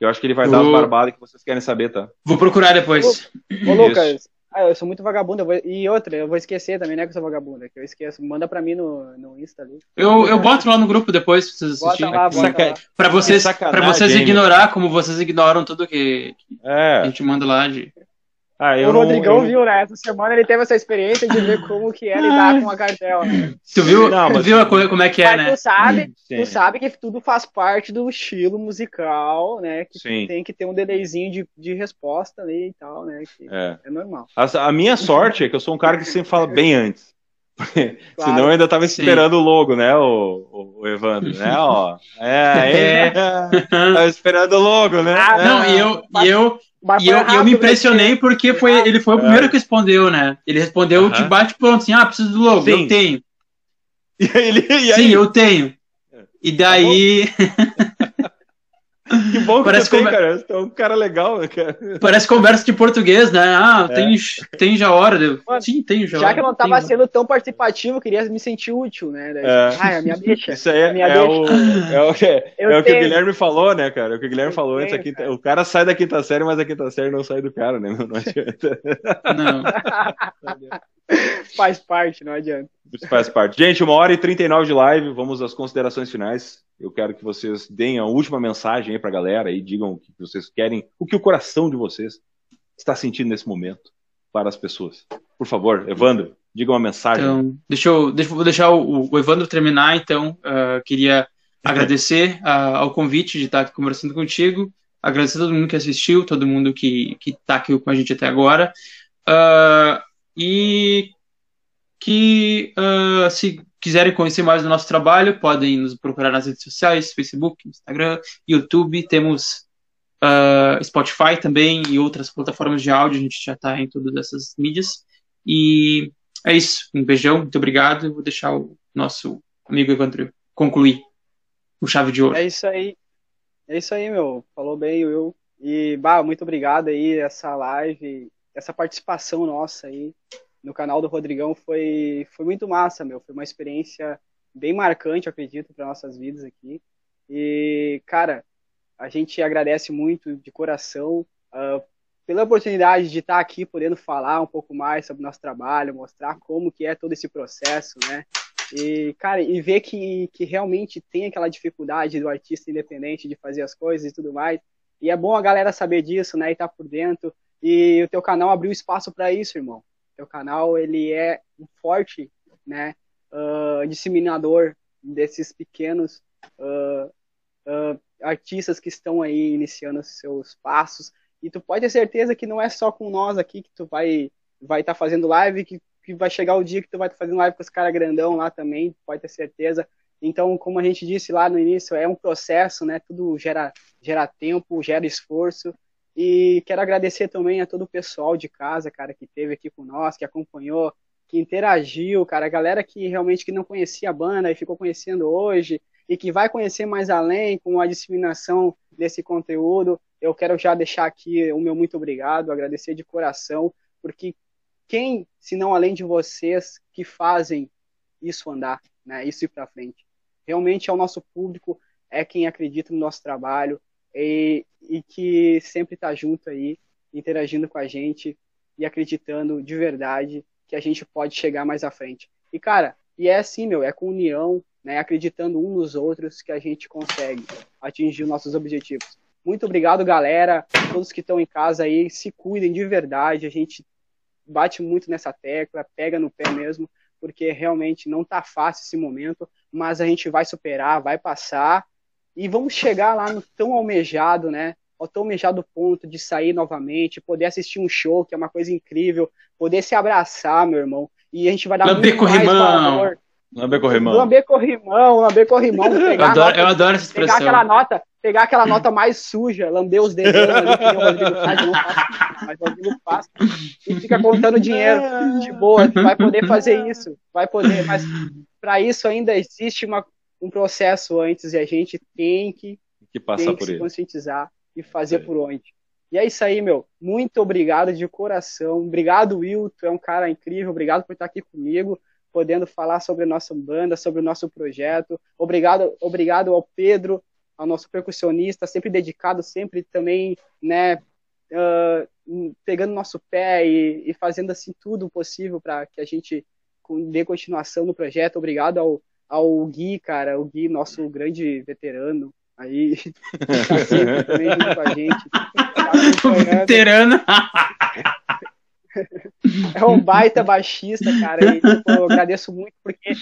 Eu acho que ele vai dar as barbadas que vocês querem saber, tá? Vou procurar depois. Ô, ô Lucas, ah, eu sou muito vagabunda. Vou... E outra, eu vou esquecer também, né, que eu sou vagabunda, que eu esqueço. Manda pra mim no, no Insta ali. Eu, eu boto lá no grupo depois pra vocês assistirem. Bota lá, bota lá. Pra vocês, pra vocês ignorar como vocês ignoram tudo que, que é. a gente manda lá de. Ah, o Rodrigão eu... viu, né? Essa semana ele teve essa experiência de ver como que é lidar com a cartela. Né? Tu viu, não, mas... viu como é que é, né? Tu sabe, tu sabe que tudo faz parte do estilo musical, né? Que Sim. tem que ter um delayzinho de, de resposta ali e tal, né? É. é. normal. A, a, minha sorte é que eu sou um cara que sempre fala bem antes. Claro. Senão eu ainda tava esperando Sim. o logo, né, o, o, Evandro, né, ó. É, é. tava esperando o logo, né? Ah, não, e eu, e eu, e eu, eu me impressionei porque foi, ele foi o primeiro é. que respondeu, né? Ele respondeu uh -huh. de bate pronto, assim, ah, preciso do logo, Sim. eu tenho. E ele, e Sim, eu tenho. E daí. Tá Que bom que Parece você tem, cara. Você é um cara legal, né, cara? Parece conversa de português, né? Ah, é. tem, tem já hora. Mano, Sim, tem já Já hora, que eu não tava sendo tão participativo, eu queria me sentir útil, né? Daí, é. Ah, é a minha bicha. Isso aí é, minha é, o, é, o, que, é o que o Guilherme falou, né, cara? O que o Guilherme eu falou tenho, antes. Quinta, o cara sai da quinta série, mas a quinta série não sai do cara, né? Não adianta. Não. Faz parte, não adianta. Faz parte. Gente, uma hora e 39 de live, vamos às considerações finais. Eu quero que vocês deem a última mensagem aí pra galera e digam o que vocês querem, o que o coração de vocês está sentindo nesse momento para as pessoas. Por favor, Evandro, diga uma mensagem. Então, deixa eu, deixa, vou deixar o, o Evandro terminar, então. Uh, queria agradecer a, ao convite de estar aqui conversando contigo, agradecer a todo mundo que assistiu, todo mundo que está aqui com a gente até agora. Uh, e que uh, se quiserem conhecer mais do nosso trabalho, podem nos procurar nas redes sociais, Facebook, Instagram, YouTube, temos uh, Spotify também e outras plataformas de áudio, a gente já está em todas essas mídias. E é isso, um beijão, muito obrigado. Vou deixar o nosso amigo Evandro concluir o chave de ouro. É isso aí, é isso aí, meu. Falou bem, Will. E, bah, muito obrigado aí, essa live, essa participação nossa aí no canal do Rodrigão foi, foi muito massa, meu. Foi uma experiência bem marcante, acredito, para nossas vidas aqui. E, cara, a gente agradece muito de coração uh, pela oportunidade de estar aqui podendo falar um pouco mais sobre o nosso trabalho, mostrar como que é todo esse processo, né? E, cara, e ver que, que realmente tem aquela dificuldade do artista independente de fazer as coisas e tudo mais. E é bom a galera saber disso, né? E estar tá por dentro. E o teu canal abriu espaço para isso, irmão. Teu canal ele é um forte, né, uh, disseminador desses pequenos uh, uh, artistas que estão aí iniciando seus passos. E tu pode ter certeza que não é só com nós aqui que tu vai vai estar tá fazendo live, que, que vai chegar o dia que tu vai estar tá fazendo live com os caras grandão lá também, pode ter certeza. Então, como a gente disse lá no início, é um processo, né? Tudo gera, gera tempo, gera esforço. E quero agradecer também a todo o pessoal de casa, cara, que teve aqui com nós, que acompanhou, que interagiu, cara, a galera que realmente que não conhecia a banda e ficou conhecendo hoje e que vai conhecer mais além com a disseminação desse conteúdo. Eu quero já deixar aqui o meu muito obrigado, agradecer de coração, porque quem, se não além de vocês, que fazem isso andar, né, isso ir para frente. Realmente é o nosso público, é quem acredita no nosso trabalho, e, e que sempre está junto aí, interagindo com a gente e acreditando de verdade que a gente pode chegar mais à frente. E, cara, e é assim, meu, é com união, né, acreditando um nos outros que a gente consegue atingir os nossos objetivos. Muito obrigado, galera, todos que estão em casa aí, se cuidem de verdade, a gente bate muito nessa tecla, pega no pé mesmo, porque realmente não tá fácil esse momento, mas a gente vai superar, vai passar e vamos chegar lá no tão almejado, né? Ao tão almejado ponto de sair novamente, poder assistir um show, que é uma coisa incrível, poder se abraçar, meu irmão. E a gente vai dar Lamber muito mais valor. Lamber corrimão. Lamber corrimão, lamber corrimão. eu, adoro, nota, eu adoro essa expressão. Pegar aquela nota, pegar aquela nota mais suja, lamber os dedos ali, que o Rodrigo faz, não faz, mas o Rodrigo faz. E fica contando dinheiro de boa, vai poder fazer isso, vai poder, mas para isso ainda existe uma, um processo antes e a gente tem que, que, passar tem que se conscientizar e fazer por onde. E é isso aí, meu. Muito obrigado de coração. Obrigado, Will. Tu é um cara incrível. Obrigado por estar aqui comigo, podendo falar sobre a nossa banda, sobre o nosso projeto. Obrigado, obrigado ao Pedro, ao nosso percussionista, sempre dedicado, sempre também, né, uh, pegando nosso pé e, e, fazendo assim tudo possível para que a gente dê continuação no projeto. Obrigado ao ao Gui, cara, o Gui, nosso grande veterano, aí tá sempre também junto com a gente. Tá veterano! é um baita baixista, cara, e tipo, eu agradeço muito porque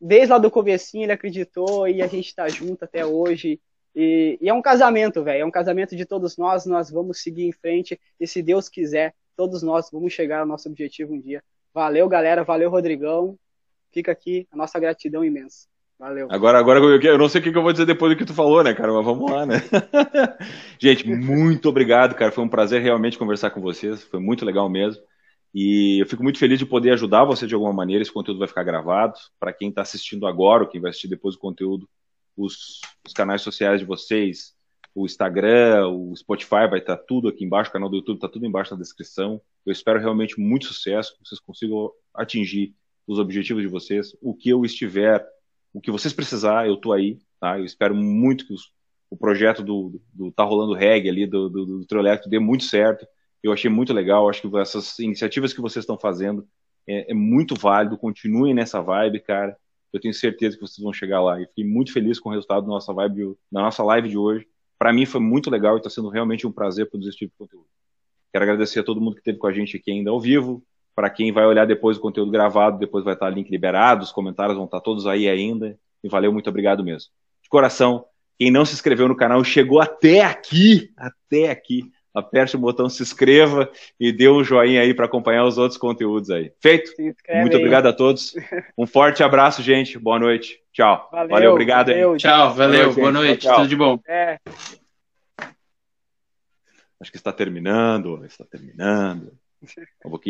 desde lá do comecinho ele acreditou e a gente tá junto até hoje. E, e é um casamento, velho, é um casamento de todos nós, nós vamos seguir em frente e se Deus quiser, todos nós vamos chegar ao nosso objetivo um dia. Valeu, galera, valeu, Rodrigão fica aqui a nossa gratidão imensa. Valeu. Agora, agora eu não sei o que eu vou dizer depois do que tu falou, né, cara? Mas vamos lá, né? Gente, muito obrigado, cara. Foi um prazer realmente conversar com vocês. Foi muito legal mesmo. E eu fico muito feliz de poder ajudar você de alguma maneira. Esse conteúdo vai ficar gravado. Para quem está assistindo agora, ou quem vai assistir depois o conteúdo, os, os, canais sociais de vocês, o Instagram, o Spotify vai estar tá tudo aqui embaixo, o canal do YouTube está tudo embaixo na descrição. Eu espero realmente muito sucesso, que vocês consigam atingir os objetivos de vocês, o que eu estiver, o que vocês precisar, eu estou aí, tá? Eu espero muito que os, o projeto do, do Tá Rolando Reggae ali, do, do, do dê muito certo. Eu achei muito legal, acho que essas iniciativas que vocês estão fazendo é, é muito válido, continuem nessa vibe, cara. Eu tenho certeza que vocês vão chegar lá. E fiquei muito feliz com o resultado da nossa, vibe, da nossa live de hoje. Para mim foi muito legal e está sendo realmente um prazer produzir esse tipo de conteúdo. Quero agradecer a todo mundo que esteve com a gente aqui ainda ao vivo, para quem vai olhar depois o conteúdo gravado, depois vai estar link liberado, os comentários vão estar todos aí ainda. E valeu, muito obrigado mesmo. de coração, quem não se inscreveu no canal chegou até aqui, até aqui, aperte o botão se inscreva e dê um joinha aí para acompanhar os outros conteúdos aí. Feito? Muito aí. obrigado a todos. Um forte abraço, gente. Boa noite. Tchau. Valeu, valeu obrigado valeu, aí. Tchau, valeu. Boa noite. Tchau, tchau. Tudo de bom. É. Acho que está terminando, está terminando. Um pouquinho.